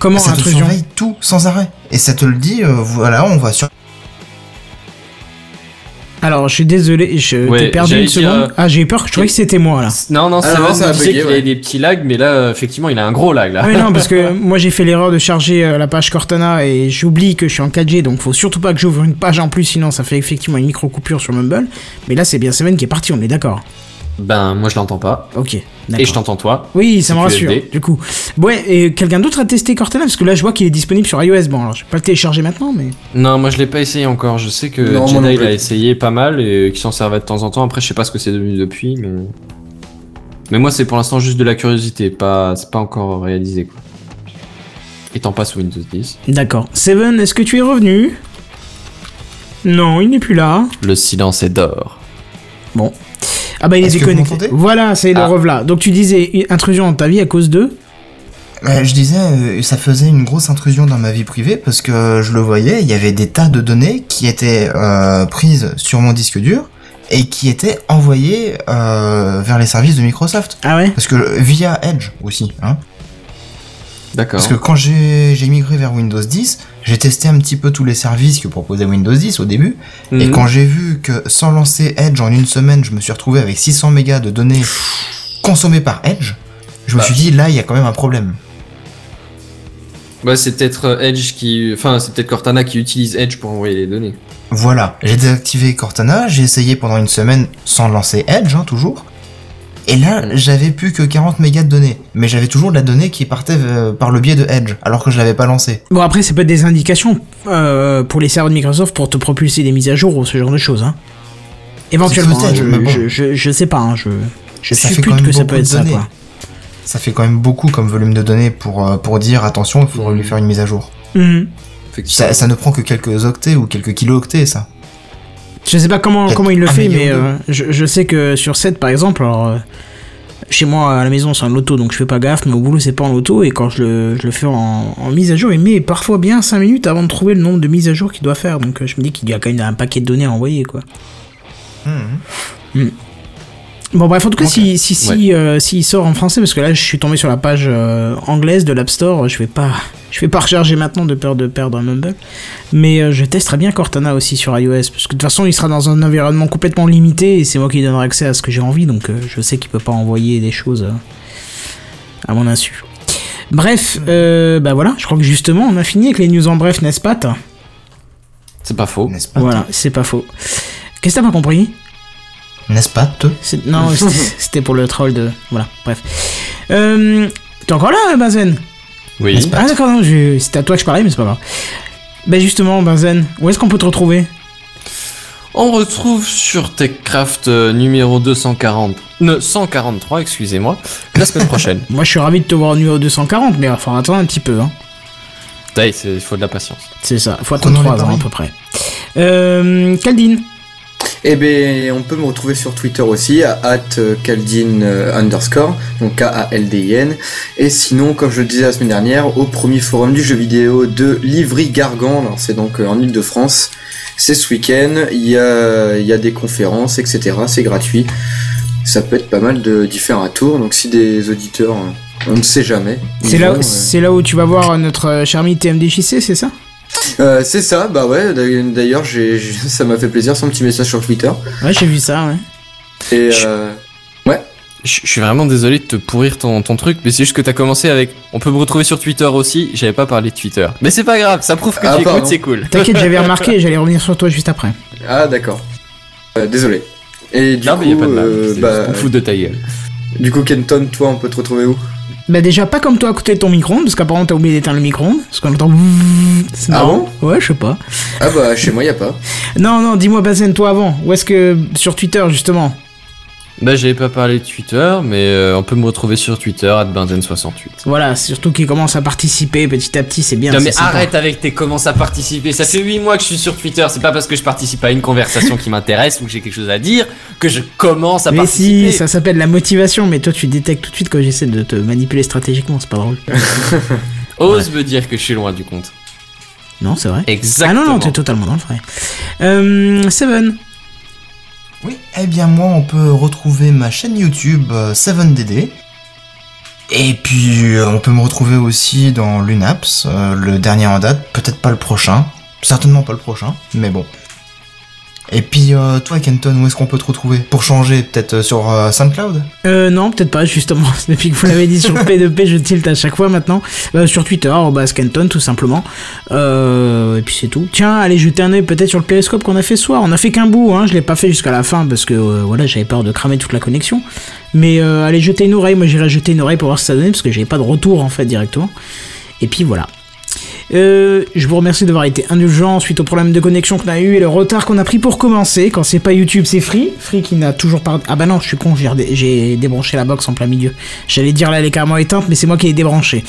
Comment ça te intrusion surveille tout sans arrêt. Et ça te le dit, euh, voilà, on va sur... Alors, je suis désolé, je Ouais, t'ai perdu une seconde. Ah, j'ai eu peur, je croyais que c'était moi là. Non, non, Ah, ça non, va, ça a qu'il ouais. avait des petits lags, mais là, euh, effectivement, il a un gros lag, là. Ah oui, non, parce que moi j'ai fait l'erreur de charger euh, la page Cortana et j'oublie que je suis en 4G, donc faut surtout pas que j'ouvre une page en plus, sinon ça fait effectivement une micro coupure sur Mumble. Mais là, c'est bien Seven qui est parti, on est d'accord. Ben, moi, je l'entends pas. Ok, Et je t'entends toi. Oui, ça me rassure, du coup. Ouais, et quelqu'un d'autre a testé Cortana? Parce que là, je vois qu'il est disponible sur iOS. Bon, alors je vais pas le télécharger maintenant, mais. Non, moi, je l'ai pas essayé encore. Je sais que Non, Jedi l'a essayé pas mal et qu'il s'en servait de temps en temps. Après, je sais pas ce que c'est devenu depuis, mais. Mais moi, c'est pour l'instant juste de la curiosité. Pas... C'est pas encore réalisé, quoi. Étant pas sous Windows 10. D'accord. Seven, est-ce que tu es revenu? Non, il n'est plus là. Le silence est d'or. Ah bah il est, Est-ce que vous déconnecté. Voilà, c'est le Ah. revelà. Donc tu disais intrusion dans ta vie à cause de Euh, je disais, euh, ça faisait une grosse intrusion dans ma vie privée parce que je le voyais, il y avait des tas de données qui étaient euh, prises sur mon disque dur et qui étaient envoyées vers les services de Microsoft. Ah ouais? Parce que via Edge aussi. Hein. D'accord. Parce que quand j'ai migré vers Windows 10, j'ai testé un petit peu tous les services que proposait Windows 10 au début. Et Mhm. quand j'ai vu que sans lancer Edge en une semaine, je me suis retrouvé avec 600 mégas de données consommées par Edge, je me Bah. suis dit là, il y a quand même un problème. Bah, c'est peut-être euh, Edge qui. Enfin, c'est peut-être Cortana qui utilise Edge pour envoyer les données. Voilà, j'ai désactivé Cortana, j'ai essayé pendant une semaine sans lancer Edge, hein, toujours. Et là, j'avais plus que 40 mégas de données. Mais j'avais toujours de la donnée qui partait euh, par le biais de Edge, alors que je l'avais pas lancé. Bon après c'est peut-être des indications euh, pour les serveurs de Microsoft pour te propulser des mises à jour ou ce genre de choses. Hein. Éventuellement, peut-être, hein, je, bon. je, je, je sais pas, hein, je, je Ça fait quand suppute même que ça peut être ça quoi. Ça fait quand même beaucoup comme volume de données pour, euh, pour dire attention, il faudrait lui faire une mise à jour. Effectivement. Ça, ça ne prend que quelques octets ou quelques kilo-octets, ça. Je sais pas comment, comment il le fait, mais euh, je, je sais que sur 7 par exemple, alors euh, chez moi à la maison c'est en auto donc je fais pas gaffe, mais au boulot c'est pas en auto et quand je le, je le fais en, en mise à jour, il met parfois bien 5 minutes avant de trouver le nombre de mises à jour qu'il doit faire donc euh, je me dis qu'il y a quand même un paquet de données à envoyer quoi. Mhm. Bon bref, en tout cas, si si si euh, s'il sort en français, parce que là je suis tombé sur la page euh, anglaise de l'App Store, je vais pas je vais pas recharger maintenant de peur de perdre un Mumble, mais euh, je testerai bien Cortana aussi sur iOS, parce que de toute façon il sera dans un environnement complètement limité et c'est moi qui lui donnerai accès à ce que j'ai envie, donc euh, je sais qu'il peut pas envoyer des choses euh, à mon insu. Bref, euh, bah voilà, je crois que justement on a fini avec les news en bref, n'est-ce pas C'est pas faux. N'est-ce pas? Voilà, c'est pas faux. Qu'est-ce que t'as pas compris? N'est-ce pas, te C'est- Non, c'était- pour le troll de. Voilà, bref. Euh, T'es encore là, Benzen? Oui. Ah, d'accord, je- c'était à toi que je parlais, mais c'est pas grave. Ben justement, Benzen, où est-ce qu'on peut te retrouver? On retrouve sur TechCraft euh, numéro 240. Ne, 143, excusez-moi, la semaine prochaine. Moi, je suis ravi de te voir au numéro 240, mais il va falloir attendre un petit peu, hein. Il faut de la patience. C'est ça, faut attendre Prenons les 3 ans à peu près. Euh, Caldine Eh ben, on peut me retrouver sur Twitter aussi, à @caldin euh, underscore, donc K-A-L-D-I-N. Et sinon, comme je le disais la semaine dernière, au premier forum du jeu vidéo de Livry-Gargan, alors c'est donc euh, en Ile-de-France, c'est ce week-end, il y a, il y a des conférences, etc. C'est gratuit. Ça peut être pas mal de d'y faire un tour, donc si des auditeurs, euh, on ne sait jamais. C'est là, euh, où tu vas voir notre cher ami TMDJC, c'est ça? Euh, c'est ça, bah ouais, d'ailleurs, j'ai, j'ai- ça m'a fait plaisir son petit message sur Twitter. Ouais, j'ai vu ça, ouais. Et euh, ouais. Je je suis vraiment désolé de te pourrir ton, ton truc, mais c'est juste que t'as commencé avec. On peut me retrouver sur Twitter aussi. J'avais pas parlé de Twitter. Mais c'est pas grave, ça prouve que Ah, tu écoutes, c'est cool. T'inquiète, j'avais remarqué, j'allais revenir sur toi juste après. Ah d'accord. Euh, désolé. Et du non, coup, mais y a pas de mal. euh, bah, de ta gueule. du coup, Kenton, toi, on peut te retrouver où? Bah déjà pas comme toi à côté de ton micro-ondes, parce qu'apparemment t'as oublié d'éteindre le micro-ondes, parce qu'on entend... C'est Ah marrant. Ouais, je sais pas. Ah bah, chez moi, y a pas. Non, non, dis-moi Bazen, toi avant, où est-ce que... Sur Twitter justement Bah, j'avais pas parlé de Twitter, mais euh, on peut me retrouver sur Twitter, à Benzen68. Voilà, surtout qu'il commence à participer petit à petit, c'est bien. Non mais sympa. arrête avec tes commences à participer. Ça fait 8 mois que je suis sur Twitter. C'est pas parce que je participe à une conversation qui m'intéresse ou que j'ai quelque chose à dire que je commence à Mais participer. si, ça s'appelle la motivation, mais toi tu détectes tout de suite quand j'essaie de te manipuler stratégiquement, c'est pas drôle. Ose me dire que je suis loin du compte. Non, c'est vrai. Exactement. Ah non, non, t'es totalement dans le vrai. Euh, Seven. Oui, eh bien moi on peut retrouver ma chaîne YouTube euh, 7DD. Et puis euh, on peut me retrouver aussi dans l'UNAPS, euh, le dernier en date, peut-être pas le prochain, certainement pas le prochain, mais bon. Et puis euh, toi Kenton, où est-ce qu'on peut te retrouver Pour changer, peut-être euh, sur euh, SoundCloud? Euh, non, peut-être pas, justement. Depuis que vous l'avez dit sur P2P, je tilte à chaque fois maintenant. Euh, sur Twitter, Scanton, tout simplement. Et puis c'est tout. Tiens, allez jeter un œil peut-être sur le périscope qu'on a fait ce soir. On a fait qu'un bout, hein. Je l'ai pas fait jusqu'à la fin parce que, voilà, j'avais peur de cramer toute la connexion. Mais euh, allez jeter une oreille. Moi, j'irai jeter une oreille pour voir ce que ça donnait parce que j'avais pas de retour, en fait, directement. Et puis voilà. Euh, je vous remercie d'avoir été indulgent suite au problème de connexion qu'on a eu et le retard qu'on a pris pour commencer. Quand c'est pas YouTube, c'est Free. Free qui n'a toujours pas. Ah bah non, je suis con, j'ai débranché la box en plein milieu. J'allais dire là, elle est carrément éteinte, mais c'est moi qui l'ai débranchée.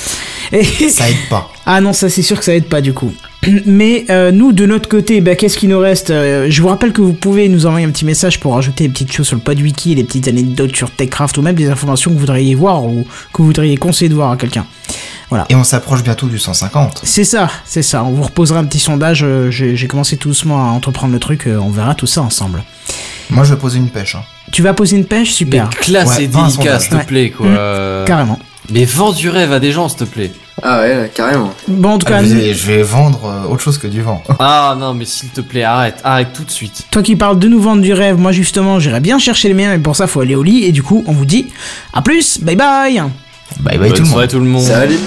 Et- Ça aide pas. ah non, ça c'est sûr que ça aide pas du coup. Mais euh, nous, de notre côté, bah, qu'est-ce qui nous reste Euh, Je vous rappelle que vous pouvez nous envoyer un petit message pour rajouter des petites choses sur le pod wiki, des petites anecdotes sur TechCraft ou même des informations que vous voudriez voir ou que vous voudriez conseiller de voir à quelqu'un. Et on s'approche bientôt du 150. C'est ça, c'est ça. On vous reposera un petit sondage. euh, J'ai commencé tout doucement à entreprendre le truc. euh, On verra tout ça ensemble. Moi je vais poser une pêche. hein. Tu vas poser une pêche Mais Super. classe Ouais, et délicat, s'il te plaît, quoi. Mmh. Euh, Carrément. Mais vends du rêve à des gens, s'il te plaît. Ah ouais, carrément. Bon, en tout Ah, cas, je, vais, je vais vendre euh, autre chose que du vent. Ah non, mais s'il te plaît, arrête, arrête tout de suite. toi qui parles de nous vendre du rêve, moi justement, j'irais bien chercher les miens, mais pour ça, faut aller au lit. Et du coup, on vous dit à plus, bye bye Bye bye tout le monde. tout le monde. Salut